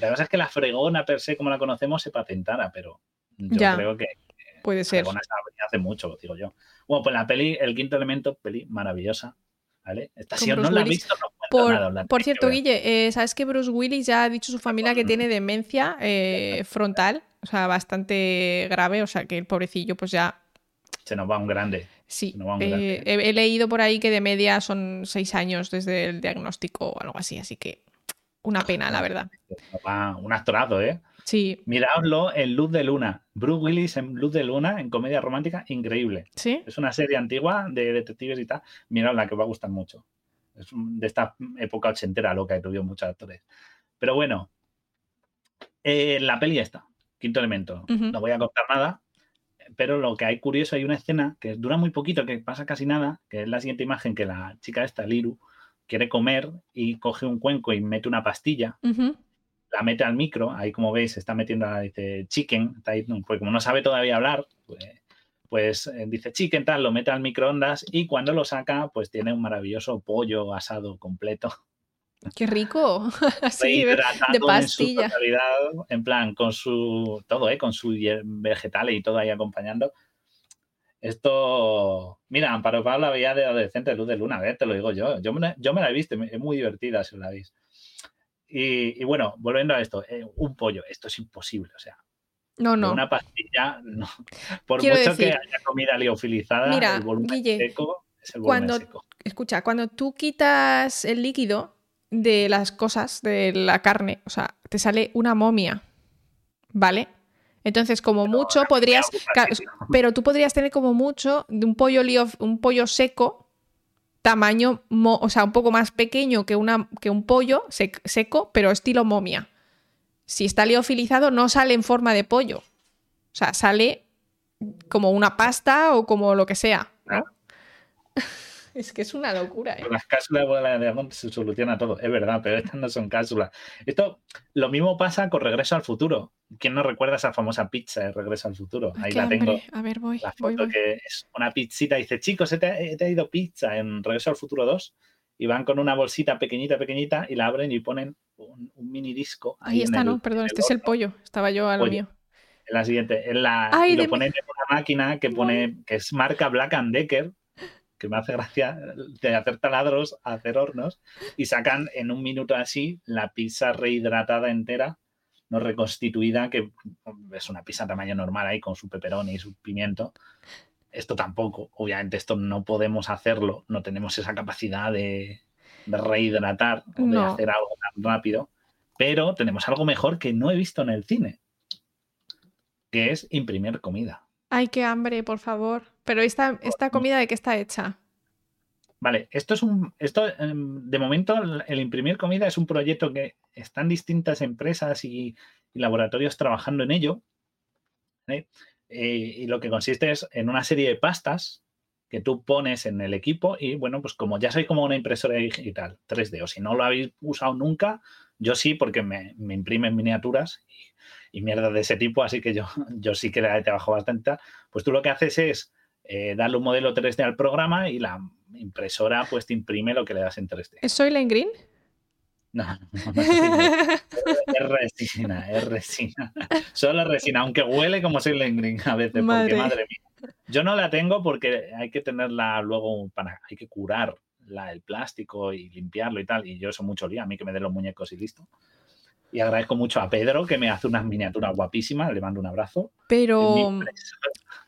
La cosa es que la fregona per se, como la conocemos, se patentara, pero yo creo que puede ser. Fregona hace mucho, digo yo. Bueno, pues la peli, el quinto elemento, peli maravillosa. ¿Vale? Esta si no la has visto, no por, por cierto, Guille, eh, ¿sabes que Bruce Willis ya ha dicho su familia que tiene demencia eh, frontal? O sea, bastante grave, o sea que el pobrecillo pues ya... Se nos va un grande. Sí, eh, he, leído por ahí que de media son seis años desde el diagnóstico o algo así, así que una pena, la verdad. un actorazo, ¿eh? Sí. Miradlo en Luz de Luna. Bruce Willis en Luz de Luna, en comedia romántica, increíble. Sí. Es una serie antigua de detectives y tal. Miradla, que os va a gustar mucho. Es de esta época ochentera loca que tuvieron muchos actores. Pero bueno, eh, la peli está, quinto elemento. No voy a contar nada, pero lo que hay curioso, hay una escena que dura muy poquito, que pasa casi nada, que es la siguiente imagen que la chica esta, Liru, quiere comer y coge un cuenco y mete una pastilla. La mete al micro, ahí como veis, está metiendo, dice chicken, pues como no sabe todavía hablar, pues pues eh, dice chicken tal, lo mete al microondas y cuando lo saca, pues tiene un maravilloso pollo asado completo. Qué rico, (laughs) así de, pastilla. En, plan, con su todo, ¿eh? con su vegetales y todo ahí acompañando. Esto, mira, Amparo Pablo veía de adolescente Luz de Luna, te lo digo yo. Yo me, yo me la he visto, es muy divertida si la veis. Y, bueno, volviendo a esto, eh, un pollo, esto es imposible, o sea. No, no. Una pastilla, no. Por mucho que haya comida liofilizada, mira, el volumen seco es el volumen seco. Escucha, cuando tú quitas el líquido de las cosas, de la carne, o sea, te sale una momia, ¿vale? Entonces, como mucho, podrías. Pero tú podrías tener como mucho de un pollo, un pollo seco, tamaño, o sea, un poco más pequeño que, una, que un pollo seco, pero estilo momia. Si está liofilizado, no sale en forma de pollo. O sea, sale como una pasta o como lo que sea. ¿no? Es que es una locura. ¿eh? Las cápsulas de diamante se soluciona todo, es verdad, pero estas no son cápsulas. Esto, lo mismo pasa con Regreso al Futuro. ¿Quién no recuerda esa famosa pizza de Regreso al Futuro? Ahí la tengo. A ver, voy. La foto que es una pizzita. Dice, chicos, he, traído pizza en Regreso al Futuro 2. Y van con una bolsita pequeñita, pequeñita, y la abren y ponen un, mini disco. Ahí, está, ¿no? Perdón, este es el pollo. Estaba yo a lo mío. En la siguiente, en la, y lo ponen en una máquina que pone, que es marca Black and Decker, que me hace gracia de hacer taladros a hacer hornos y sacan en un minuto así la pizza rehidratada entera, no reconstituida, que es una pizza tamaño normal ahí con su peperoni y su pimiento. Esto tampoco, obviamente esto no podemos hacerlo, no tenemos esa capacidad de, rehidratar o de hacer algo tan rápido, pero tenemos algo mejor que no he visto en el cine, que es imprimir comida. Ay, qué hambre, por favor. Pero esta, esta comida de qué está hecha? Vale, esto es un. Esto, em, de momento, el imprimir comida es un proyecto que están distintas empresas y, laboratorios trabajando en ello. Eh, y lo que consiste es en una serie de pastas que tú pones en el equipo y bueno, pues como ya soy como una impresora digital 3D o si no lo habéis usado nunca, yo sí porque me, me imprimen miniaturas y, mierda de ese tipo, así que yo, (laughs) yo sí que he trabajado bastante, pues tú lo que haces es eh, darle un modelo 3D al programa y la impresora pues te imprime lo que le das en 3D. ¿Es Soylent Green? No, (laughs) no, no, (laughs) es resina, es resina. Solo resina, aunque huele como Soylent Green a veces, porque madre mía. Yo no la tengo porque hay que tenerla luego para, hay que curar el plástico y limpiarlo y tal. Y yo eso mucho lío, a mí que me den los muñecos y listo. Y agradezco mucho a Pedro que me hace unas miniaturas guapísimas, le mando un abrazo. Pero,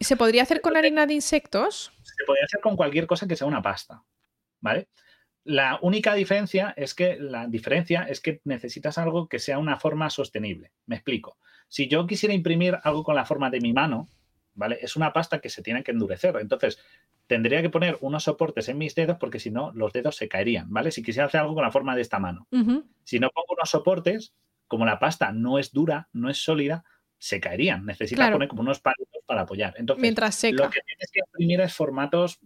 ¿se podría hacer con harina de insectos? Se podría hacer con cualquier cosa que sea una pasta, ¿vale? La única diferencia es que la diferencia es que necesitas algo que sea una forma sostenible. Me explico. Si yo quisiera imprimir algo con la forma de mi mano, ¿vale? Es una pasta que se tiene que endurecer. Entonces, tendría que poner unos soportes en mis dedos porque si no, los dedos se caerían, ¿vale? Si quisiera hacer algo con la forma de esta mano. Si no pongo unos soportes, como la pasta no es dura, no es sólida, se caerían. Necesitas poner como unos palitos para apoyar. Entonces, Mientras lo que tienes que imprimir es formatos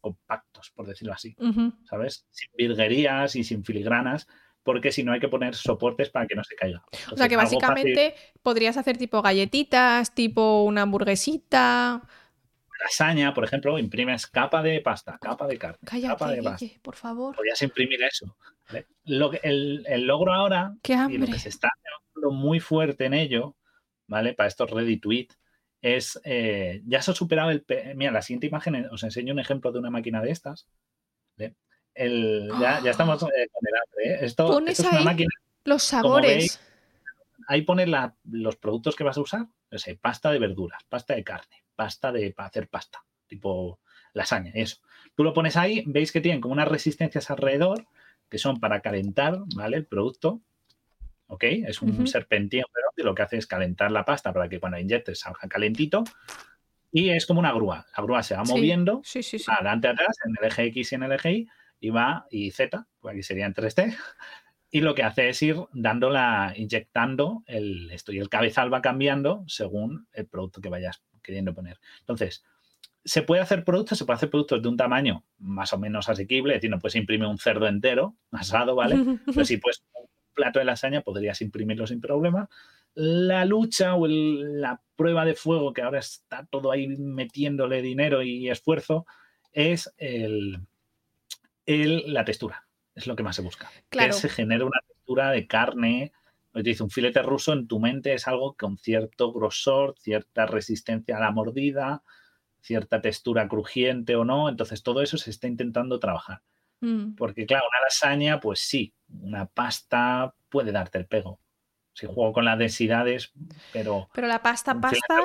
compactos, por decirlo así, ¿sabes? Sin virguerías y sin filigranas, porque si no hay que poner soportes para que no se caiga. o sea que básicamente podrías hacer tipo galletitas, tipo una hamburguesita. Lasaña, por ejemplo, imprimes capa de pasta, capa de carne, capa de pasta. por favor. Podrías imprimir eso. Lo el, logro ahora, y lo que se está trabajando muy fuerte en ello, ¿vale? Para estos Ready Tweet, es, eh, ya se ha superado el... Mira, la siguiente imagen, os enseño un ejemplo de una máquina de estas. ya, estamos con el ¿eh? Esto, es una máquina. Los sabores. ahí pones los productos que vas a usar. pasta de verduras, pasta de carne, pasta de para hacer pasta, tipo lasaña, eso. Tú lo pones ahí, veis que tienen como unas resistencias alrededor que son para calentar, ¿vale? El producto, ¿ok? Es un serpentín y lo que hace es calentar la pasta para que cuando inyectes salga calentito. Y es como una grúa. La grúa se va moviendo sí, sí, adelante, atrás, en el eje X y en el eje Y, y va, y Z, pues aquí sería en 3D. Y lo que hace es ir dándola, inyectando el, esto. Y el cabezal va cambiando según el producto que vayas queriendo poner. Entonces, se puede hacer productos, se puede hacer productos de un tamaño más o menos asequible, es decir, no puedes imprimir un cerdo entero, (laughs) asado, ¿vale? (laughs) Pero si puedes un plato de lasaña, podrías imprimirlo sin problema. La lucha o la prueba de fuego, que ahora está todo ahí metiéndole dinero y esfuerzo, es el, la textura. Es lo que más se busca. Claro. Que se genere una textura de carne. Dice, un filete ruso en tu mente es algo con cierto grosor, cierta resistencia a la mordida, cierta textura crujiente o no. Entonces todo eso se está intentando trabajar. Mm. Porque claro, una lasaña, pues sí, una pasta puede darte el pego. Si juego con las densidades, pero... Pero la pasta, pasta,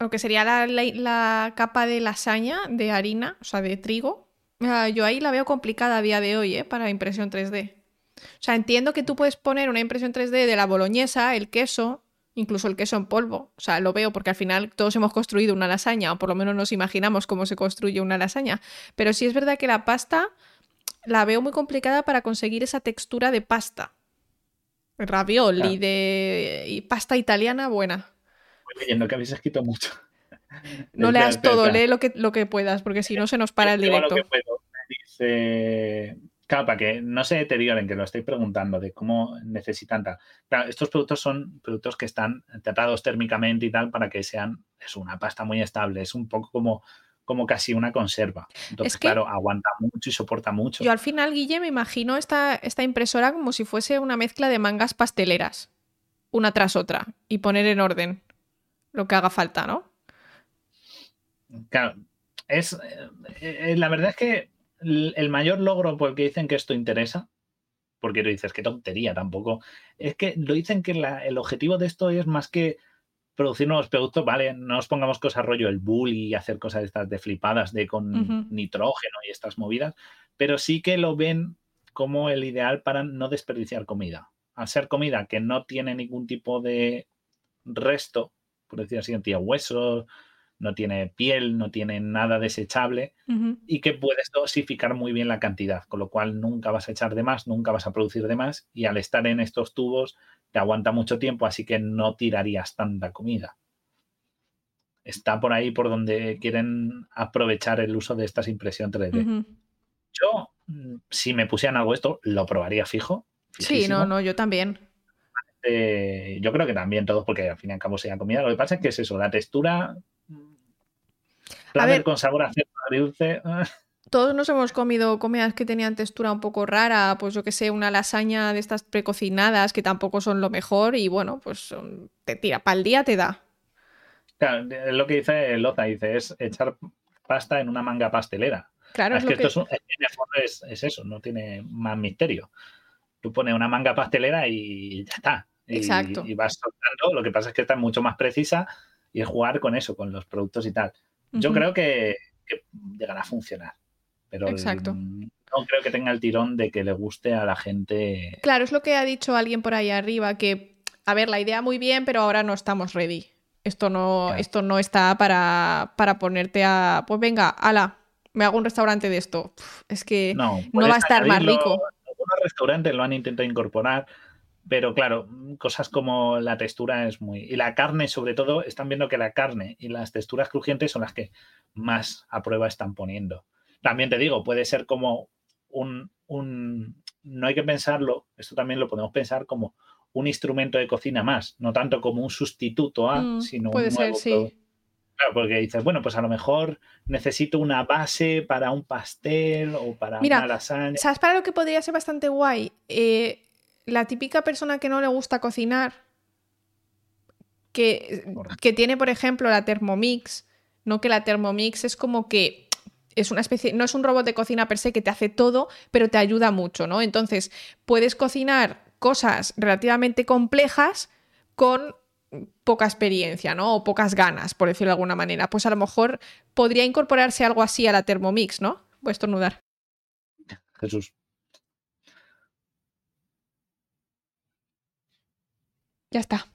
lo que sería la, capa de lasaña de harina, o sea, de trigo, yo ahí la veo complicada a día de hoy, ¿eh? Para impresión 3D. O sea, entiendo que tú puedes poner una impresión 3D de la boloñesa, el queso, incluso el queso en polvo. O sea, lo veo porque al final todos hemos construido una lasaña, o por lo menos nos imaginamos cómo se construye una lasaña. Pero sí es verdad que la pasta la veo muy complicada para conseguir esa textura de pasta. Ravioli de y pasta italiana buena. Estoy leyendo que habéis escrito mucho. No leas todo, lee lo que, lo que puedas, porque si no se nos para el directo. Dice Claro, para que no se deterioren, que lo estoy preguntando, de cómo necesitan tal. Claro, estos productos son productos que están tratados térmicamente y tal para que sean, es una pasta muy estable, es un poco como, como casi una conserva. Entonces, claro, aguanta mucho y soporta mucho. Yo al final, Guille, me imagino esta, esta impresora como si fuese una mezcla de mangas pasteleras, una tras otra, y poner en orden lo que haga falta, ¿no? Claro, es, eh, eh, la verdad es que el mayor logro por el que dicen que esto interesa, porque tú dices, qué tontería tampoco, es que lo dicen que el objetivo de esto es más que producir nuevos productos, ¿vale? No nos pongamos cosas rollo el bully y hacer cosas estas de flipadas de con nitrógeno y estas movidas, pero sí que lo ven como el ideal para no desperdiciar comida. Al ser comida que no tiene ningún tipo de resto, por decir así, huesos, no tiene piel, no tiene nada desechable y que puedes dosificar muy bien la cantidad, con lo cual nunca vas a echar de más, nunca vas a producir de más y al estar en estos tubos te aguanta mucho tiempo, así que no tirarías tanta comida. Está por ahí por donde quieren aprovechar el uso de estas impresión 3D. Yo, mm, si me pusieran algo esto, lo probaría fijo. Sí, no, no, yo también. yo creo que también todos, porque al fin y al cabo sea comida. Lo que pasa es que es eso, la textura ver, con sabor a dulce. (laughs) Todos nos hemos comido comidas que tenían textura un poco rara, pues yo que sé, una lasaña de estas precocinadas que tampoco son lo mejor y bueno, pues te tira, para el día te da. Claro, lo que dice Loza, dice, es echar pasta en una manga pastelera. Claro, es, que, esto es, es, eso, no tiene más misterio. Tú pones una manga pastelera y ya está. Exacto. Y vas soltando, lo que pasa es que está mucho más precisa y es jugar con eso, con los productos y tal. Yo creo que, llegará a funcionar, pero Exacto. no creo que tenga el tirón de que le guste a la gente. Claro, es lo que ha dicho alguien por ahí arriba, que, a ver, la idea muy bien, pero ahora no estamos ready. Esto no, esto no está para, para ponerte a, pues venga, ala, me hago un restaurante de esto. es que no, va a estar más rico. Algunos restaurantes lo han intentado incorporar, pero claro, cosas como la textura es muy... Y la carne, sobre todo, están viendo que la carne y las texturas crujientes son las que más a prueba están poniendo. También te digo, puede ser como un... un no hay que pensarlo, esto también lo podemos pensar como un instrumento de cocina más, no tanto como un sustituto a, mm, sino puede un ser, sí. Claro, porque dices, bueno, pues a lo mejor necesito una base para un pastel o para una lasaña. ¿Sabes para lo que podría ser bastante guay? Eh, la típica persona que no le gusta cocinar, que, que, tiene, por ejemplo, la Thermomix, no que la Thermomix es como que es una especie, no es un robot de cocina per se que te hace todo, pero te ayuda mucho, ¿no? Entonces, puedes cocinar cosas relativamente complejas con poca experiencia, ¿no? O pocas ganas, por decirlo de alguna manera. Pues a lo mejor podría incorporarse algo así a la Thermomix, ¿no? Voy a estornudar. Jesús. Ya está.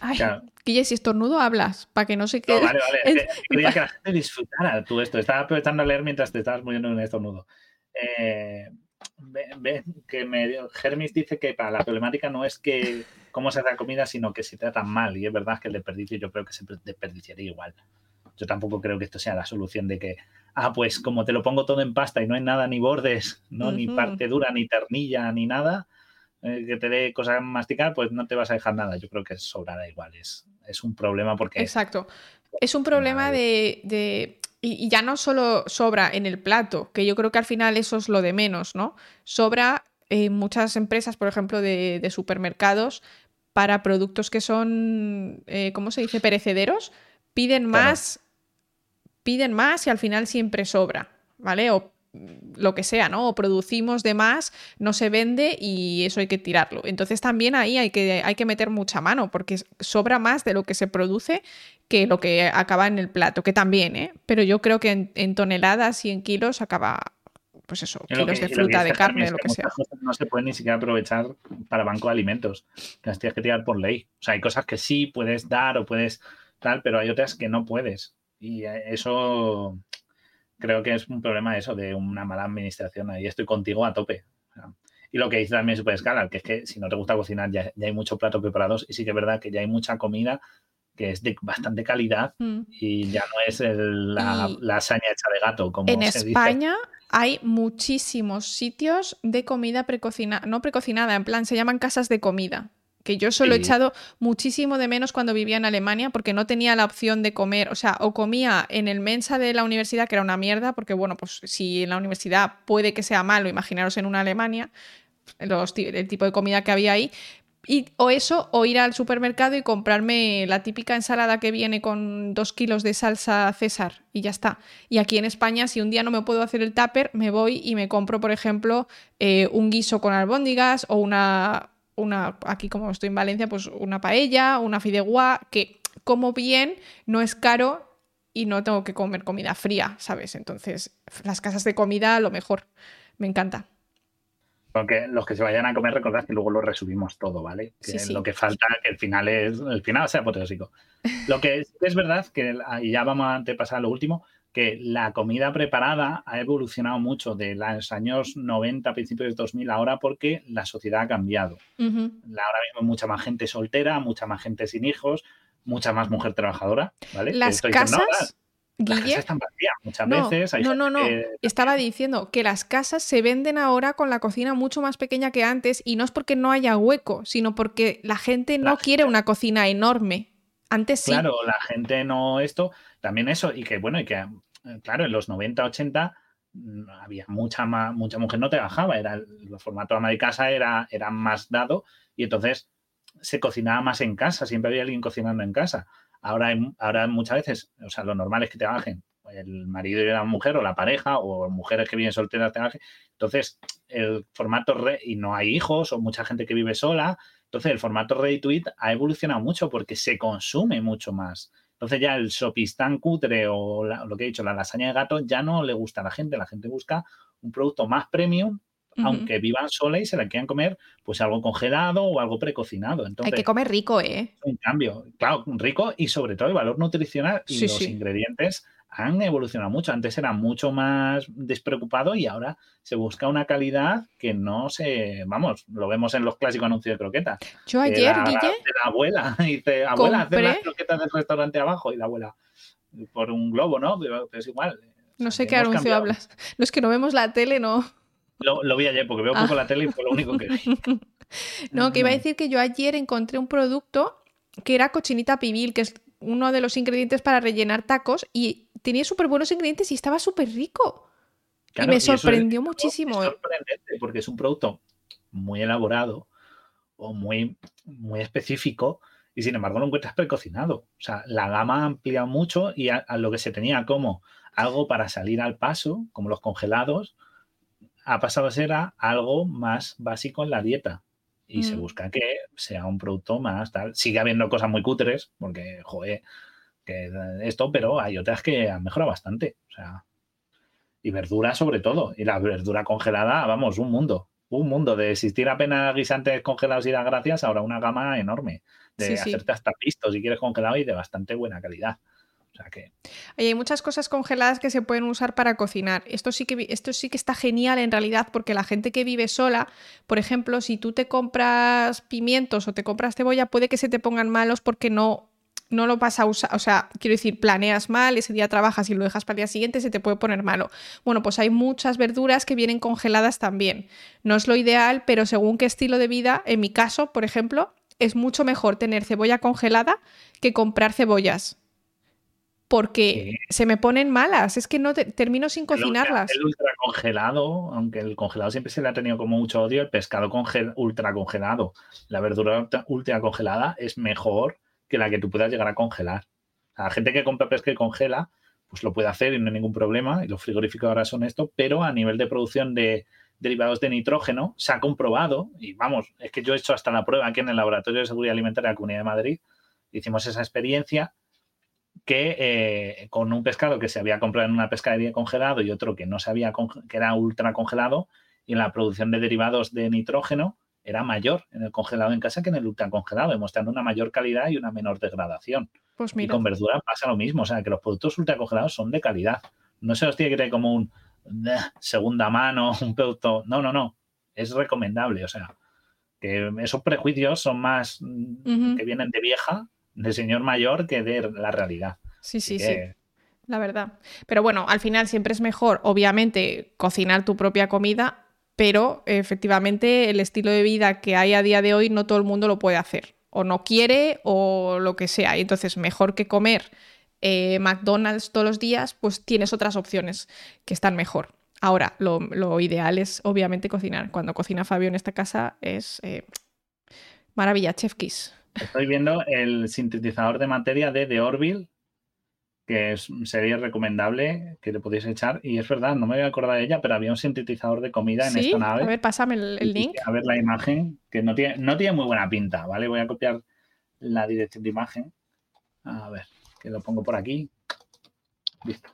Ay, Guille, si estornudo hablas, para que no se quede. No, vale, vale. (laughs) quería que la gente disfrutara tú esto. Estaba aprovechando a leer mientras te estabas muriendo en un estornudo. Eh, ve, que me, Hermes dice que para la problemática no es que cómo se hace la comida, sino que se trata mal. Y es verdad que el desperdicio yo creo que se desperdiciaría igual. Yo tampoco creo que esto sea la solución de que, ah, pues como te lo pongo todo en pasta y no hay nada, ni bordes, ¿no? ni parte dura, ni ternilla, ni nada, eh, que te dé cosas a masticar, pues no te vas a dejar nada. Yo creo que sobrará igual. Es, es un problema porque. Exacto. Es un problema de. Y, ya no solo sobra en el plato, que yo creo que al final eso es lo de menos, ¿no? Sobra en muchas empresas, por ejemplo, de, supermercados, para productos que son, eh, ¿cómo se dice?, perecederos, piden más piden más y al final siempre sobra, ¿vale? O lo que sea, ¿no? O producimos de más, no se vende y eso hay que tirarlo. Entonces también ahí hay que, hay que meter mucha mano porque sobra más de lo que se produce que lo que acaba en el plato, que también, ¿eh? Pero yo creo que en, toneladas y en kilos acaba, pues eso, kilos de fruta, de carne, lo que, sea. No se puede ni siquiera aprovechar para banco de alimentos, que las tienes que tirar por ley. O sea, hay cosas que sí puedes dar o puedes tal, pero hay otras que no puedes. Y eso creo que es un problema eso de una mala administración. Ahí estoy contigo a tope. Y lo que dice también Superscalar, que es que si no te gusta cocinar ya, hay muchos platos preparados y sí que es verdad que ya hay mucha comida que es de bastante calidad mm. y ya no es la, hazaña hecha de gato como En España hay muchísimos sitios de comida precocinada, no precocinada, en plan se llaman casas de comida que yo solo he echado muchísimo de menos cuando vivía en Alemania porque no tenía la opción de comer, o sea, o comía en el mensa de la universidad, que era una mierda, porque bueno, pues si en la universidad puede que sea malo, imaginaros en una Alemania, el tipo de comida que había ahí, y, o eso, o ir al supermercado y comprarme la típica ensalada que viene con dos kilos de salsa César y ya está. Y aquí en España, si un día no me puedo hacer el tupper, me voy y me compro, por ejemplo, eh, un guiso con albóndigas o una, una, aquí como estoy en Valencia, pues una paella, una fideuá, que como bien, no es caro y no tengo que comer comida fría, ¿sabes? Entonces, las casas de comida, lo mejor. Me encanta. Porque los que se vayan a comer, recordad que luego lo resumimos todo, ¿vale? Que lo que falta, que el final es, el final sea apoteósico. Lo que es, verdad, que y ya vamos a pasar a lo último, que la comida preparada ha evolucionado mucho de los años 90, principios de 2000 ahora porque la sociedad ha cambiado. Ahora mismo hay mucha más gente soltera, mucha más gente sin hijos, mucha más mujer trabajadora, ¿vale? Las casas... están vacías muchas veces. no, no, no. Estaba diciendo que las casas se venden ahora con la cocina mucho más pequeña que antes y no es porque no haya hueco, sino porque la gente no quiere una cocina enorme. Antes sí. Claro, la gente no esto, también eso, y que bueno, y que claro, en los 90, 80 mm, había mucha más, mucha mujer no te bajaba, era el formato de casa era, era más dado y entonces se cocinaba más en casa, siempre había alguien cocinando en casa. Ahora, ahora muchas veces, o sea, lo normal es que te bajen el marido y la mujer o la pareja o mujeres que viven solteras te bajen. Entonces, el formato re y no hay hijos o mucha gente que vive sola. Entonces, el formato to ha evolucionado mucho porque se consume mucho más. Entonces ya el sopistán cutre o lo que he dicho, la lasaña de gato, ya no le gusta a la gente. La gente busca un producto más premium, aunque vivan sola y se la quieran comer, pues algo congelado o algo precocinado. Entonces, Hay que comer rico, ¿eh? Un cambio, claro, rico y sobre todo el valor nutricional y los ingredientes han evolucionado mucho. Antes era mucho más despreocupado y ahora se busca una calidad que no se. Vamos, lo vemos en los clásicos anuncios de croquetas. Yo ayer, la, Guille. la abuela (laughs) dice: Abuela, hacer las croquetas del restaurante abajo. Y la abuela, por un globo, ¿no? Pero, es igual. No sé qué anuncio hablas. No es que no vemos la tele, no. Lo, vi ayer porque veo poco ah. la tele y fue lo único que vi. (laughs) no, que iba a decir que yo ayer encontré un producto que era cochinita pibil, que es uno de los ingredientes para rellenar tacos y tenía súper buenos ingredientes y estaba súper rico. y me sorprendió muchísimo. Es sorprendente porque es un producto muy elaborado o muy, muy específico y sin embargo lo encuentras precocinado. O sea, la gama ha ampliado mucho y a, lo que se tenía como algo para salir al paso, como los congelados, ha pasado a ser algo más básico en la dieta. Y se mm. busca que sea un producto más tal. Sigue habiendo cosas muy cutres, porque, joder, que esto, pero hay otras que han mejorado bastante. O sea, y verdura sobre todo. Y la verdura congelada, vamos, un mundo. Un mundo de existir apenas guisantes congelados y las gracias, ahora una gama enorme de hacerte hasta pistos si quieres congelado y de bastante buena calidad. O sea que... hay muchas cosas congeladas que se pueden usar para cocinar. Esto sí, que, esto sí que está genial en realidad porque la gente que vive sola, por ejemplo, si tú te compras pimientos o te compras cebolla, puede que se te pongan malos porque no no lo vas a usar, o sea, quiero decir, planeas mal, ese día trabajas y lo dejas para el día siguiente, se te puede poner malo. Bueno, pues hay muchas verduras que vienen congeladas también. No es lo ideal, pero según qué estilo de vida, en mi caso, por ejemplo, es mucho mejor tener cebolla congelada que comprar cebollas. Porque se me ponen malas, es que no termino sin cocinarlas. El ultra congelado, aunque el congelado siempre se le ha tenido como mucho odio, el pescado ultra congelado, la verdura ultra congelada es mejor que la que tú puedas llegar a congelar. la gente que compra pesca y congela, pues lo puede hacer y no hay ningún problema, y los frigoríficos ahora son esto, pero a nivel de producción de derivados de nitrógeno se ha comprobado, y vamos, es que yo he hecho hasta la prueba aquí en el Laboratorio de Seguridad Alimentaria de la Comunidad de Madrid, hicimos esa experiencia que eh, con un pescado que se había comprado en una pescadería congelado y otro que no se había que era ultra congelado y en la producción de derivados de nitrógeno era mayor en el congelado en casa que en el ultra congelado, demostrando una mayor calidad y una menor degradación. Pues y con verdura pasa lo mismo, o sea, que los productos ultra congelados son de calidad. No se los tiene que tener como un segunda mano, (laughs) un producto. No, no, no. Es recomendable, o sea, que esos prejuicios son más que vienen de vieja de señor mayor que de la realidad. Sí, sí, sí. La verdad. Pero bueno, al final siempre es mejor, obviamente, cocinar tu propia comida, pero efectivamente el estilo de vida que hay a día de hoy no todo el mundo lo puede hacer. O no quiere o lo que sea. Y entonces, mejor que comer eh, McDonald's todos los días, pues tienes otras opciones que están mejor. Ahora, lo, ideal es obviamente cocinar. Cuando cocina Fabio en esta casa es eh, maravilla, Chef Kiss. Estoy viendo el sintetizador de materia de The Orville, que sería recomendable que le pudiese echar. Y es verdad, no me voy a acordar de ella, pero había un sintetizador de comida en esta nave. A ver, pásame el, link. A ver la imagen, que no tiene, no tiene muy buena pinta, ¿vale? Voy a copiar la dirección de imagen. A ver, que lo pongo por aquí. Listo.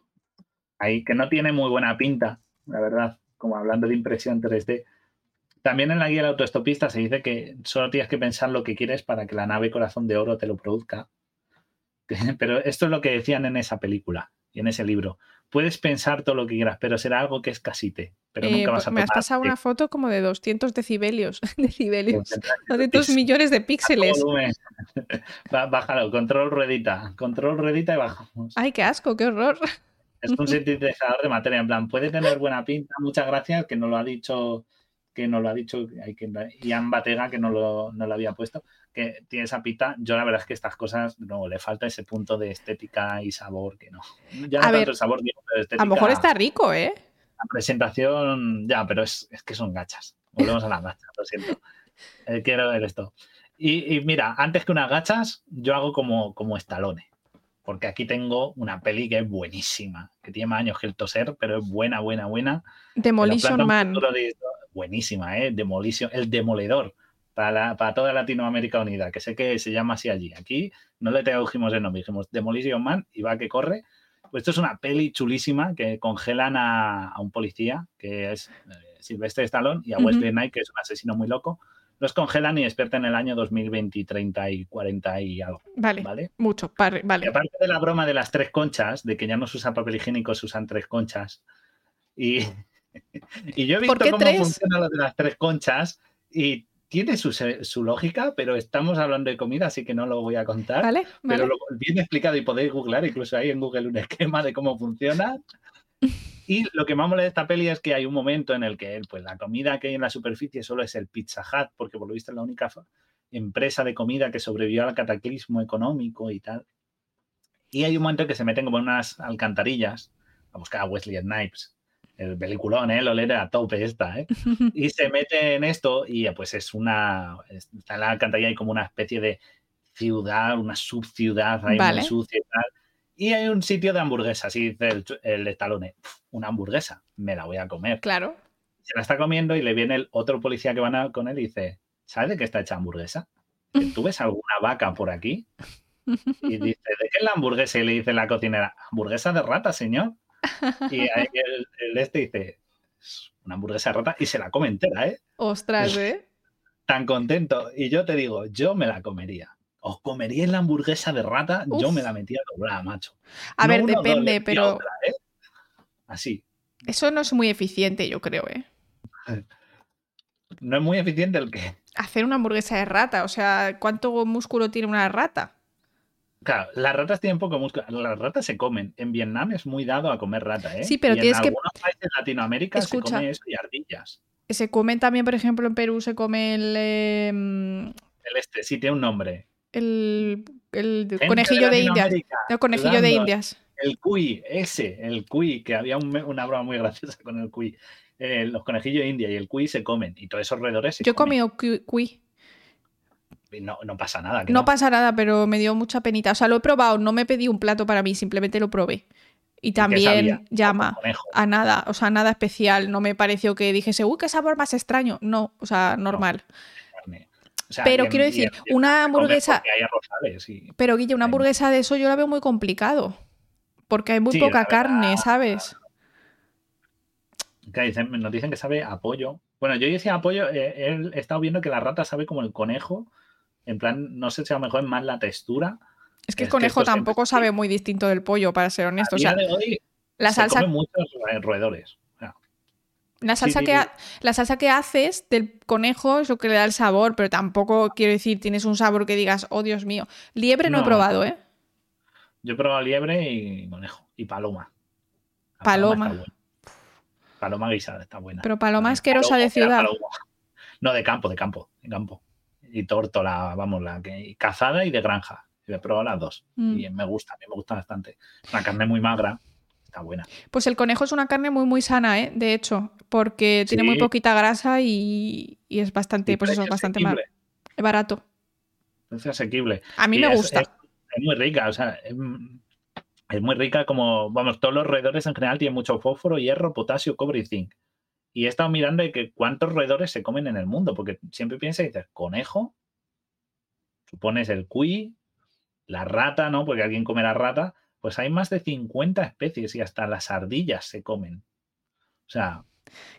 Ahí, que no tiene muy buena pinta, la verdad, como hablando de impresión 3D. También en la guía del autoestopista se dice que solo tienes que pensar lo que quieres para que la nave Corazón de Oro te lo produzca. (laughs) Pero esto es lo que decían en esa película y en ese libro. Puedes pensar todo lo que quieras, pero será algo que es casite. Pero nunca eh, vas a Me has pasado una foto como de 200 decibelios. (laughs) decibelios. 200 millones de píxeles. (laughs) Bájalo, control ruedita. Control ruedita y bajamos. Ay, qué asco, qué horror. Es un sintetizador de materia. En plan, puede tener buena pinta. Muchas gracias, que nos lo ha dicho que nos lo ha dicho hay que, Ian Batega, que no lo, no lo había puesto, que tiene esa pita. Yo la verdad es que estas cosas no le falta ese punto de estética y sabor que no. Ya no tanto el sabor, pero estética. A lo mejor está rico, ¿eh? La presentación, ya, pero es, es que son gachas. Volvemos a las gachas, lo siento. Eh, quiero ver esto. Y, y, mira, antes que unas gachas, yo hago como, como estalone. Porque aquí tengo una peli que es buenísima, que tiene más años que el toser, pero es buena, buena, buena. Demolition Man buenísima, ¿eh? Demolition, el demoledor para, para, toda Latinoamérica Unida, que sé que se llama así allí. Aquí no le tradujimos el nombre, dijimos Demolition Man y va que corre. Pues esto es una peli chulísima que congelan a, un policía, que es eh, Silvestre Stallone, y a Wesley Knight, que es un asesino muy loco. Los congelan y despiertan en el año 2020, 30 y 40 y algo. Vale, ¿vale? mucho, vale. Y aparte de la broma de las tres conchas, de que ya no se usa papel higiénico, se usan tres conchas. Y, (laughs) y yo he visto cómo funciona lo de las tres conchas y tiene su, lógica, pero estamos hablando de comida, así que no lo voy a contar. Pero lo, bien explicado y podéis googlar, incluso ahí en Google, un (laughs) esquema de cómo funciona. Y lo que más mola de esta peli es que hay un momento en el que pues, la comida que hay en la superficie solo es el Pizza Hut, porque por lo visto es la única empresa de comida que sobrevivió al cataclismo económico y tal. Y hay un momento en que se meten como en unas alcantarillas a buscar a Wesley Snipes el peliculón, ¿eh? Lo lee a tope esta, ¿eh? (laughs) Y se mete en esto y pues es una, está en la alcantarilla hay como una especie de ciudad, una subciudad ahí muy sucia y tal. Y hay un sitio de hamburguesas y dice el, el estalone, una hamburguesa, me la voy a comer. Claro. Se la está comiendo y le viene el otro policía que van con él y dice, ¿sabes de qué está hecha hamburguesa? ¿Tú ves alguna vaca por aquí? (laughs) Y dice, ¿de qué es la hamburguesa? Y le dice la cocinera, hamburguesa de rata, señor. Y ahí el, este dice, una hamburguesa rota y se la come entera, ¿eh? Ostras, ¿eh? Tan contento. Y yo te digo, yo me la comería. ¿Os comeríais la hamburguesa de rata? Yo me la metía doblada, macho. A ver, depende, pero... ¿eh? Así. Eso no es muy eficiente, yo creo, ¿eh? (laughs) No es muy eficiente el que... Hacer una hamburguesa de rata, o sea, ¿cuánto músculo tiene una rata? Claro, las ratas tienen poco músculo. Las ratas se comen. En Vietnam es muy dado a comer rata, ¿eh? Sí, pero tienes que. En algunos países de Latinoamérica se come eso y ardillas. Se comen también, por ejemplo, en Perú se come el. Em, el este, sí, tiene un nombre. El, conejillo de, Indias. El conejillo de Indias. El cuy, ese, el cuy, que había una broma muy (laughs) graciosa con el cuy. Eh, los conejillos de India y el cuy se comen y todos esos roedores Yo he comido cuy no, no pasa nada. No, pasa nada, pero me dio mucha penita. O sea, lo he probado, no me pedí un plato para mí, simplemente lo probé. Y también llama a nada, o sea, nada especial. No me pareció que dijese, uy, qué sabor más extraño. No, o sea, normal. pero quiero decir, una hamburguesa. Pero Guille, una hamburguesa de eso yo la veo muy complicado. Porque hay muy poca carne, ¿sabes? nos dicen que sabe a pollo. Bueno, yo decía apoyo, eh, he estado viendo que la rata sabe como el conejo. En plan, no sé si a lo mejor es más la textura. Es que el conejo tampoco sabe muy distinto del pollo, para ser honesto. la salsa. muchos roedores. La salsa, que la salsa que haces del conejo es lo que le da el sabor, pero tampoco quiero decir, tienes un sabor que digas, oh Dios mío. Liebre no, he probado, ¿eh? Yo he probado liebre y conejo. Y paloma. paloma. Paloma guisada está buena. Pero paloma asquerosa de ciudad. No, de campo, de campo, de campo. Y tórtola, vamos, la que cazada y de granja. He probado las dos. Mm. Y me gusta, a mí me gusta bastante. Una carne muy magra, está buena. Pues el conejo es una carne muy, muy sana, ¿eh? De hecho, porque tiene muy poquita grasa y, es bastante, pues eso, bastante más barato. Es asequible. A mí me gusta. Es, muy rica, o sea, es muy rica como, vamos, todos los roedores en general tienen mucho fósforo, hierro, potasio, cobre y zinc. Y he estado mirando de que cuántos roedores se comen en el mundo, porque siempre piensas y dices, conejo, supones el cuy, la rata, ¿no? Porque alguien come la rata, pues hay más de 50 especies y hasta las ardillas se comen. O sea...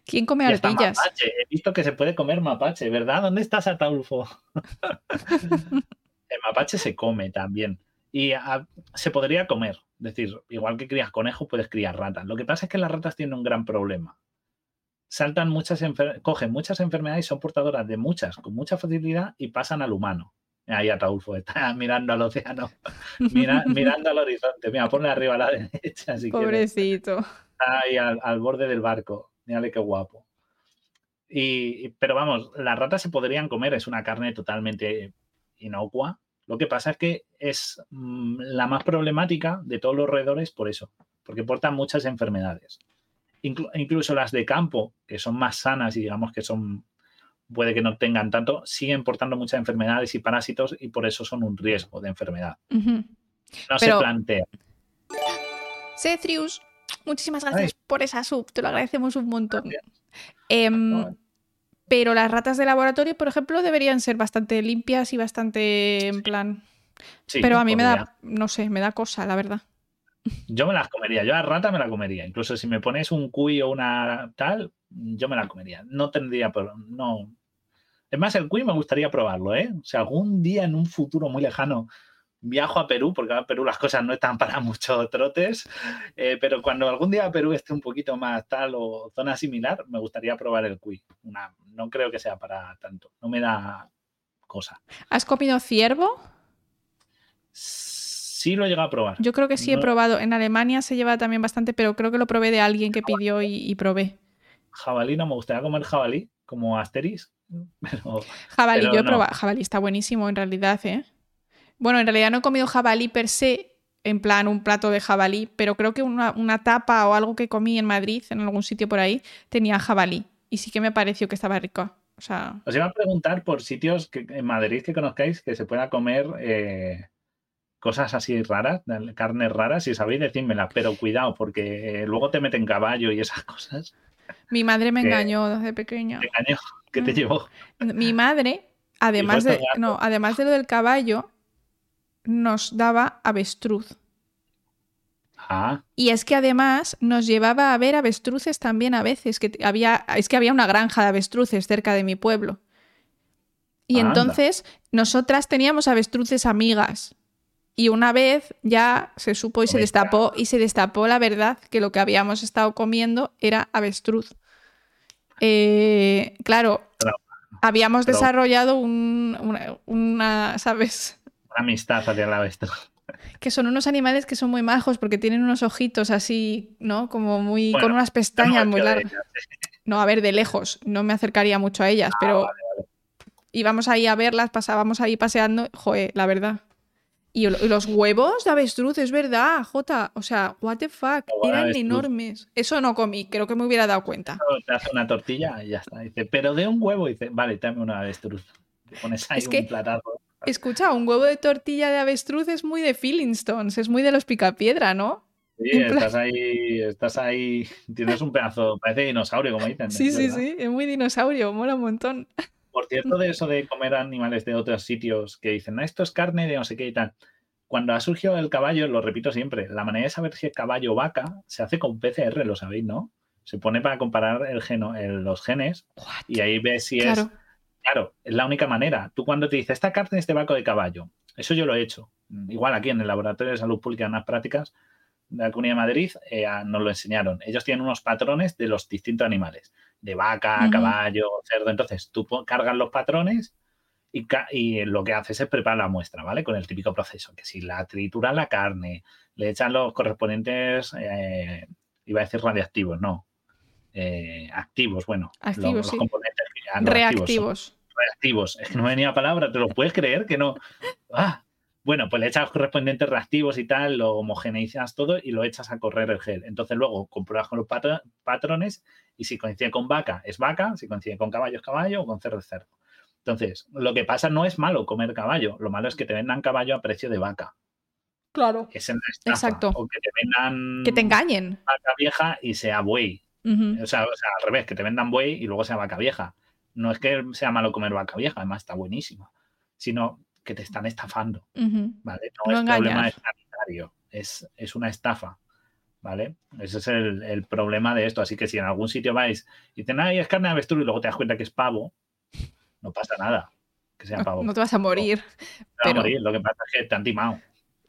¿Quién come ardillas? He visto que se puede comer mapache, ¿verdad? ¿Dónde estás, Ataulfo? (laughs) el mapache se come también. Y se podría comer. Es decir, igual que crías conejos, puedes criar ratas. Lo que pasa es que las ratas tienen un gran problema. Saltan muchas cogen muchas enfermedades y son portadoras de muchas con mucha facilidad y pasan al humano. Ahí Ataulfo está (laughs) mirando al océano, (laughs) mirando al horizonte. Mira, ponle arriba a la (laughs) derecha. Pobrecito. Ahí al, borde del barco. Mírale qué guapo. Y, pero vamos, las ratas se podrían comer, es una carne totalmente inocua, lo que pasa es que es mm, la más problemática de todos los roedores por eso, porque portan muchas enfermedades. Incluso las de campo, que son más sanas y digamos que son puede que no tengan tanto, siguen portando muchas enfermedades y parásitos y por eso son un riesgo de enfermedad. No se plantea. Cetrius, muchísimas gracias por esa sub, te lo agradecemos un montón. Pero las ratas de laboratorio, por ejemplo, deberían ser bastante limpias y bastante en plan. Pero a mí me da, no sé, me da cosa, la verdad. Yo me las comería, yo a rata me la comería. Incluso si me pones un cuy o una tal, yo me la comería. No tendría, pero no. Es más, el cuy me gustaría probarlo, ¿eh? O sea, algún día en un futuro muy lejano viajo a Perú, porque a Perú las cosas no están para muchos trotes, eh, pero cuando algún día Perú esté un poquito más tal o zona similar, me gustaría probar el cuy. no creo que sea para tanto, no me da cosa. ¿Has comido ciervo? Sí lo he llegado a probar. Yo creo que sí he probado. En Alemania se lleva también bastante, pero creo que lo probé de alguien que pidió y, probé. Jabalí no me gustaría comer jabalí, como Asteris. (laughs) jabalí, yo he probado. Jabalí está buenísimo en realidad, ¿eh? Bueno, en realidad no he comido jabalí per se, en plan un plato de jabalí, pero creo que una, tapa o algo que comí en Madrid, en algún sitio por ahí, tenía jabalí. Y sí que me pareció que estaba rico. O sea... Os iba a preguntar por sitios que, en Madrid que conozcáis que se pueda comer eh, cosas así raras, carnes raras, si sabéis, decídmela, pero cuidado, porque eh, luego te meten caballo y esas (laughs) cosas. Mi madre me engañó desde pequeña. ¿Te engañó? ¿Qué te mm. llevó? Mi madre, además de, no, además de lo del caballo, nos daba avestruz. Ah. Y es que además nos llevaba a ver avestruces también a veces, que había, es que había una granja de avestruces cerca de mi pueblo. Y entonces nosotras teníamos avestruces amigas. Y una vez ya se supo y se destapó y se destapó la verdad que lo que habíamos estado comiendo era avestruz. Eh, claro, habíamos desarrollado una, ¿sabes? amistad hacia la bestia. Que son unos animales que son muy majos porque tienen unos ojitos así, ¿no? Como muy. con unas pestañas muy largas. No, a ver, de lejos. No me acercaría mucho a ellas, ah, pero. Íbamos ahí a verlas, pasábamos ahí paseando. Joder, la verdad. Y, los huevos de avestruz, es verdad, Jota. O sea, what the fuck, eran enormes. Eso no comí, creo que me hubiera dado cuenta. Te hace una tortilla y ya está. Dice, pero de un huevo, dice, vale, dame una avestruz. Te pones ahí un platazo. Escucha, un huevo de tortilla de avestruz es muy de Stones, es muy de los picapiedra, ¿no? Sí, estás ahí, estás ahí, tienes un pedazo, parece dinosaurio, como dicen. (laughs) Sí, sí, sí, es muy dinosaurio, mola un montón. Por cierto, de eso de comer animales de otros sitios que dicen, no, esto es carne de no sé qué y tal. Cuando ha surgido el caballo, lo repito siempre, la manera de saber si es caballo o vaca se hace con PCR, lo sabéis, ¿no? Se pone para comparar el geno, los genes y ahí ves si es. Claro, es la única manera. Tú cuando te dices, esta carne es de vaca de caballo, eso yo lo he hecho. Igual aquí en el Laboratorio de Salud Pública en las prácticas de la Comunidad de Madrid eh, nos lo enseñaron. Ellos tienen unos patrones de los distintos animales, de vaca, caballo, cerdo. Entonces tú cargas los patrones y, lo que haces es preparar la muestra, ¿vale? Con el típico proceso, que si la tritura la carne, le echan los correspondientes, eh, iba a decir radiactivos, no, eh, activos, bueno, activos, los, componentes reactivos. Reactivos, es que no venía palabra, ¿te lo puedes creer que no? Ah, bueno, pues le echas correspondientes reactivos y tal, lo homogeneizas todo y lo echas a correr el gel. Entonces luego compruebas con los patrones y si coincide con vaca es vaca, si coincide con caballo es caballo o con cerdo es cerdo. Entonces, lo que pasa no es malo comer caballo, lo malo es que te vendan caballo a precio de vaca. Claro. Es en la Exacto. O que te vendan. Que te engañen. Vaca vieja y sea buey. o, sea, o, sea, al revés, que te vendan buey y luego sea vaca vieja. No es que sea malo comer vaca vieja, además está buenísima, sino que te están estafando. ¿vale? No, es problema sanitario, es, es una estafa. ¿Vale? Ese es el, problema de esto. Así que si en algún sitio vais y dicen, ay, es carne de avestruz y luego te das cuenta que es pavo, no pasa nada. Que sea (laughs) pavo. No, te vas a morir. No, a morir. Lo que pasa es que te han timado.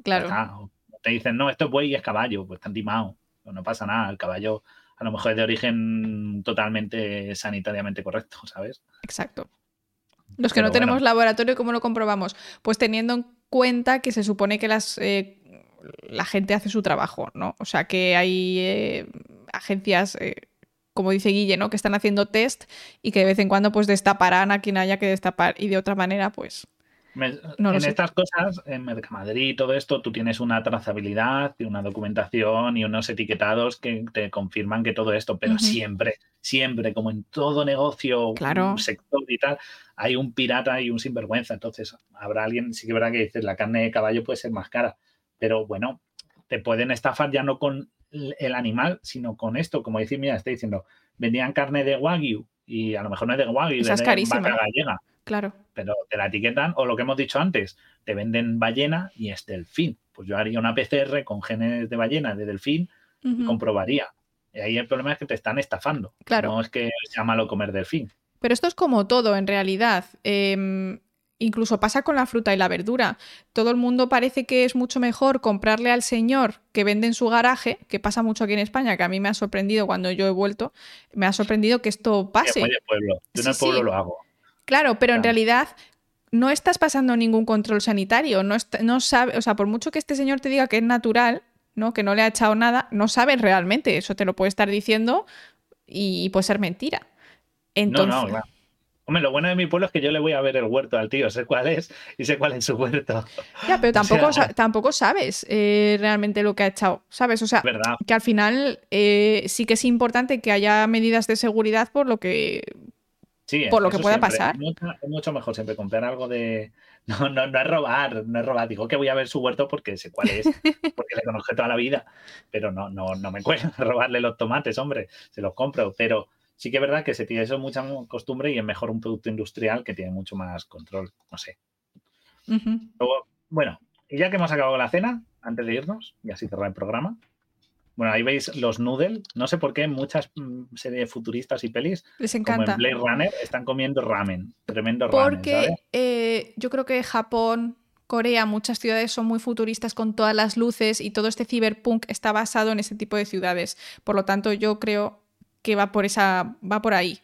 Claro. Te dicen, no, esto es buey y es caballo, pues te han timado. No pasa nada. El caballo a lo mejor es de origen totalmente sanitariamente correcto, (laughs) ¿sabes? Exacto. Los que no tenemos laboratorio, ¿cómo lo comprobamos? Pues teniendo en cuenta que se supone que las, eh, la gente hace su trabajo, ¿no? O sea, que hay eh, agencias, eh, como dice Guille, ¿no? Que están haciendo test y que de vez en cuando pues destaparán a quien haya que destapar y de otra manera pues en estas cosas, en Mercamadrid y todo esto, tú tienes una trazabilidad y una documentación y unos etiquetados que te confirman que todo esto, pero siempre, siempre, como en todo negocio, claro. sector y tal, hay un pirata y un sinvergüenza. Entonces, habrá alguien, sí que verá que dices, la carne de caballo puede ser más cara, pero bueno, te pueden estafar ya no con el animal, sino con esto, como decir, mira, estoy diciendo, vendían carne de Wagyu y a lo mejor no es de Wagyu, es de vaca gallega Claro. Pero te la etiquetan, o lo que hemos dicho antes, te venden ballena y es delfín. Pues yo haría una PCR con genes de ballena, de delfín, y comprobaría. Y ahí el problema es que te están estafando. Claro. No es que sea malo comer delfín. Pero esto es como todo, en realidad. Em, incluso pasa con la fruta y la verdura. Todo el mundo parece que es mucho mejor comprarle al señor que vende en su garaje, que pasa mucho aquí en España, que a mí me ha sorprendido cuando yo he vuelto, me ha sorprendido que esto pase. Yo pueblo. en el pueblo lo hago. Claro, pero en realidad no estás pasando ningún control sanitario, no, no sabe, o sea, por mucho que este señor te diga que es natural, ¿no? Que no le ha echado nada, no sabes realmente, eso te lo puede estar diciendo y, puede ser mentira. Entonces, no, no, claro. Hombre, lo bueno de mi pueblo es que yo le voy a ver el huerto al tío, sé cuál es y sé cuál es su huerto. (laughs) Ya, pero tampoco, tampoco sabes eh, realmente lo que ha echado, ¿sabes? O sea, que al final eh, sí que es importante que haya medidas de seguridad por lo que por lo que pueda pasar. Es mucho, mejor siempre comprar algo de. (laughs) No, no, no es robar, no es robar. Digo que voy a ver su huerto porque sé cuál es, (laughs) porque le conozco toda la vida. Pero no, no, no me cuesta robarle los tomates, hombre. Se los compro. Pero sí que es verdad que se tiene eso mucha costumbre y es mejor un producto industrial que tiene mucho más control. No sé. bueno, y ya que hemos acabado la cena, antes de irnos, y así cerrar el programa, bueno, ahí veis los noodles. No sé por qué muchas mm, series futuristas y pelis, Les encanta. como en Blade Runner, están comiendo ramen. Tremendo ramen. Porque eh, yo creo que Japón, Corea, muchas ciudades son muy futuristas con todas las luces y todo este cyberpunk está basado en ese tipo de ciudades. Por lo tanto, yo creo que va por esa, va por ahí.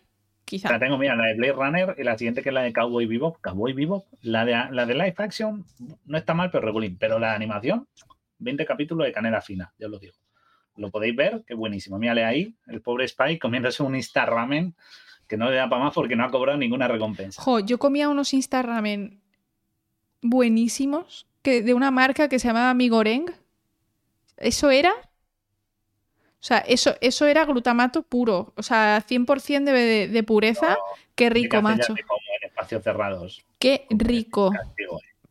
Quizá. La tengo, mira, la de Blade Runner y la siguiente que es la de Cowboy Bebop. Cowboy Bebop, la de, la de live action no está mal, pero regulín. Pero la animación, 20 capítulos de canela fina, ya os lo digo lo podéis ver, qué buenísimo. Mírale ahí, el pobre Spike comiéndose un Insta Ramen que no le da para más porque no ha cobrado ninguna recompensa. Jo, yo comía unos Insta Ramen buenísimos que, de una marca que se llamaba Migoreng. ¿Eso era? O sea, eso, eso era glutamato puro. O sea, 100% de, de, pureza. qué rico, macho. en espacios cerrados. Qué rico.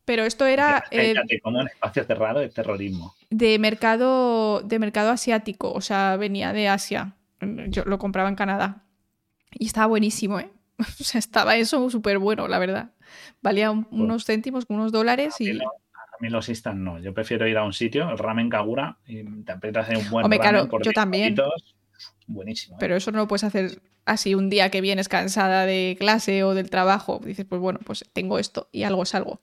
Pero esto era. Eh, como un espacio cerrado de terrorismo. De mercado, de mercado asiático, o sea, venía de Asia. Yo lo compraba en Canadá. Y estaba buenísimo, ¿eh? (laughs) O sea, estaba eso súper bueno, la verdad. Valía pues unos céntimos, unos dólares y. mí los instant no. Yo prefiero ir a un sitio, el ramen Kagura, y te aprietas en un buen Hombre, claro, yo también. Buenísimo. ¿eh? Pero eso no lo puedes hacer así un día que vienes cansada de clase o del trabajo. Dices, pues bueno, pues tengo esto y algo es algo.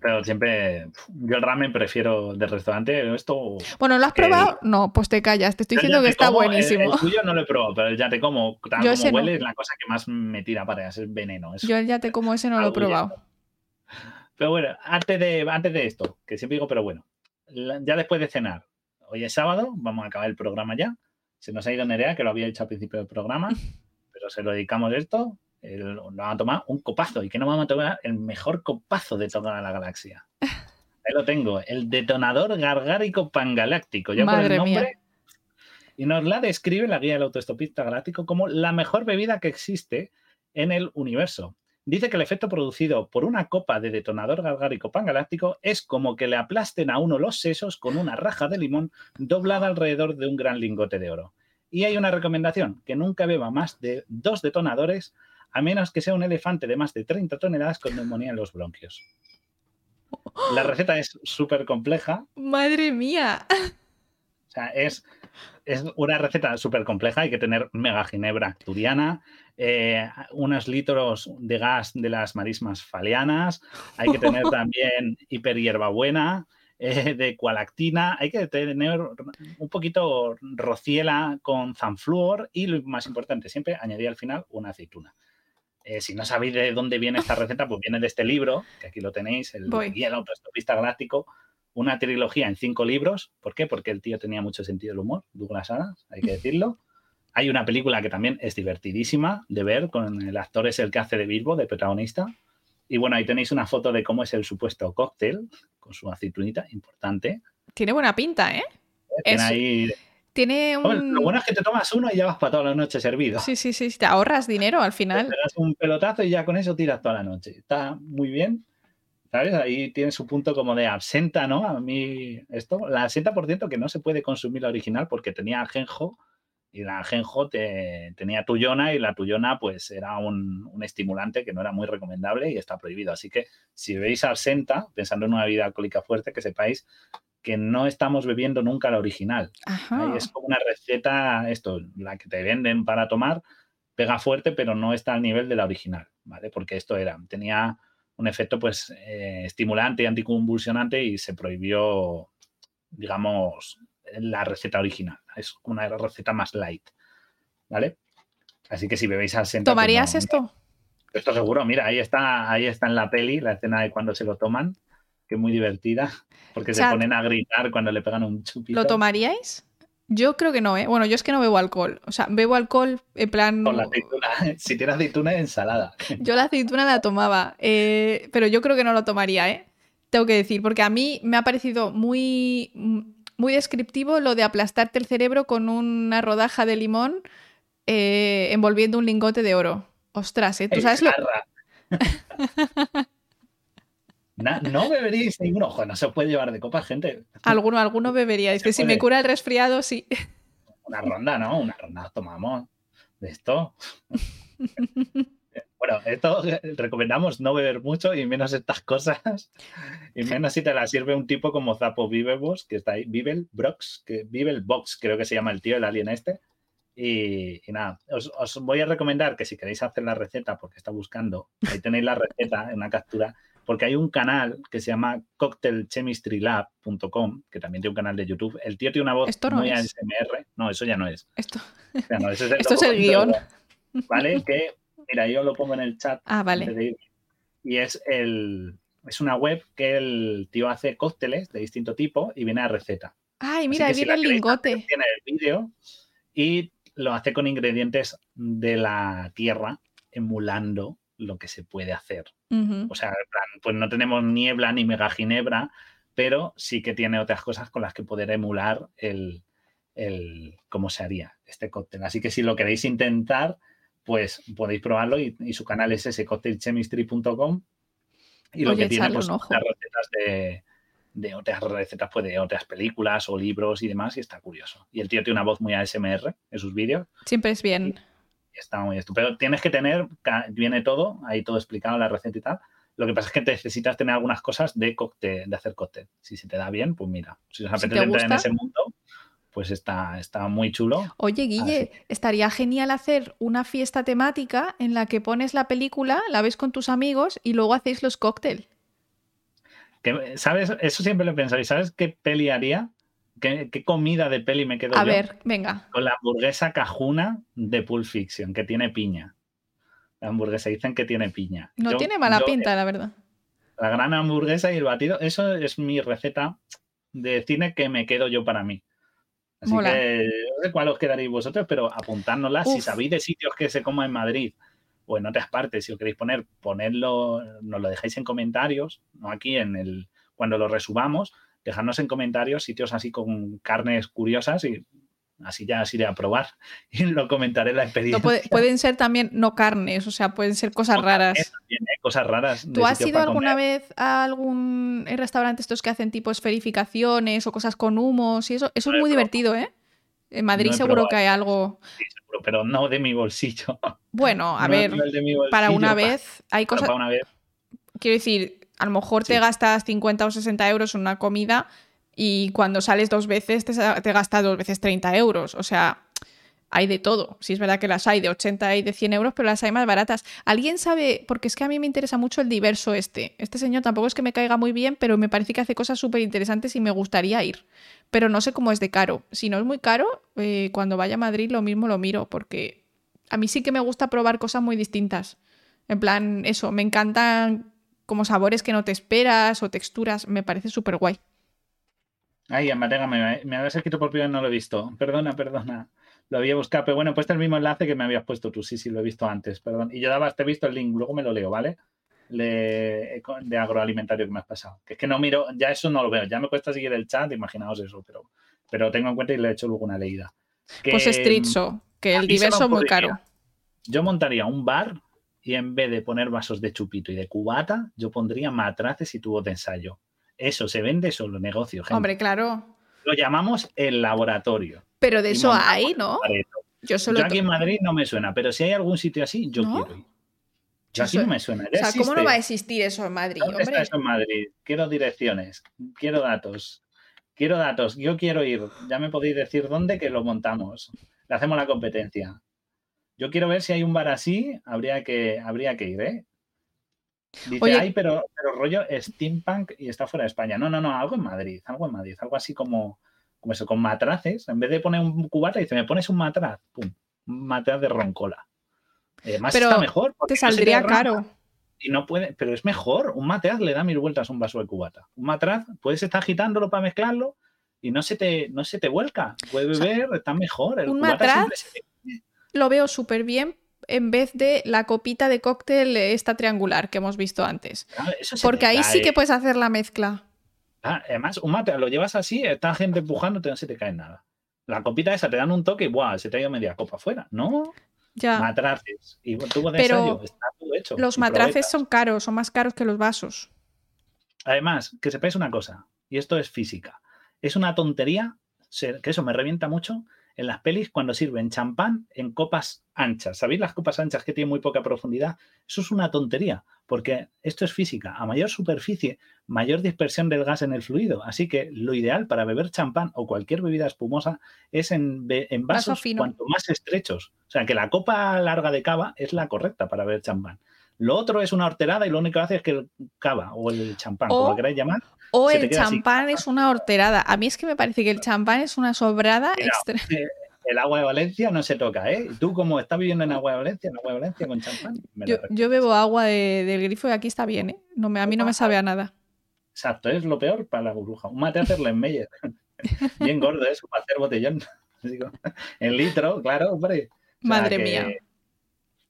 pero, siempre, yo el ramen prefiero del restaurante esto. Bueno, ¿lo has probado? No, pues te callas, te estoy diciendo que está buenísimo. El, tuyo no lo he probado, pero el ya te como, tal como huele, es la cosa que más me tira para es veneno. yo el ya te como ese no lo he probado. Pero bueno, antes de, antes de esto, que siempre digo, pero bueno, ya después de cenar, hoy es sábado, vamos a acabar el programa ya. Se nos ha ido Nerea, que lo había hecho al principio del programa, (laughs) pero se lo dedicamos esto. nos vamos a tomar un copazo. ¿Y que nos vamos a tomar? El mejor copazo de toda la galaxia. (laughs) Ahí lo tengo, el detonador gargárico pangaláctico. Ya por el nombre. Y nos la describe la guía del autoestopista galáctico como la mejor bebida que existe en el universo. Dice que el efecto producido por una copa de detonador galgárico pangaláctico es como que le aplasten a uno los sesos con una raja de limón doblada alrededor de un gran lingote de oro. Y hay una recomendación, que nunca beba más de dos detonadores, a menos que sea un elefante de más de 30 toneladas con neumonía en los bronquios. La receta es súper compleja. Madre mía. O sea, es, es una receta súper compleja. Hay que tener mega ginebra acturiana, eh, unos litros de gas de las marismas faleanas, (laughs) hay que tener también hiperhierbabuena, eh, de cualactina, hay que tener un poquito rociela con zanfluor y lo más importante, siempre añadir al final una aceituna. Eh, si no sabéis de dónde viene esta receta, pues viene de este libro, que aquí lo tenéis, el Guía del Autoestopista Galáctico, una trilogía en cinco libros. ¿Por qué? Porque el tío tenía mucho sentido del humor, Douglas Adams, hay que decirlo. Hay una película que también es divertidísima de ver, con el actor es el que hace de Bilbo, de protagonista. Y bueno, ahí tenéis una foto de cómo es el supuesto cóctel, con su aceitunita, importante. Tiene buena pinta, ¿eh? Tiene ahí... Tiene un... lo bueno es que te tomas uno y ya vas para toda la noche servido. Sí, sí, sí, te ahorras dinero al final. Te das un pelotazo y ya con eso tiras toda la noche. Está muy bien. ¿Sabes? Ahí tiene su punto como de absenta, ¿no? A mí, esto, la absenta, por cierto, que no se puede consumir la original porque tenía ajenjo y la ajenjo tenía tuyona y la tuyona pues era un, estimulante que no era muy recomendable y está prohibido. Así que si veis absenta, pensando en una bebida alcohólica fuerte, que sepáis que no estamos bebiendo nunca la original. Es como una receta, esto, la que te venden para tomar, pega fuerte, pero no está al nivel de la original, ¿vale? Porque esto era, tenía un efecto pues eh, estimulante y anticonvulsionante y se prohibió, digamos, la receta original. Es una receta más light. ¿Vale? Así que si bebéis al pues ¿Tomarías esto? Esto seguro, mira, ahí está, ahí está en la peli, la escena de cuando se lo toman, que es muy divertida, porque se ponen a gritar cuando le pegan un chupito. ¿Lo tomaríais? Yo creo que no, ¿eh? Bueno, yo es que no bebo alcohol. O sea, bebo alcohol en plan. Con la aceituna. (laughs) Si tienes aceituna, ensalada. (laughs) Yo la aceituna la tomaba. Eh, pero yo creo que no lo tomaría, ¿eh? Tengo que decir, porque a mí me ha parecido muy muy descriptivo lo de aplastarte el cerebro con una rodaja de limón eh, envolviendo un lingote de oro. Ostras, ¿eh? ¿Tú sabes lo... (laughs) no, beberíais ninguno. Ojo, no se puede llevar de copa, gente. Alguno, alguno bebería. Que si me cura el resfriado, sí. Una ronda, ¿no? Una ronda tomamos de esto. (laughs) Bueno, esto (laughs) recomendamos no beber mucho y menos estas cosas. Y menos si te la sirve un tipo como Zapo Vivebos, que está ahí, Vivel Brox, que Vivel Box, creo que se llama el tío, el alien este. Y, nada, os, voy a recomendar que si queréis hacer la receta, porque está buscando, ahí tenéis la receta en una captura, porque hay un canal que se llama cocktailchemistrylab.com, que también tiene un canal de YouTube. El tío tiene una voz muy ASMR. No, eso ya no es. Esto, es el, (laughs) Esto es el guion. ¿Vale? Que Mira, yo lo pongo en el chat. Ah, vale. Y es el es una web que el tío hace cócteles de distinto tipo y viene a receta. Ay, mira, ahí viene el lingote. Tiene el vídeo y lo hace con ingredientes de la tierra, emulando lo que se puede hacer. O sea, pues no tenemos niebla ni mega ginebra, pero sí que tiene otras cosas con las que poder emular el, el cómo se haría este cóctel. Así que si lo queréis intentar, pues podéis probarlo y, su canal es ese cocktailchemistry.com Y lo que tiene pues, otras recetas de, de otras recetas, pues, de otras películas o libros y demás, y está curioso. Y el tío tiene una voz muy ASMR en sus vídeos. Siempre es bien. está muy estupendo. Tienes que tener, viene todo, ahí todo explicado, la receta y tal. Lo que pasa es que necesitas tener algunas cosas de, de hacer cóctel. Si se te da bien, pues mira. Si os apetece entrar en ese mundo, pues está, está muy chulo. Oye, Guille, estaría genial hacer una fiesta temática en la que pones la película, la ves con tus amigos y luego hacéis los cócteles. ¿Sabes? Eso siempre lo he pensado. ¿Y sabes qué peli haría? ¿Qué, comida de peli me quedo A ver, venga. Con la hamburguesa cajuna de Pulp Fiction, que tiene piña. La hamburguesa dicen que tiene piña. No tiene mala pinta, la verdad. La gran hamburguesa y el batido, eso es mi receta de cine que me quedo yo para mí. Así que no sé cuál os quedaréis vosotros, pero apuntárnosla. Si sabéis de sitios que se coma en Madrid o en otras partes, si os queréis poner, ponedlo, nos lo dejáis en comentarios, no aquí en el, cuando lo resubamos, dejadnos en comentarios sitios así con carnes curiosas y así ya os iré a probar (laughs) y lo comentaré en la experiencia. pueden ser también no carnes, o sea, pueden ser cosas raras. También, ¿eh? Cosas raras. ¿Tú has ido alguna vez a algún restaurante estos que hacen tipo esferificaciones o cosas con humos y eso? Eso es muy divertido, ¿eh? En Madrid seguro que hay algo. Sí, seguro, pero no de mi bolsillo. (laughs) Bueno, a ver, para una (laughs) vez hay cosas. Para vez. Quiero decir, a lo mejor te gastas 50 o 60 euros en una comida y cuando sales dos veces te, te gastas dos veces 30 euros. O sea, hay de todo. Sí es verdad que las hay de 80 y de 100 euros, pero las hay más baratas. ¿Alguien sabe? Porque es que a mí me interesa mucho el diverso este. Este señor tampoco es que me caiga muy bien, pero me parece que hace cosas súper interesantes y me gustaría ir. Pero no sé cómo es de caro. Si no es muy caro, eh, cuando vaya a Madrid lo mismo lo miro, porque a mí sí que me gusta probar cosas muy distintas. En plan, eso, me encantan como sabores que no te esperas o texturas, me parece súper guay. Ay, Matega, me, me habías escrito por primera no lo he visto. Perdona, perdona lo había buscado, pero bueno, he puesto el mismo enlace que me habías puesto tú, sí, sí, lo he visto antes, perdón. Y yo daba, te he visto el link, luego me lo leo, ¿vale? de agroalimentario que me has pasado. Que es que no miro, ya eso no lo veo, ya me cuesta seguir el chat, imaginaos eso, pero, pero tengo en cuenta y le he hecho luego una leída. pues Stritzo, que el diverso es muy caro. Yo montaría un bar y en vez de poner vasos de chupito y de cubata, yo pondría matraces y tubos de ensayo. Eso se vende solo negocio, gente. Hombre, claro. Lo llamamos el laboratorio. Pero de eso hay, ¿no? Yo, solo aquí en Madrid no me suena, pero si hay algún sitio así, yo quiero ir. Yo aquí no me suena. o sea, ¿cómo no va a existir eso en Madrid? ¿Dónde está eso en Madrid? Quiero direcciones, quiero datos, quiero datos, yo quiero ir. Ya me podéis decir dónde que lo montamos. Le hacemos la competencia. Yo quiero ver si hay un bar así, habría que, habría que ir, ¿eh? Dice, ay, pero, pero rollo steampunk y está fuera de España. No, no, no, algo en Madrid, algo en Madrid, algo así como como eso, con matraces, en vez de poner un cubata, dice, me pones un matraz, pum, un matraz de roncola. Además pero está mejor. Te saldría caro. Y no puede, pero es mejor. Un matraz le da mil vueltas a un vaso de cubata. Un matraz, puedes estar agitándolo para mezclarlo y no se te, no se te vuelca. Puedes beber, está mejor. un matraz lo veo súper bien en vez de la copita de cóctel esta triangular que hemos visto antes. Porque ahí sí que puedes hacer la mezcla. Ah, además, un mate, lo llevas así, está gente empujando, no se te cae nada. La copita esa te dan un toque y ¡buah! se te ha ido media copa afuera. No, ya. matraces. Y Pero está todo hecho. Los matraces son caros, son más caros que los vasos. Además, que sepáis una cosa, y esto es física, es una tontería, que eso me revienta mucho, en las pelis cuando sirven champán en copas anchas. ¿Sabéis las copas anchas que tienen muy poca profundidad? Eso es una tontería, porque esto es física. A mayor superficie, mayor dispersión del gas en el fluido. Así que lo ideal para beber champán o cualquier bebida espumosa es en, vasos cuanto más estrechos. O sea, que la copa larga de cava es la correcta para beber champán. Lo otro es una horterada y lo único que hace es que el cava o el champán, como lo queráis llamar, o el champán es una horterada. A mí es que me parece que el champán es una sobrada extra. Eh, el agua de Valencia no se toca, ¿eh? Tú como estás viviendo en agua de Valencia, en agua de Valencia con champán. Yo, bebo agua del grifo y aquí está bien, ¿eh? No me, a mí no me sabe a nada. Exacto, es lo peor para la burbuja. Un mate hacerle en Meyer. (laughs) bien gordo eso, para hacer botellón. (laughs) en litro, claro, hombre. Madre mía.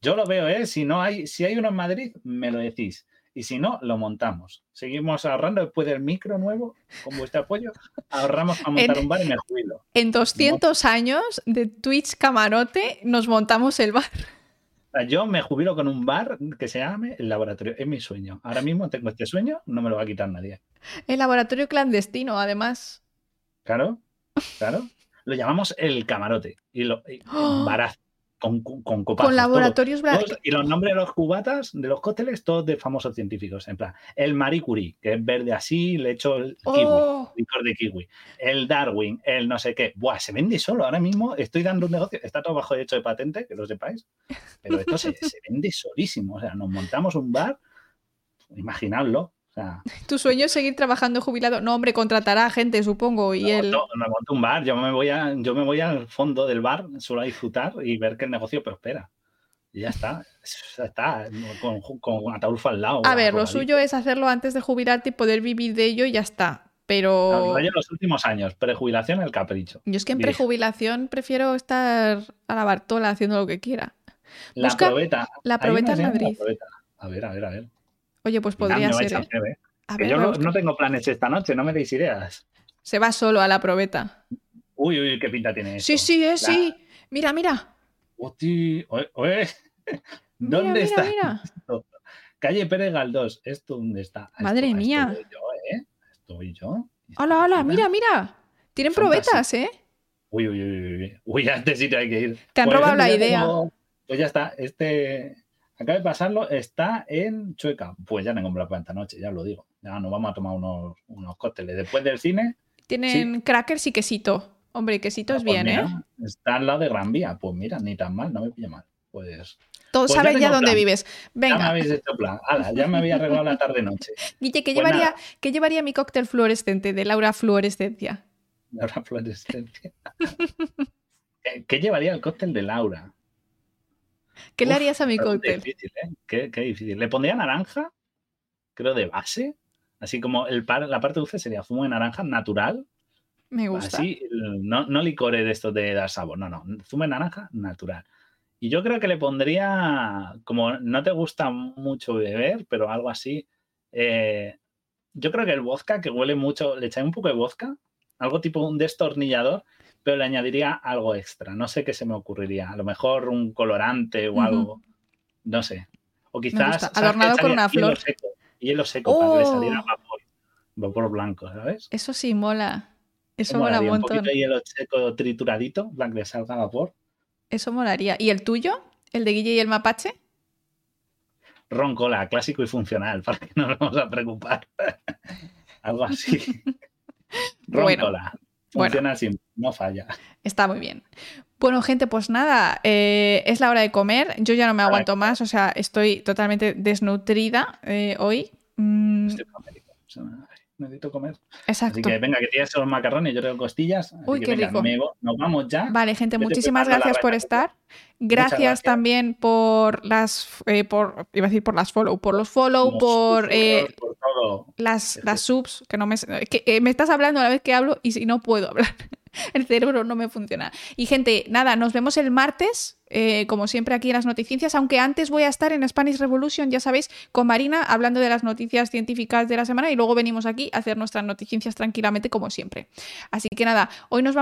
Yo lo veo, ¿eh? Si no hay, si hay uno en Madrid, me lo decís y si no, lo montamos. Seguimos ahorrando después del micro nuevo, con vuestro apoyo, ahorramos para montar un bar y me jubilo. En 200 años de Twitch camarote nos montamos el bar. yo me jubilo con un bar que se llame el laboratorio. Es mi sueño. Ahora mismo tengo este sueño, no me lo va a quitar nadie. El laboratorio clandestino, además. Claro, claro. Lo llamamos el camarote. Y lo (gasps) ¡Oh! Con, con Con laboratorios Y los nombres de los cubatas, de los cócteles, todos de famosos científicos. En plan, el Marie Curie, que es verde así, le echo el kiwi, oh. licor de kiwi. El Darwin, el no sé qué. Buah, se vende solo. Ahora mismo estoy dando un negocio. Está todo bajo derecho de patente, que lo sepáis. Pero esto se, (laughs) se vende solísimo. O sea, nos montamos un bar, imaginadlo, tu sueño es seguir trabajando jubilado. No, hombre, contratará gente, supongo. Y él... no, me monto un bar, yo me, voy a, yo me voy al fondo del bar, solo a disfrutar y ver que el negocio prospera. Y ya está, ya está, con, con Ataulfo al lado. A ver, lo suyo es hacerlo antes de jubilarte y poder vivir de ello y ya está. Pero. No, en los últimos años, prejubilación el capricho. Yo es que en prejubilación prefiero estar a la Bartola haciendo lo que quiera. La probeta. La probeta en Madrid. A ver, a ver, a ver. Oye, pues podría ser. ¿eh? ¿eh? yo no, tengo planes esta noche, no me deis ideas. Se va solo a la probeta. Uy, uy, qué pinta tiene eso. Sí, sí, eh, sí. Mira, mira. Oye, (laughs) ¿Dónde está? Mira. (laughs) Calle Pérez Galdós, ¿esto dónde está? Madre mía. Estoy yo, ¿eh? Estoy yo. Hola, hola, mira, mira. Tienen probetas, ¿eh? Uy, uy, uy, uy. Uy, (laughs) antes sí hay que ir. Te han robado la idea. Pues ya está. Este, Acaba de pasarlo, está en Chueca. Pues ya tengo para esta noche, ya lo digo. Ya nos vamos a tomar unos, unos cócteles. Después del cine. Tienen crackers y quesito. Hombre, quesito es ah, pues bien, ¿eh? Está al lado de Gran Vía. Pues mira, ni tan mal, no me pilla mal. Pues. Todos pues ya dónde vives. Venga. Ya me habéis hecho plan. ya me había arreglado la tarde-noche. (laughs) Guille, ¿qué, pues llevaría, ¿qué llevaría mi cóctel fluorescente de Laura Fluorescencia? (laughs) Laura Fluorescencia. (laughs) ¿Qué llevaría el cóctel de Laura? ¿Qué le harías a mi cóctel? Difícil, ¿eh? qué, difícil. Le pondría naranja, creo de base. Así como el la parte dulce sería zumo de naranja natural. Me gusta. Así, no, no licores de estos de dar sabor, no, no. Zumo de naranja natural. Y yo creo que le pondría, como no te gusta mucho beber, pero algo así. Eh, yo creo que el vodka, que huele mucho, le echaré un poco de vodka, algo tipo un destornillador, pero le añadiría algo extra. No sé qué se me ocurriría. A lo mejor un colorante o algo. No sé. O quizás. Adornado con una flor. Hielo seco, hielo seco para que le oh. saliera vapor. Vapor blanco, ¿sabes? Eso sí, mola. Eso mola un montón. Un poquito de hielo seco trituradito para que le salga vapor. Eso molaría. ¿Y el tuyo? ¿El de Guille y el mapache? Roncola, clásico y funcional, (laughs) para que no nos vamos a preocupar. (laughs) Algo así. Roncola. Funciona bueno, no falla. Está muy bien. Bueno, gente, pues nada, eh, es la hora de comer. Yo ya no me aguanto más, o sea, estoy totalmente desnutrida eh, hoy. Mm. Necesito comer. Exacto. Así que venga, que tienes los macarrones, yo tengo costillas. Uy, qué rico. nos vamos ya. Vale, gente, muchísimas gracias por estar. Gracias, también por las, eh, por, iba a decir por las follow, por los follow, por, las, las subs, que no me, que, me estás hablando a la vez que hablo y si no puedo hablar. (laughs) el cerebro no me funciona. Y gente, nada, nos vemos el martes, eh, como siempre aquí en las noticias, aunque antes voy a estar en Spanish Revolution, ya sabéis, con Marina, hablando de las noticias científicas de la semana y luego venimos aquí a hacer nuestras noticias tranquilamente como siempre. Así que nada, hoy nos vamos